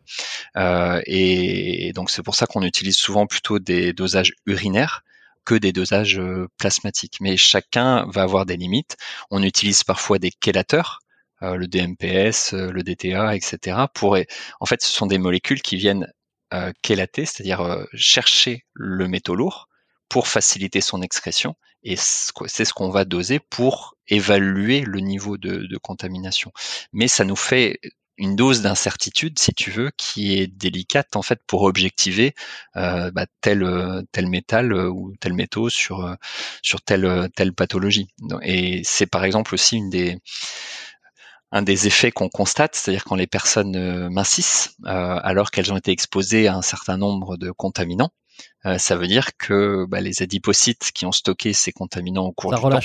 Euh, et donc c'est pour ça qu'on utilise souvent plutôt des dosages urinaires que des dosages plasmatiques. Mais chacun va avoir des limites. On utilise parfois des chélateurs euh, le DMPS, euh, le DTA, etc. Pour, en fait, ce sont des molécules qui viennent euh, chélater, c'est-à-dire chercher le métaux lourd pour faciliter son excrétion. Et c'est ce qu'on va doser pour évaluer le niveau de, contamination. Mais ça nous fait une dose d'incertitude, si tu veux, qui est délicate en fait pour objectiver bah, tel tel métal ou tel métaux sur sur telle telle pathologie. Et c'est par exemple aussi une des un des effets qu'on constate, c'est-à-dire quand les personnes euh, mincissent euh, alors qu'elles ont été exposées à un certain nombre de contaminants, euh, ça veut dire que bah, les adipocytes qui ont stocké ces contaminants au cours du temps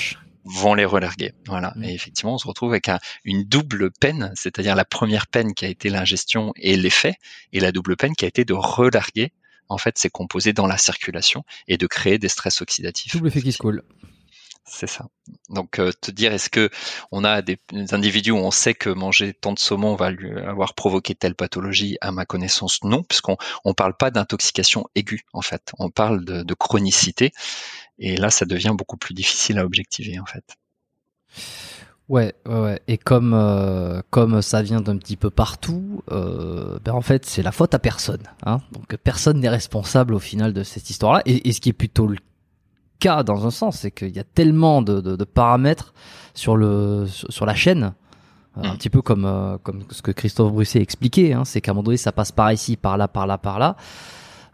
vont les relarguer. Voilà. Mmh. Et effectivement, on se retrouve avec une double peine, c'est-à-dire la première peine qui a été l'ingestion et l'effet, et la double peine qui a été de relarguer en fait ces composés dans la circulation et de créer des stress oxydatifs. Double effet qui se coule. C'est ça. Donc euh, te dire est-ce que on a des, individus où on sait que manger tant de saumon va lui avoir provoqué telle pathologie À ma connaissance, non, puisqu'on on parle pas d'intoxication aiguë en fait. On parle de, chronicité et là ça devient beaucoup plus difficile à objectiver en fait. Ouais, ouais, Et comme euh, comme ça vient d'un petit peu partout, euh, ben en fait c'est la faute à personne. Hein Donc personne n'est responsable au final de cette histoire-là. Et, et, ce qui est plutôt le cas dans un sens, c'est qu'il y a tellement de, de, de, paramètres sur le sur la chaîne, euh, un mm. petit peu comme euh, comme ce que Christophe Brusset expliquait, hein, c'est qu'à un moment donné ça passe par ici, par là, par là, par là.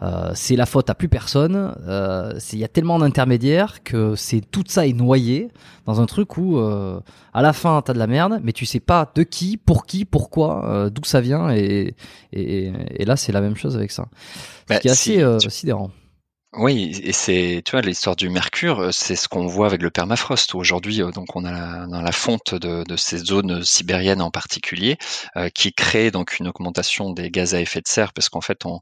Euh, c'est la faute à plus personne. Euh, il y a tellement d'intermédiaires que c'est tout ça est noyé dans un truc où euh, à la fin t'as de la merde, mais tu sais pas de qui, pour qui, pourquoi, d'où ça vient et, et, et là c'est la même chose avec ça. Ce bah, qui est assez sidérant. Oui, et c'est, tu vois, l'histoire du mercure, euh, c'est ce qu'on voit avec le permafrost. Aujourd'hui, euh, donc, on a la, dans la fonte de, ces zones sibériennes en particulier, euh, qui crée donc une augmentation des gaz à effet de serre, parce qu'en fait, on,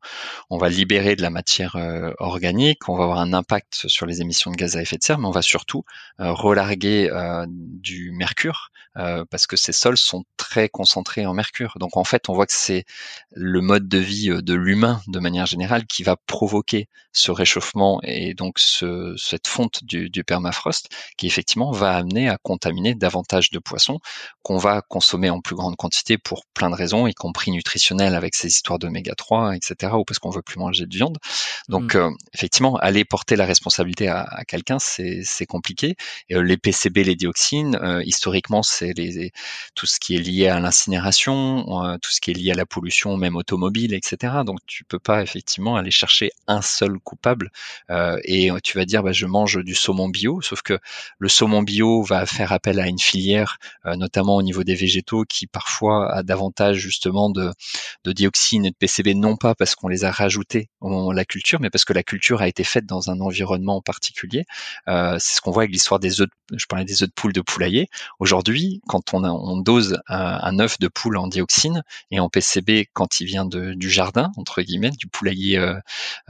va libérer de la matière organique, on va avoir un impact sur les émissions de gaz à effet de serre, mais on va surtout relarguer du mercure, parce que ces sols sont très concentrés en mercure. Donc, en fait, on voit que c'est le mode de vie de l'humain, de manière générale, qui va provoquer ce réchauffement réchauffement et donc ce, cette fonte du, du, permafrost qui effectivement va amener à contaminer davantage de poissons qu'on va consommer en plus grande quantité pour plein de raisons, y compris nutritionnelles avec ces histoires d'oméga 3, etc., ou parce qu'on veut plus manger de viande. Donc mm. euh, effectivement, aller porter la responsabilité à, à quelqu'un, c'est compliqué. Et, euh, les PCB, les dioxines, euh, historiquement, c'est les, tout ce qui est lié à l'incinération, tout ce qui est lié à la pollution, même automobile, etc. Donc tu peux pas effectivement aller chercher un seul coupable et tu vas dire bah, je mange du saumon bio, sauf que le saumon bio va faire appel à une filière, notamment au niveau des végétaux, qui parfois a davantage justement de, de dioxines et de PCB, non pas parce qu'on les a rajoutés au moment de la culture, mais parce que la culture a été faite dans un environnement particulier. c'est ce qu'on voit avec l'histoire des œufs. je parlais des œufs de poule de poulailler. Aujourd'hui, quand on, dose un, œuf de poule en dioxine et en PCB quand il vient du jardin, entre guillemets, du poulailler euh,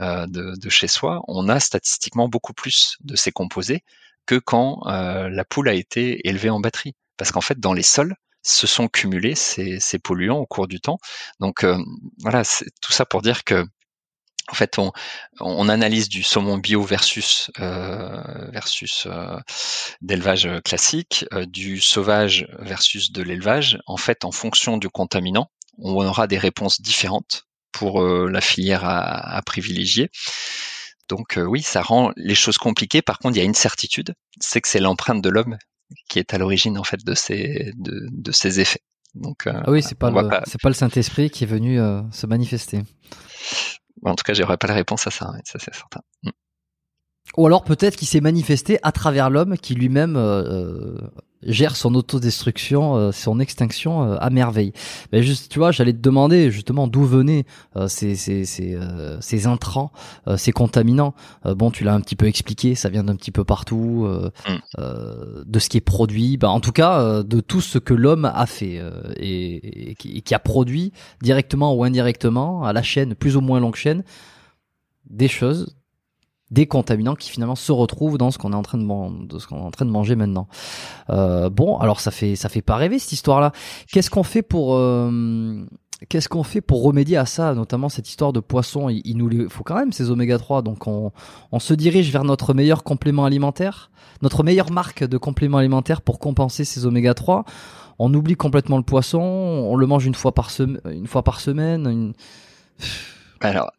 euh, de, chez soi, on a statistiquement beaucoup plus de ces composés que quand euh, la poule a été élevée en batterie. Parce qu'en fait, dans les sols, se sont cumulés ces, polluants au cours du temps. Donc voilà, c'est tout ça pour dire que en fait, on, analyse du saumon bio versus euh, euh, d'élevage classique, euh, du sauvage versus de l'élevage. En fait, en fonction du contaminant, on aura des réponses différentes pour euh, la filière à privilégier. Donc oui, ça rend les choses compliquées. Par contre, il y a une certitude, c'est que c'est l'empreinte de l'homme qui est à l'origine en fait de ces de, de ces effets. Donc ah oui, c'est pas le c'est pas le Saint Esprit qui est venu se manifester. En tout cas, j'aurais pas la réponse à ça, ça c'est certain. Mm. Ou alors peut-être qu'il s'est manifesté à travers l'homme qui lui-même euh, euh, gère son autodestruction, euh, son extinction euh, à merveille. Mais juste, tu vois, j'allais te demander justement d'où venaient euh, ces, ces, ces, ces, intrants, ces contaminants. bon, tu l'as un petit peu expliqué, ça vient d'un petit peu partout, mm. de ce qui est produit, bah, en tout cas de tout ce que l'homme a fait et, et, qui, qui, a produit directement ou indirectement à la chaîne, plus ou moins longue chaîne, des choses des contaminants qui finalement se retrouvent dans ce qu'on est en train de, de ce qu'on est en train de manger maintenant. Euh, bon, alors ça fait ça fait pas rêver cette histoire-là. Qu'est-ce qu'on fait pour euh, qu'est-ce qu'on fait pour remédier à ça, notamment cette histoire de poisson? Il, nous faut quand même ces oméga 3, donc on, on se dirige vers notre meilleur complément alimentaire, notre meilleure marque de complément alimentaire pour compenser ces oméga 3. On oublie complètement le poisson, on le mange une fois par semaine, une fois par semaine. Une alors,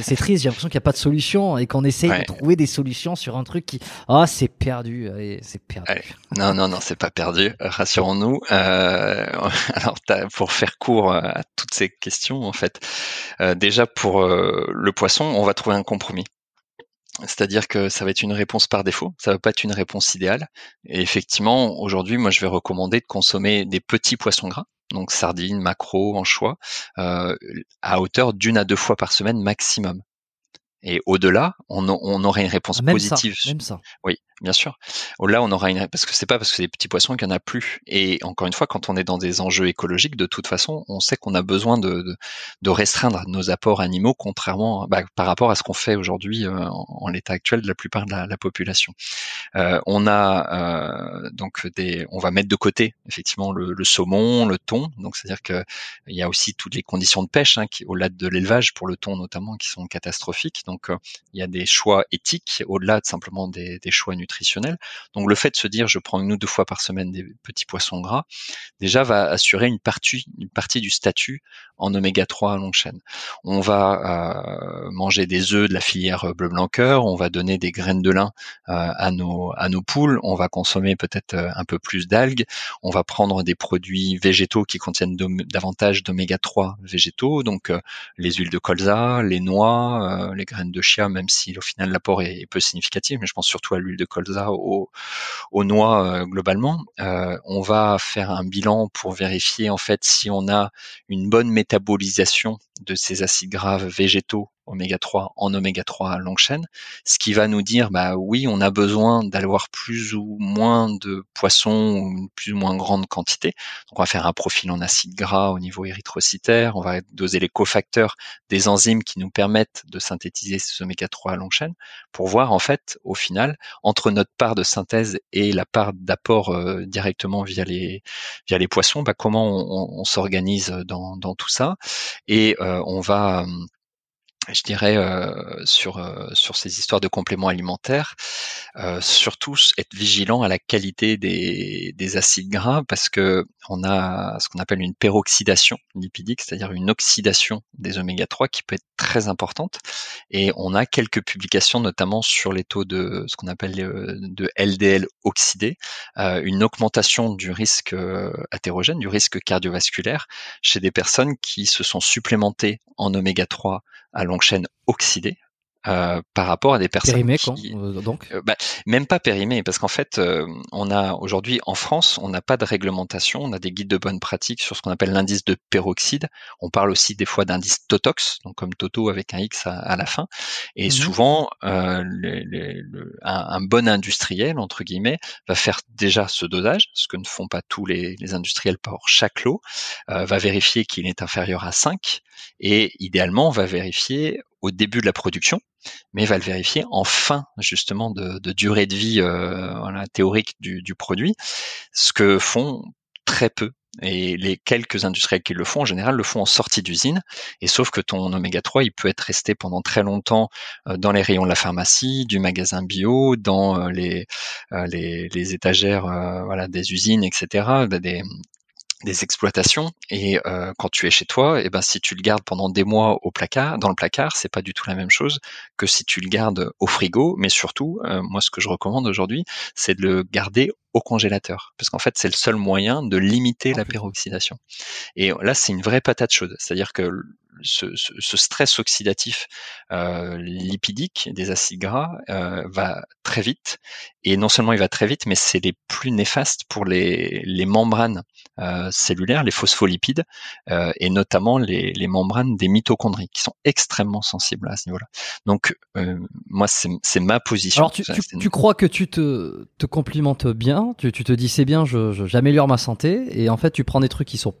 c'est triste. J'ai l'impression qu'il n'y a pas de solution et qu'on essaye de trouver des solutions sur un truc qui, ah, c'est perdu, c'est perdu. Non, non, non, c'est pas perdu. Rassurons-nous. Euh, alors, pour faire court à toutes ces questions, en fait, euh, déjà pour euh, le poisson, on va trouver un compromis. C'est-à-dire que ça va être une réponse par défaut, ça va pas être une réponse idéale. Et effectivement, aujourd'hui, moi, je vais recommander de consommer des petits poissons gras, donc sardines, maquereaux, anchois, euh, à hauteur d'une à deux fois par semaine maximum. Et au-delà, on, on, aurait une réponse positive. même ça. Oui, bien sûr. Là, on aura une parce que c'est pas parce que c'est des petits poissons qu'il y en a plus. Et encore une fois, quand on est dans des enjeux écologiques, de toute façon, on sait qu'on a besoin de, de, de, restreindre nos apports animaux, contrairement bah, par rapport à ce qu'on fait aujourd'hui euh, en, l'état actuel de la plupart de la, la population. Euh, on a euh, donc des, on va mettre de côté effectivement le, le saumon, le thon. Donc c'est-à-dire que il y a aussi toutes les conditions de pêche, hein, qui, au-delà de l'élevage pour le thon notamment, qui sont catastrophiques. Donc, euh, il y a des choix éthiques au-delà de simplement des, choix nutritionnels. Donc, le fait de se dire, je prends une ou deux fois par semaine des petits poissons gras, déjà va assurer une partie, du statut en oméga 3 à longue chaîne. On va euh, manger des œufs de la filière bleu blanc cœur, on va donner des graines de lin euh, à nos à nos poules, on va consommer peut-être un peu plus d'algues, on va prendre des produits végétaux qui contiennent davantage d'oméga 3 végétaux, donc les huiles de colza, les noix, les graines de chia, même si au final l'apport est, peu significatif, mais je pense surtout à l'huile de colza, aux, noix euh, globalement. Euh, on va faire un bilan pour vérifier en fait si on a une bonne métabolisation de ces acides gras végétaux oméga 3 en oméga 3 à longue chaîne, ce qui va nous dire bah oui, on a besoin d'avoir plus ou moins de poissons ou une plus ou moins grande quantité. On va faire un profil en acide gras au niveau érythrocytaire, on va doser les cofacteurs des enzymes qui nous permettent de synthétiser ces oméga 3 à longue chaîne pour voir en fait au final entre notre part de synthèse et la part d'apport euh, directement via les via les poissons, bah, comment on, s'organise dans, dans tout ça et euh, on va je dirais euh, sur euh, sur ces histoires de compléments alimentaires, euh, surtout être vigilant à la qualité des, des acides gras parce que on a ce qu'on appelle une peroxydation lipidique, c'est-à-dire une oxydation des oméga 3 qui peut être très importante. Et on a quelques publications notamment sur les taux de ce qu'on appelle de LDL oxydé, une augmentation du risque athérogène, du risque cardiovasculaire chez des personnes qui se sont supplémentées en oméga 3 à longue chaîne oxydée, euh, par rapport à des personnes périmées euh, donc. euh, bah, même pas périmées parce qu'en fait on a aujourd'hui en France on n'a pas de réglementation on a des guides de bonne pratique sur ce qu'on appelle l'indice de peroxyde. On parle aussi des fois d'indice totox donc comme toto avec un x à, la fin. Et mmh souvent les, un, bon industriel entre guillemets va faire déjà ce dosage ce que ne font pas tous les, les industriels par chaque lot va vérifier qu'il est inférieur à 5 et idéalement on va vérifier au début de la production, mais va le vérifier en fin justement de, durée de vie euh, théorique du, produit, ce que font très peu. Et les quelques industriels qui le font, en général, le font en sortie d'usine. Et sauf que ton oméga 3, il peut être resté pendant très longtemps euh, dans les rayons de la pharmacie, du magasin bio, dans euh, les, étagères voilà, des usines, etc., des exploitations et euh, quand tu es chez toi, et eh ben si tu le gardes pendant des mois au placard, dans le placard, c'est pas du tout la même chose que si tu le gardes au frigo. Mais surtout, euh, moi ce que je recommande aujourd'hui, c'est de le garder au congélateur, parce qu'en fait c'est le seul moyen de limiter la peroxydation. Et là c'est une vraie patate chaude, c'est-à-dire que ce, ce, stress oxydatif euh, lipidique des acides gras euh, va très vite. Et non seulement il va très vite mais c'est les plus néfastes pour les, les membranes euh, cellulaires les phospholipides et notamment les, les, membranes des mitochondries qui sont extrêmement sensibles à ce niveau-là. Donc moi c'est ma position. Alors tu, tu, crois que tu te, te complimentes bien tu, tu te dis c'est bien j'améliore je, ma santé et en fait tu prends des trucs qui sont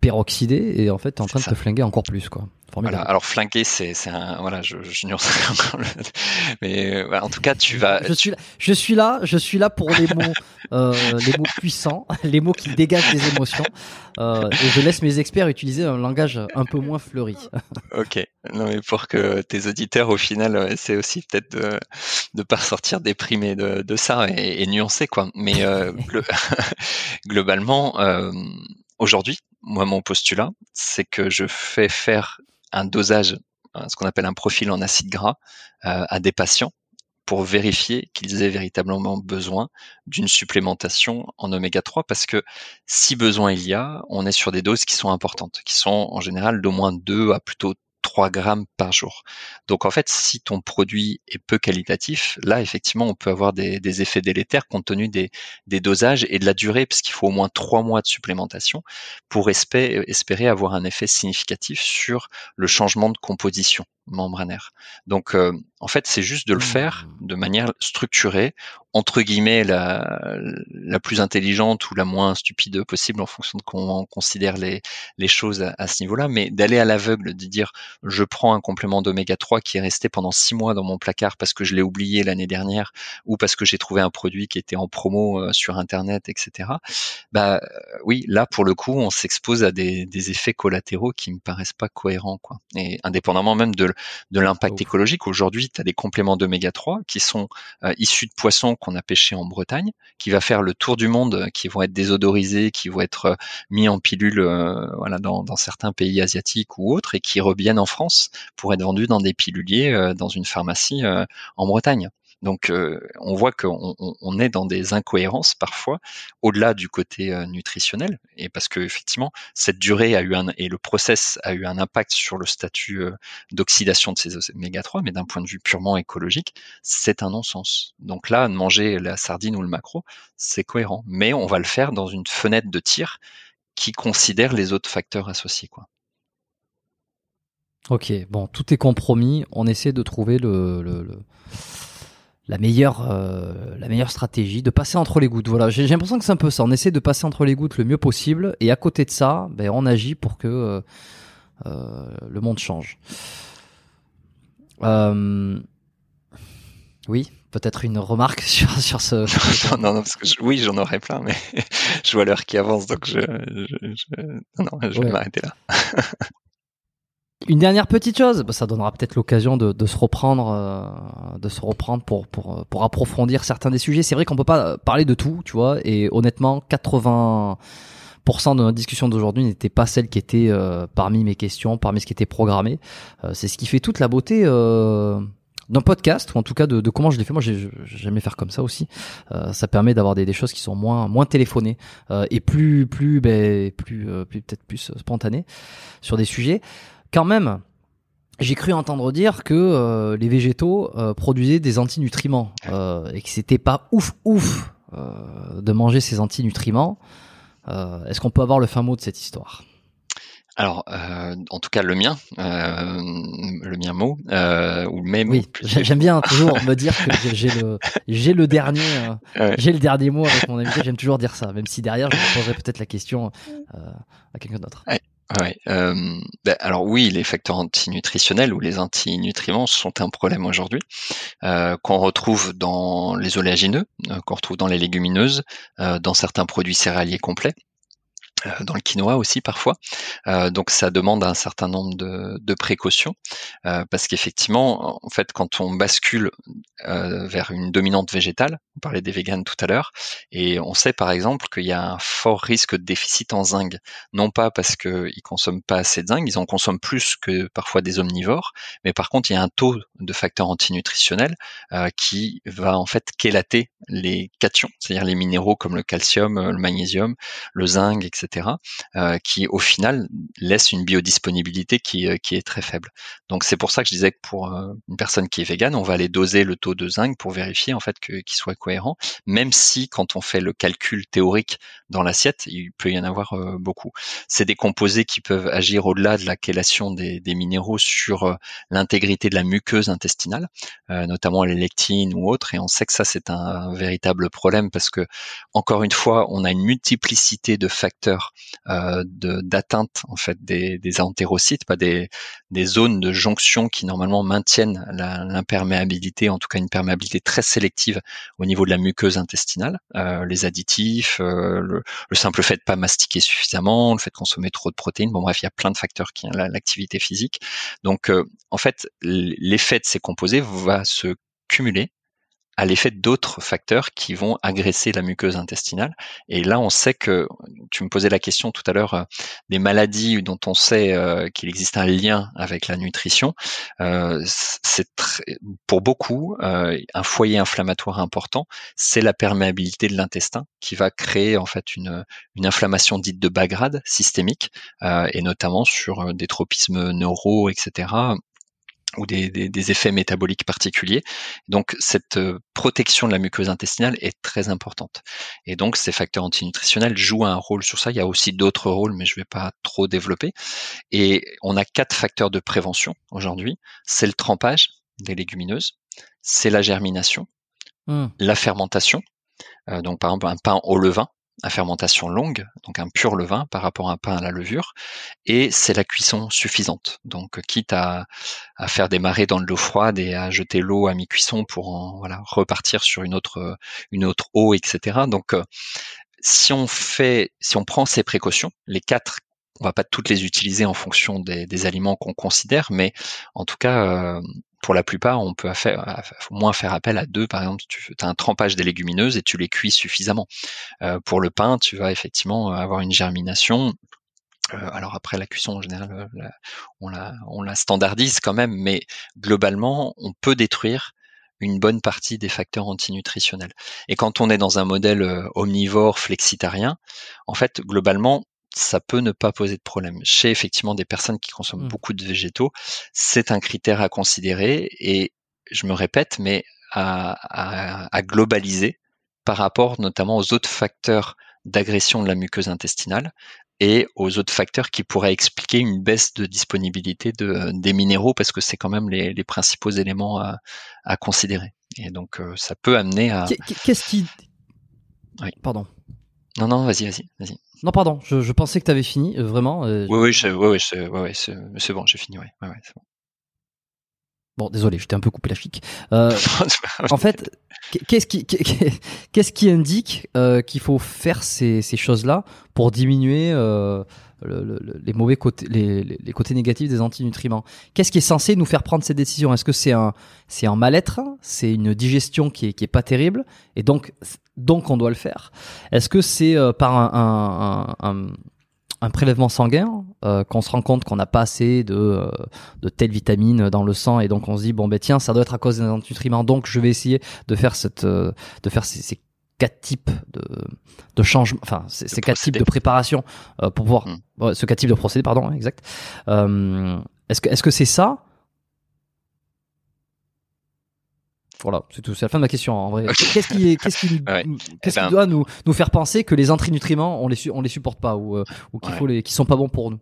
peroxydé et en fait t'es en train de te flinguer encore plus quoi. Voilà. Alors flinguer, c'est c'est un voilà, je, je encore, le... mais en tout cas tu vas. Je suis là, je suis là, je suis là pour les mots euh, les mots puissants, les mots qui dégagent des émotions euh, et je laisse mes experts utiliser un langage un peu moins fleuri. ok, non mais pour que tes auditeurs au final c'est aussi peut-être de de pas ressortir déprimé de de ça et, et nuancer quoi. Mais euh, globalement. Euh, Aujourd'hui, moi, mon postulat, c'est que je fais faire un dosage, ce qu'on appelle un profil en acide gras, euh, à des patients pour vérifier qu'ils aient véritablement besoin d'une supplémentation en oméga 3 parce que si besoin il y a, on est sur des doses qui sont importantes, qui sont en général d'au moins 2 à plutôt 3 grammes par jour. Donc en fait, si ton produit est peu qualitatif, là effectivement, on peut avoir des, effets délétères compte tenu des, dosages et de la durée, parce qu'il faut au moins 3 mois de supplémentation pour espérer avoir un effet significatif sur le changement de composition membranaire. Donc euh, en fait, c'est juste de le faire mmh. de manière structurée, entre guillemets la, la plus intelligente ou la moins stupide possible en fonction de comment on considère les, les choses à, ce niveau-là, mais d'aller à l'aveugle, de dire je prends un complément d'oméga 3 qui est resté pendant six mois dans mon placard parce que je l'ai oublié l'année dernière ou parce que j'ai trouvé un produit qui était en promo euh, sur internet, etc. Bah oui, là pour le coup, on s'expose à des, des effets collatéraux qui me paraissent pas cohérents, quoi. Et indépendamment même de, de l'impact écologique, aujourd'hui tu as des compléments d'oméga 3 qui sont euh, issus de poissons qu'on a pêchés en Bretagne, qui va faire le tour du monde, qui vont être désodorisés, qui vont être euh, mis en pilule euh, voilà, dans, dans, certains pays asiatiques ou autres, et qui reviennent en France pour être vendus dans des piluliers dans une pharmacie en Bretagne. Donc euh, on voit qu'on on est dans des incohérences parfois, au-delà du côté euh, nutritionnel, et parce que effectivement cette durée a eu un et le process a eu un impact sur le statut euh, d'oxydation de ces oméga 3, mais d'un point de vue purement écologique, c'est un non-sens. Donc là, manger la sardine ou le macro, c'est cohérent, mais on va le faire dans une fenêtre de tir qui considère les autres facteurs associés, quoi. Ok, bon, tout est compromis. On essaie de trouver le la meilleure, euh, la meilleure stratégie, de passer entre les gouttes. Voilà, j'ai l'impression que c'est un peu ça. On essaie de passer entre les gouttes le mieux possible, et à côté de ça, ben, on agit pour que euh, euh, le monde change. oui, peut-être une remarque sur, sur ce. non, non, parce que oui, j'en aurais plein, mais je vois l'heure qui avance, donc je, je, non, je vais m'arrêter là. Une dernière petite chose, bah, ça donnera peut-être l'occasion de, se reprendre, de se reprendre pour, pour, pour approfondir certains des sujets. C'est vrai qu'on peut pas parler de tout, tu vois, et honnêtement, 80% de notre discussion d'aujourd'hui n'était pas celle qui était euh, parmi mes questions, parmi ce qui était programmé. Euh, c'est ce qui fait toute la beauté euh, d'un podcast ou en tout cas de, comment je l'ai fait. Moi, j'aimais faire comme ça aussi. ça permet d'avoir des, choses qui sont moins moins téléphonées et plus plus ben, plus, plus peut-être plus spontanées sur des sujets. Quand même, j'ai cru entendre dire que les végétaux produisaient des antinutriments et que c'était pas ouf ouf de manger ces antinutriments. Euh, est-ce qu'on peut avoir le fin mot de cette histoire? Alors, euh, en tout cas, le mien, euh, le mien mot, ou même. Oui, j'aime bien toujours me dire que j'ai le, j'ai le dernier, j'ai le dernier mot avec mon invité. J'aime toujours dire ça, même si derrière, je poserai peut-être la question à quelqu'un d'autre. Ouais, euh, alors oui, les facteurs antinutritionnels ou les antinutriments sont un problème aujourd'hui, qu'on retrouve dans les oléagineux, euh, qu'on retrouve dans les légumineuses, dans certains produits céréaliers complets. Dans le quinoa aussi parfois. Donc ça demande un certain nombre de, précautions parce qu'effectivement, en fait, quand on bascule euh, vers une dominante végétale, on parlait des véganes tout à l'heure, et on sait par exemple qu'il y a un fort risque de déficit en zinc, non pas parce qu'ils consomment pas assez de zinc, ils en consomment plus que parfois des omnivores, mais par contre il y a un taux de facteurs antinutritionnels euh, qui va en fait kélater les cations, c'est-à-dire les minéraux comme le calcium, le magnésium, le zinc, etc euh, qui au final laisse une biodisponibilité qui, euh, qui est très faible. Donc c'est pour ça que je disais que pour euh, une personne qui est végane, on va aller doser le taux de zinc pour vérifier en fait qu'il soit cohérent, même si quand on fait le calcul théorique dans l'assiette, il peut y en avoir beaucoup. C'est des composés qui peuvent agir au-delà de la chélation des, minéraux sur l'intégrité de la muqueuse intestinale, notamment les lectines ou autres, et on sait que ça c'est un véritable problème parce que encore une fois, on a une multiplicité de facteurs euh, d'atteinte en fait des, des entérocytes, pas des, des zones de jonction qui normalement maintiennent l'imperméabilité, en tout cas une perméabilité très sélective au niveau de la muqueuse intestinale, euh, les additifs, euh, le, simple fait de pas mastiquer suffisamment, le fait de consommer trop de protéines. Bon bref, il y a plein de facteurs qui l'activité physique. Donc en fait, l'effet de ces composés va se cumuler à l'effet d'autres facteurs qui vont agresser la muqueuse intestinale. Et là, on sait que, tu me posais la question tout à l'heure, euh, des maladies dont on sait euh, qu'il existe un lien avec la nutrition, euh, c'est pour beaucoup un foyer inflammatoire important, c'est la perméabilité de l'intestin qui va créer en fait une, une inflammation dite de bas grade systémique, et notamment sur des tropismes neuraux, etc ou des, des, effets métaboliques particuliers. Donc cette euh, protection de la muqueuse intestinale est très importante. Et donc ces facteurs antinutritionnels jouent un rôle sur ça. Il y a aussi d'autres rôles, mais je ne vais pas trop développer. Et on a quatre facteurs de prévention aujourd'hui. C'est le trempage des légumineuses, c'est la germination, mmh. la fermentation. Euh, donc par exemple un pain au levain, à fermentation longue, donc un pur levain par rapport à un pain à la levure, et c'est la cuisson suffisante. Donc quitte à, à faire démarrer dans de l'eau froide et à jeter l'eau à mi-cuisson pour en, repartir sur une autre, une autre eau, etc. Donc euh, si on fait, si on prend ces précautions, les quatre on va pas toutes les utiliser en fonction des, des aliments qu'on considère, mais en tout cas, euh, pour la plupart, on peut faire, au moins faire appel à deux. Par exemple, tu as un trempage des légumineuses et tu les cuis suffisamment. Euh, pour le pain, tu vas effectivement avoir une germination. Euh, alors après la cuisson en général, euh, on, la, on la standardise quand même, mais globalement, on peut détruire une bonne partie des facteurs antinutritionnels. Et quand on est dans un modèle omnivore flexitarien, en fait, globalement, ça peut ne pas poser de problème. Chez effectivement des personnes qui consomment mmh. beaucoup de végétaux, c'est un critère à considérer et je me répète, mais à, à, globaliser par rapport notamment aux autres facteurs d'agression de la muqueuse intestinale et aux autres facteurs qui pourraient expliquer une baisse de disponibilité de, des minéraux parce que c'est quand même les, les, principaux éléments à, à, considérer. Et donc euh, ça peut amener à... Qu'est-ce qui... Oui. Pardon. Non, non, vas-y, vas-y, vas-y. Non, pardon, je, je pensais que tu avais fini, euh, vraiment. Euh, oui, oui, oui, oui c'est bon, j'ai fini, ouais, c'est bon. Bon, désolé, j'étais un peu coupé la chic. Euh, en fait, qu'est-ce qui, qu'est-ce qui indique qu'il faut faire ces, ces choses-là pour diminuer le, les mauvais côtés, les, les, côtés négatifs des antinutriments. Qu'est-ce qui est censé nous faire prendre ces décisions? Est-ce que c'est un, c'est un mal-être? C'est une digestion qui est, qui est pas terrible? Et donc, donc on doit le faire. Est-ce que c'est euh, par un, un, un prélèvement sanguin, euh, qu'on se rend compte qu'on n'a pas assez de, euh, de telle vitamine dans le sang et donc on se dit bon ben tiens ça doit être à cause des nutriments donc je vais essayer de faire cette euh, de faire ces, ces, quatre types de de changement enfin ces, quatre types de préparation pour pouvoir mmh. ce quatre types de procédés pardon exact. Est-ce que est-ce que c'est ça? Voilà, c'est tout. C'est la fin de ma question en vrai. Qu'est-ce qui, qu'est-ce qui, qu'est-ce qui ben. doit nous, nous faire penser que les nutriments on les, on les supporte pas ou, euh, ou qu'il faut les, qui sont pas bons pour nous?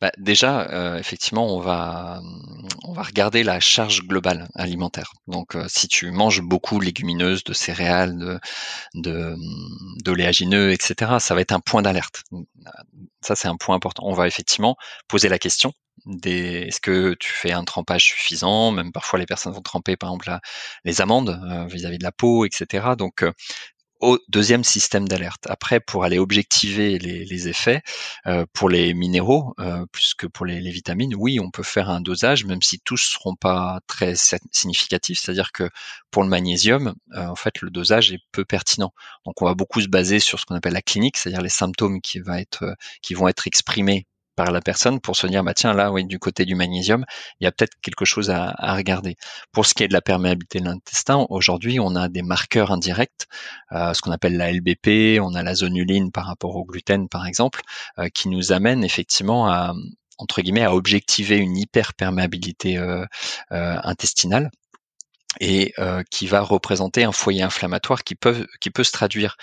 Bah, déjà, euh, effectivement, on va on va regarder la charge globale alimentaire. Donc, euh, si tu manges beaucoup de légumineuses, de céréales, de d'oléagineux, etc., ça va être un point d'alerte. Ça, c'est un point important. On va effectivement poser la question est-ce que tu fais un trempage suffisant? Même parfois, les personnes vont tremper, par exemple, les amandes euh, vis-à-vis de la peau, etc. Donc, deuxième système d'alerte. Après, pour aller objectiver les, effets, euh, pour les minéraux, euh, plus que pour les, vitamines, oui, on peut faire un dosage, même si tous seront pas très significatifs. C'est-à-dire que pour le magnésium, euh, en fait, le dosage est peu pertinent. Donc, on va beaucoup se baser sur ce qu'on appelle la clinique, c'est-à-dire les symptômes qui, qui vont être exprimés par la personne pour se dire bah tiens là oui du côté du magnésium il y a peut-être quelque chose à, à, regarder. Pour ce qui est de la perméabilité de l'intestin aujourd'hui on a des marqueurs indirects euh, ce qu'on appelle la LBP on a la zonuline par rapport au gluten par exemple euh, qui nous amènent effectivement à entre guillemets à objectiver une hyperperméabilité euh, euh intestinale et euh, qui va représenter un foyer inflammatoire qui peut qui peut se traduire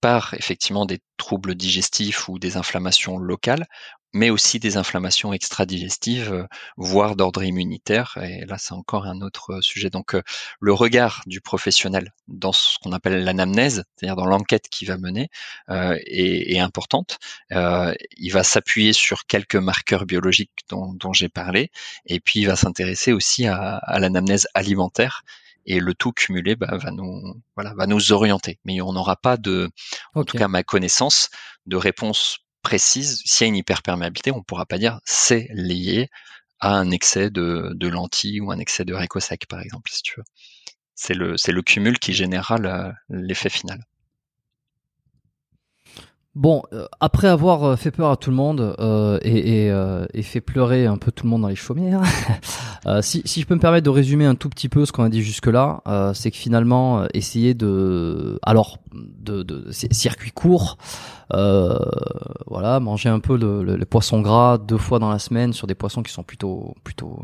par effectivement des troubles digestifs ou des inflammations locales, mais aussi des inflammations extra-digestives, euh, voire d'ordre immunitaire. Et là, c'est encore un autre sujet. Donc, euh, le regard du professionnel dans ce qu'on appelle l'anamnèse, c'est-à-dire dans l'enquête qu'il va mener, euh, est, est, importante. Euh, il va s'appuyer sur quelques marqueurs biologiques dont, dont j'ai parlé, et puis il va s'intéresser aussi à, à l'anamnèse alimentaire et le tout cumulé bah, va nous voilà va nous orienter. Mais on n'aura pas de, en tout cas à ma connaissance, de réponse précise. S'il y a une hyperperméabilité, on ne pourra pas dire c'est lié à un excès de, de lentilles ou un excès de récosec par exemple, si tu veux. C'est le c'est le cumul qui générera l'effet final. Bon, euh, après avoir euh, fait peur à tout le monde euh, et, fait pleurer un peu tout le monde dans les chaumières, si, je peux me permettre de résumer un tout petit peu ce qu'on a dit jusque-là, c'est que finalement, essayer de, alors, de, de, circuit court, voilà, manger un peu le, le, poisson gras deux fois dans la semaine sur des poissons qui sont plutôt, plutôt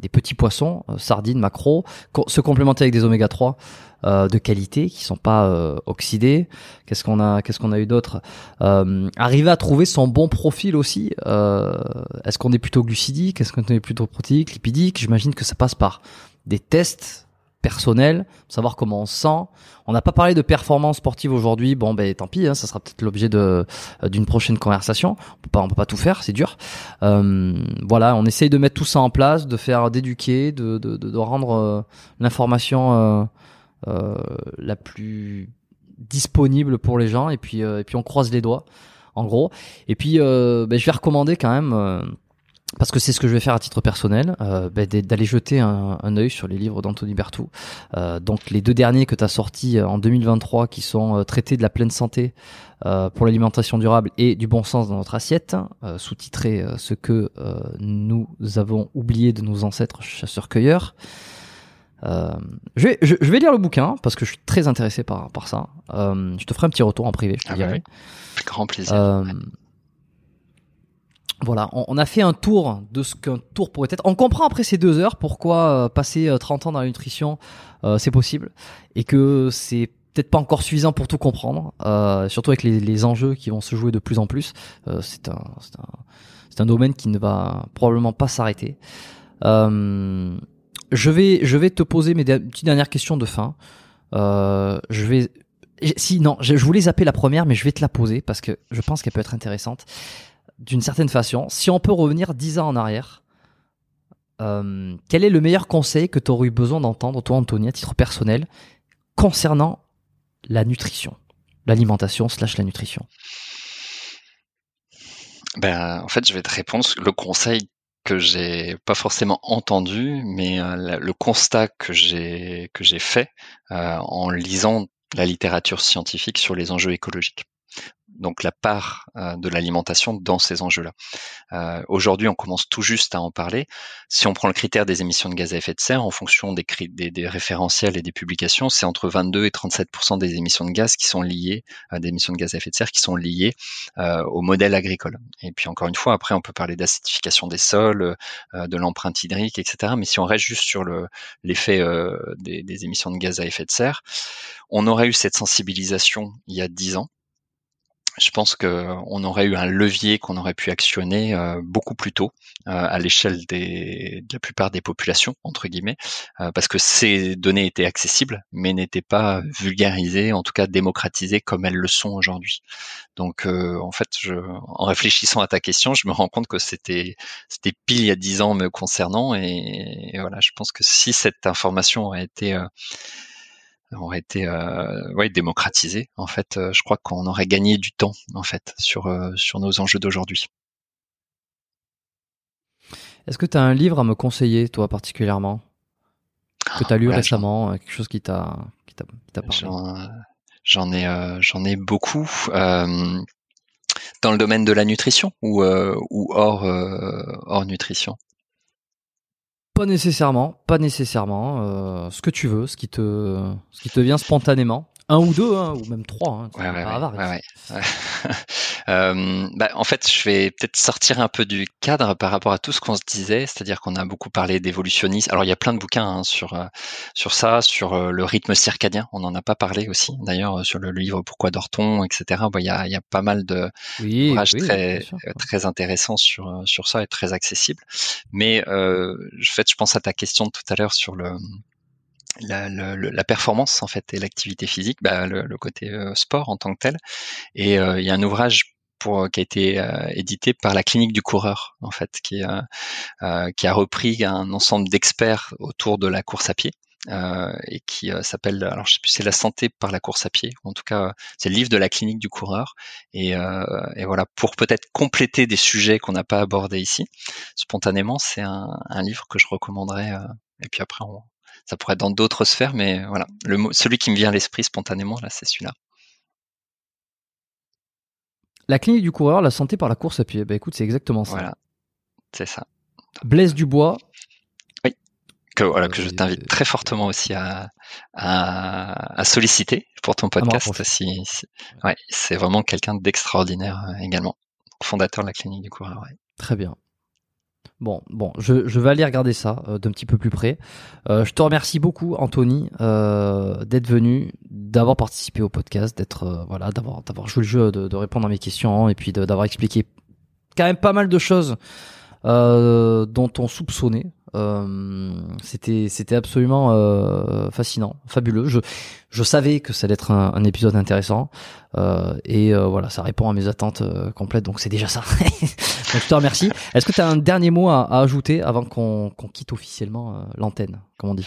des petits poissons, sardines, maquereaux, se complémenter avec des oméga 3. Euh, de qualité qui sont pas euh, oxydés. Qu'est-ce qu'on a Qu'est-ce qu'on a eu d'autre? Euh, Arriver à trouver son bon profil aussi. Est-ce qu'on est plutôt glucidique? Est-ce qu'on est plutôt protéique, lipidique? J'imagine que ça passe par des tests personnels, savoir comment on se sent. On n'a pas parlé de performance sportive aujourd'hui. Bon, ben tant pis, hein, ça sera peut-être l'objet de d'une prochaine conversation. On peut pas, on peut pas tout faire, c'est dur. voilà, on essaye de mettre tout ça en place, de faire d'éduquer, de, de, de, rendre l'information euh, la plus disponible pour les gens et puis euh, et puis on croise les doigts en gros et puis euh, ben, je vais recommander quand même parce que c'est ce que je vais faire à titre personnel, euh, ben, d'aller jeter un, un œil sur les livres d'Anthony Bertou. Euh, donc les deux derniers que tu as sortis en 2023 qui sont traités de la pleine santé pour l'alimentation durable et du bon sens dans notre assiette, sous-titré ce que nous avons oublié de nos ancêtres chasseurs-cueilleurs. Euh, je, vais, je, vais lire le bouquin parce que je suis très intéressé par, par ça. Euh, je te ferai un petit retour en privé, je te ah bah dirai. grand plaisir. Euh, voilà, on, a fait un tour de ce qu'un tour pourrait être. On comprend après ces deux heures pourquoi passer 30 ans dans la nutrition, c'est possible et que c'est peut-être pas encore suffisant pour tout comprendre, surtout avec les, les, enjeux qui vont se jouer de plus en plus. c'est un, un, un, domaine qui ne va probablement pas s'arrêter. Euh, je vais, je vais te poser mes petites dernières questions de fin. Euh, je vais, si non, je, voulais zapper la première, mais je vais te la poser parce que je pense qu'elle peut être intéressante d'une certaine façon. Si on peut revenir dix ans en arrière, quel est le meilleur conseil que tu aurais eu besoin d'entendre, toi, Anthony, à titre personnel, concernant la nutrition, l'alimentation slash la nutrition ben, En fait, je vais te répondre. Le conseil que j'ai pas forcément entendu, mais euh, le constat que j'ai que j'ai fait euh, en lisant la littérature scientifique sur les enjeux écologiques donc la part euh, de l'alimentation dans ces enjeux-là. Euh, aujourd'hui, on commence tout juste à en parler. Si on prend le critère des émissions de gaz à effet de serre, en fonction des, des, référentiels et des publications, c'est entre 22 et 37% des émissions de gaz qui sont liées, euh, des émissions de gaz à effet de serre qui sont liées au modèle agricole. Et puis encore une fois, après, on peut parler d'acidification des sols, de l'empreinte hydrique, etc. Mais si on reste juste sur l'effet des, des émissions de gaz à effet de serre, on aurait eu cette sensibilisation il y a 10 ans je pense qu'on aurait eu un levier qu'on aurait pu actionner euh, beaucoup plus tôt euh, à l'échelle de la plupart des populations entre guillemets, euh, parce que ces données étaient accessibles, mais n'étaient pas vulgarisées, en tout cas démocratisées comme elles le sont aujourd'hui. Donc, en fait, je, en réfléchissant à ta question, je me rends compte que c'était c'était pile il y a dix ans me concernant, et, et, voilà, je pense que si cette information aurait été aurait été euh, ouais, démocratisé. En fait, euh, je crois qu'on aurait gagné du temps en fait sur euh, sur nos enjeux d'aujourd'hui. Est-ce que tu as un livre à me conseiller, toi particulièrement, que tu as lu récemment, quelque chose qui t'a qui t'a parlé? J'en ai j'en ai beaucoup. dans le domaine de la nutrition ou, ou hors, hors nutrition pas nécessairement, pas nécessairement. Euh, ce que tu veux, ce qui te, ce qui te vient spontanément. Un ou deux, hein, ou même trois. Hein, ouais, ouais, ouais, euh, bah, en fait, je vais peut-être sortir un peu du cadre par rapport à tout ce qu'on se disait, c'est-à-dire qu'on a beaucoup parlé d'évolutionnisme. Alors, il y a plein de bouquins hein, sur euh, sur ça, sur euh, le rythme circadien. On n'en a pas parlé aussi, d'ailleurs, sur le livre Pourquoi dort-on, etc. il y a, y a pas mal de oui, très très intéressants sur sur ça et très accessibles. Mais euh, en fait, je pense à ta question de tout à l'heure sur le la, la, performance en fait et l'activité physique, bah, le, côté euh, sport en tant que tel. Et euh, il y a un ouvrage pour, qui a été euh, édité par la clinique du coureur en fait, qui, qui a repris un ensemble d'experts autour de la course à pied. et qui s'appelle, alors je sais plus, c'est la santé par la course à pied. En tout cas, c'est le livre de la clinique du coureur. Et, et voilà, pour peut-être compléter des sujets qu'on n'a pas abordés ici, spontanément, c'est un, un, livre que je recommanderais. et puis après, on, ça pourrait être dans d'autres sphères, mais voilà, le, celui qui me vient à l'esprit spontanément, là, c'est celui-là. La clinique du coureur, la santé par la course à pied. Bah écoute, c'est exactement ça. Voilà, c'est ça. Blaise Dubois. Oui. Que, voilà, que je t'invite très fortement aussi à, à, solliciter pour ton podcast. ouais, c'est vraiment quelqu'un d'extraordinaire euh, également. Fondateur de la clinique du coureur. Très bien. Bon, bon, je, vais aller regarder ça euh, d'un petit peu plus près. Euh, je te remercie beaucoup, Anthony, euh, d'être venu, d'avoir participé au podcast, d'être euh, voilà, d'avoir d'avoir joué le jeu, de, répondre à mes questions et puis d'avoir expliqué quand même pas mal de choses dont on soupçonnait. Euh, c'était c'était absolument euh, fascinant, fabuleux. Je je savais que ça allait être un, un épisode intéressant et voilà, ça répond à mes attentes complètes. Donc c'est déjà ça. donc je te remercie. Est-ce que tu as un dernier mot à, à ajouter avant qu'on qu'on quitte officiellement l'antenne, comme on dit?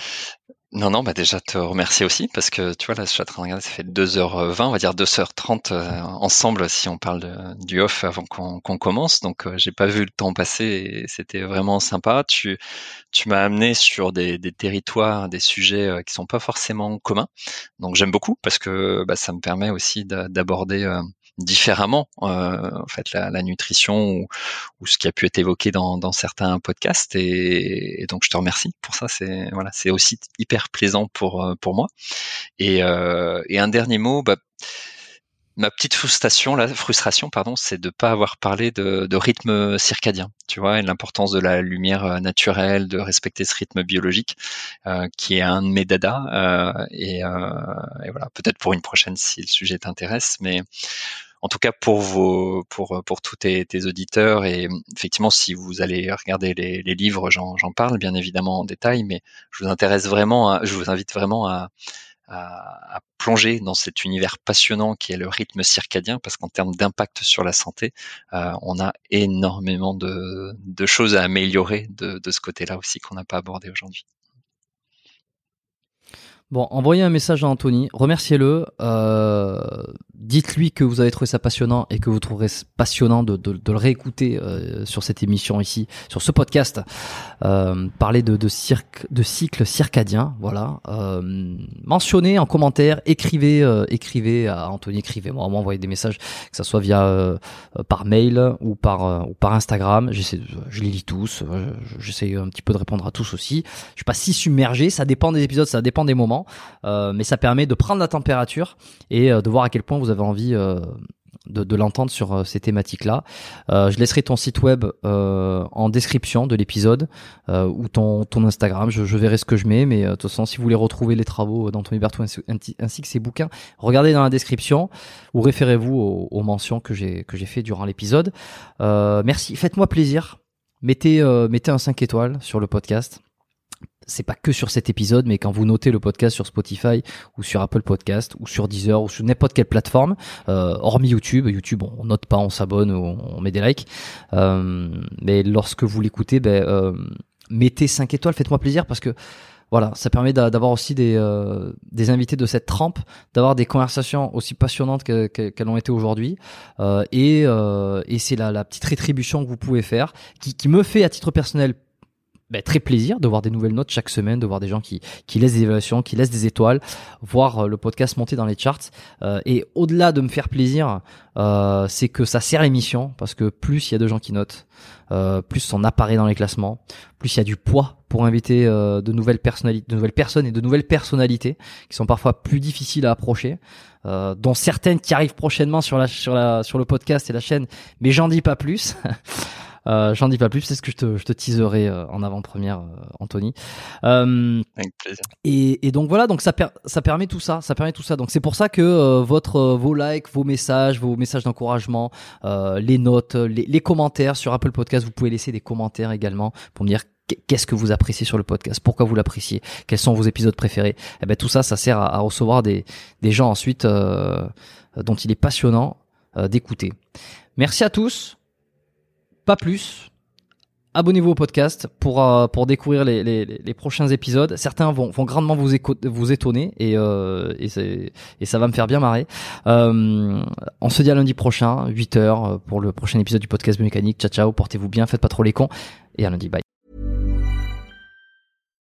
Non, non, bah déjà te remercier aussi parce que tu vois là, je suis en train de regarder, ça fait 2h20, on va dire 2h30 euh, ensemble si on parle du off avant qu'on commence. Donc euh, j'ai pas vu le temps passer et c'était vraiment sympa. Tu, tu m'as amené sur des, des, territoires, des sujets euh, qui sont pas forcément communs. Donc j'aime beaucoup parce que bah, ça me permet aussi d'aborder différemment euh, en fait la, la nutrition ou, ou, ce qui a pu être évoqué dans, dans certains podcasts. Et, et, donc je te remercie pour ça. C'est voilà c'est aussi hyper plaisant pour euh, pour moi. Et, euh, et un dernier mot bah, ma petite frustration, la frustration, pardon, c'est de pas avoir parlé de, de, rythme circadien, tu vois, et l'importance de la lumière euh, naturelle, de respecter ce rythme biologique, euh, qui est un de mes dadas. Euh, et, euh, et, voilà, peut-être pour une prochaine si le sujet t'intéresse, mais en tout cas pour vos pour pour tous tes, auditeurs et effectivement si vous allez regarder les, livres j'en parle bien évidemment en détail mais je vous intéresse vraiment je vous invite vraiment à, plonger dans cet univers passionnant qui est le rythme circadien, parce qu'en termes d'impact sur la santé, euh, on a énormément de, choses à améliorer de, de ce côté-là aussi qu'on n'a pas abordé aujourd'hui. Bon, envoyez un message à Anthony, remerciez-le, euh, dites-lui que vous avez trouvé ça passionnant et que vous trouverez passionnant de, de, de le réécouter euh, sur cette émission ici, sur ce podcast. Euh, parler de, de, cirque, de cycle circadien, voilà. Euh, mentionnez en commentaire, écrivez, euh, écrivez à Anthony, écrivez-moi, envoyez des messages, que ça soit via euh, par mail ou par ou par Instagram. J'essaie, je les lis tous, j'essaie un petit peu de répondre à tous aussi. Je suis pas si submergé, ça dépend des épisodes, ça dépend des moments. Euh, mais ça permet de prendre la température et euh, de voir à quel point vous avez envie euh, de, l'entendre sur ces thématiques-là. je laisserai ton site web en description de l'épisode ou ton, Instagram. Je, verrai ce que je mets, mais de toute façon, si vous voulez retrouver les travaux d'Anthony Bertou ainsi, que ses bouquins, regardez dans la description ou référez-vous aux, mentions que j'ai que j'ai fait durant l'épisode. merci, faites-moi plaisir. Mettez mettez un 5 étoiles sur le podcast c'est pas que sur cet épisode, mais quand vous notez le podcast sur Spotify ou sur Apple Podcast ou sur Deezer ou sur n'importe quelle plateforme, euh, hormis YouTube, YouTube on note pas, on s'abonne, ou on met des likes, euh, mais lorsque vous l'écoutez, ben, euh, mettez 5 étoiles, faites-moi plaisir parce que voilà, ça permet d'avoir aussi des, des invités de cette trempe, d'avoir des conversations aussi passionnantes qu'elles ont été aujourd'hui. et et c'est la, la petite rétribution que vous pouvez faire, qui me fait à titre personnel bah, très plaisir de voir des nouvelles notes chaque semaine, de voir des gens qui, qui laissent des évaluations, qui laissent des étoiles, voir euh, le podcast monter dans les charts. Euh, et au-delà de me faire plaisir, euh, c'est que ça sert l'émission parce que plus il y a de gens qui notent, plus on apparaît dans les classements, plus il y a du poids pour inviter de nouvelles personnalités, de nouvelles personnes et de nouvelles personnalités qui sont parfois plus difficiles à approcher. dont certaines qui arrivent prochainement sur la sur la sur le podcast et la chaîne, mais j'en dis pas plus. Euh, J'en dis pas plus, c'est ce que je te, je te teaserai euh, en avant-première, euh, Anthony. Euh, Avec plaisir. Et, et, donc voilà, donc ça, per, ça permet tout ça, ça permet tout ça. Donc c'est pour ça que euh, votre, vos likes, vos messages, vos messages d'encouragement, les notes, les, les, commentaires sur Apple Podcast, vous pouvez laisser des commentaires également pour me dire qu'est-ce que vous appréciez sur le podcast, pourquoi vous l'appréciez, quels sont vos épisodes préférés. Eh ben tout ça, ça sert à, à recevoir des, des gens ensuite dont il est passionnant d'écouter. Merci à tous pas plus. Abonnez-vous au podcast pour euh, pour découvrir les, les, prochains épisodes. Certains vont, vont grandement vous, vous étonner et euh, et, et ça va me faire bien marrer. Euh, on se dit à lundi prochain, 8h pour le prochain épisode du podcast Mécanique. Ciao ciao, portez-vous bien, faites pas trop les cons et à lundi, bye.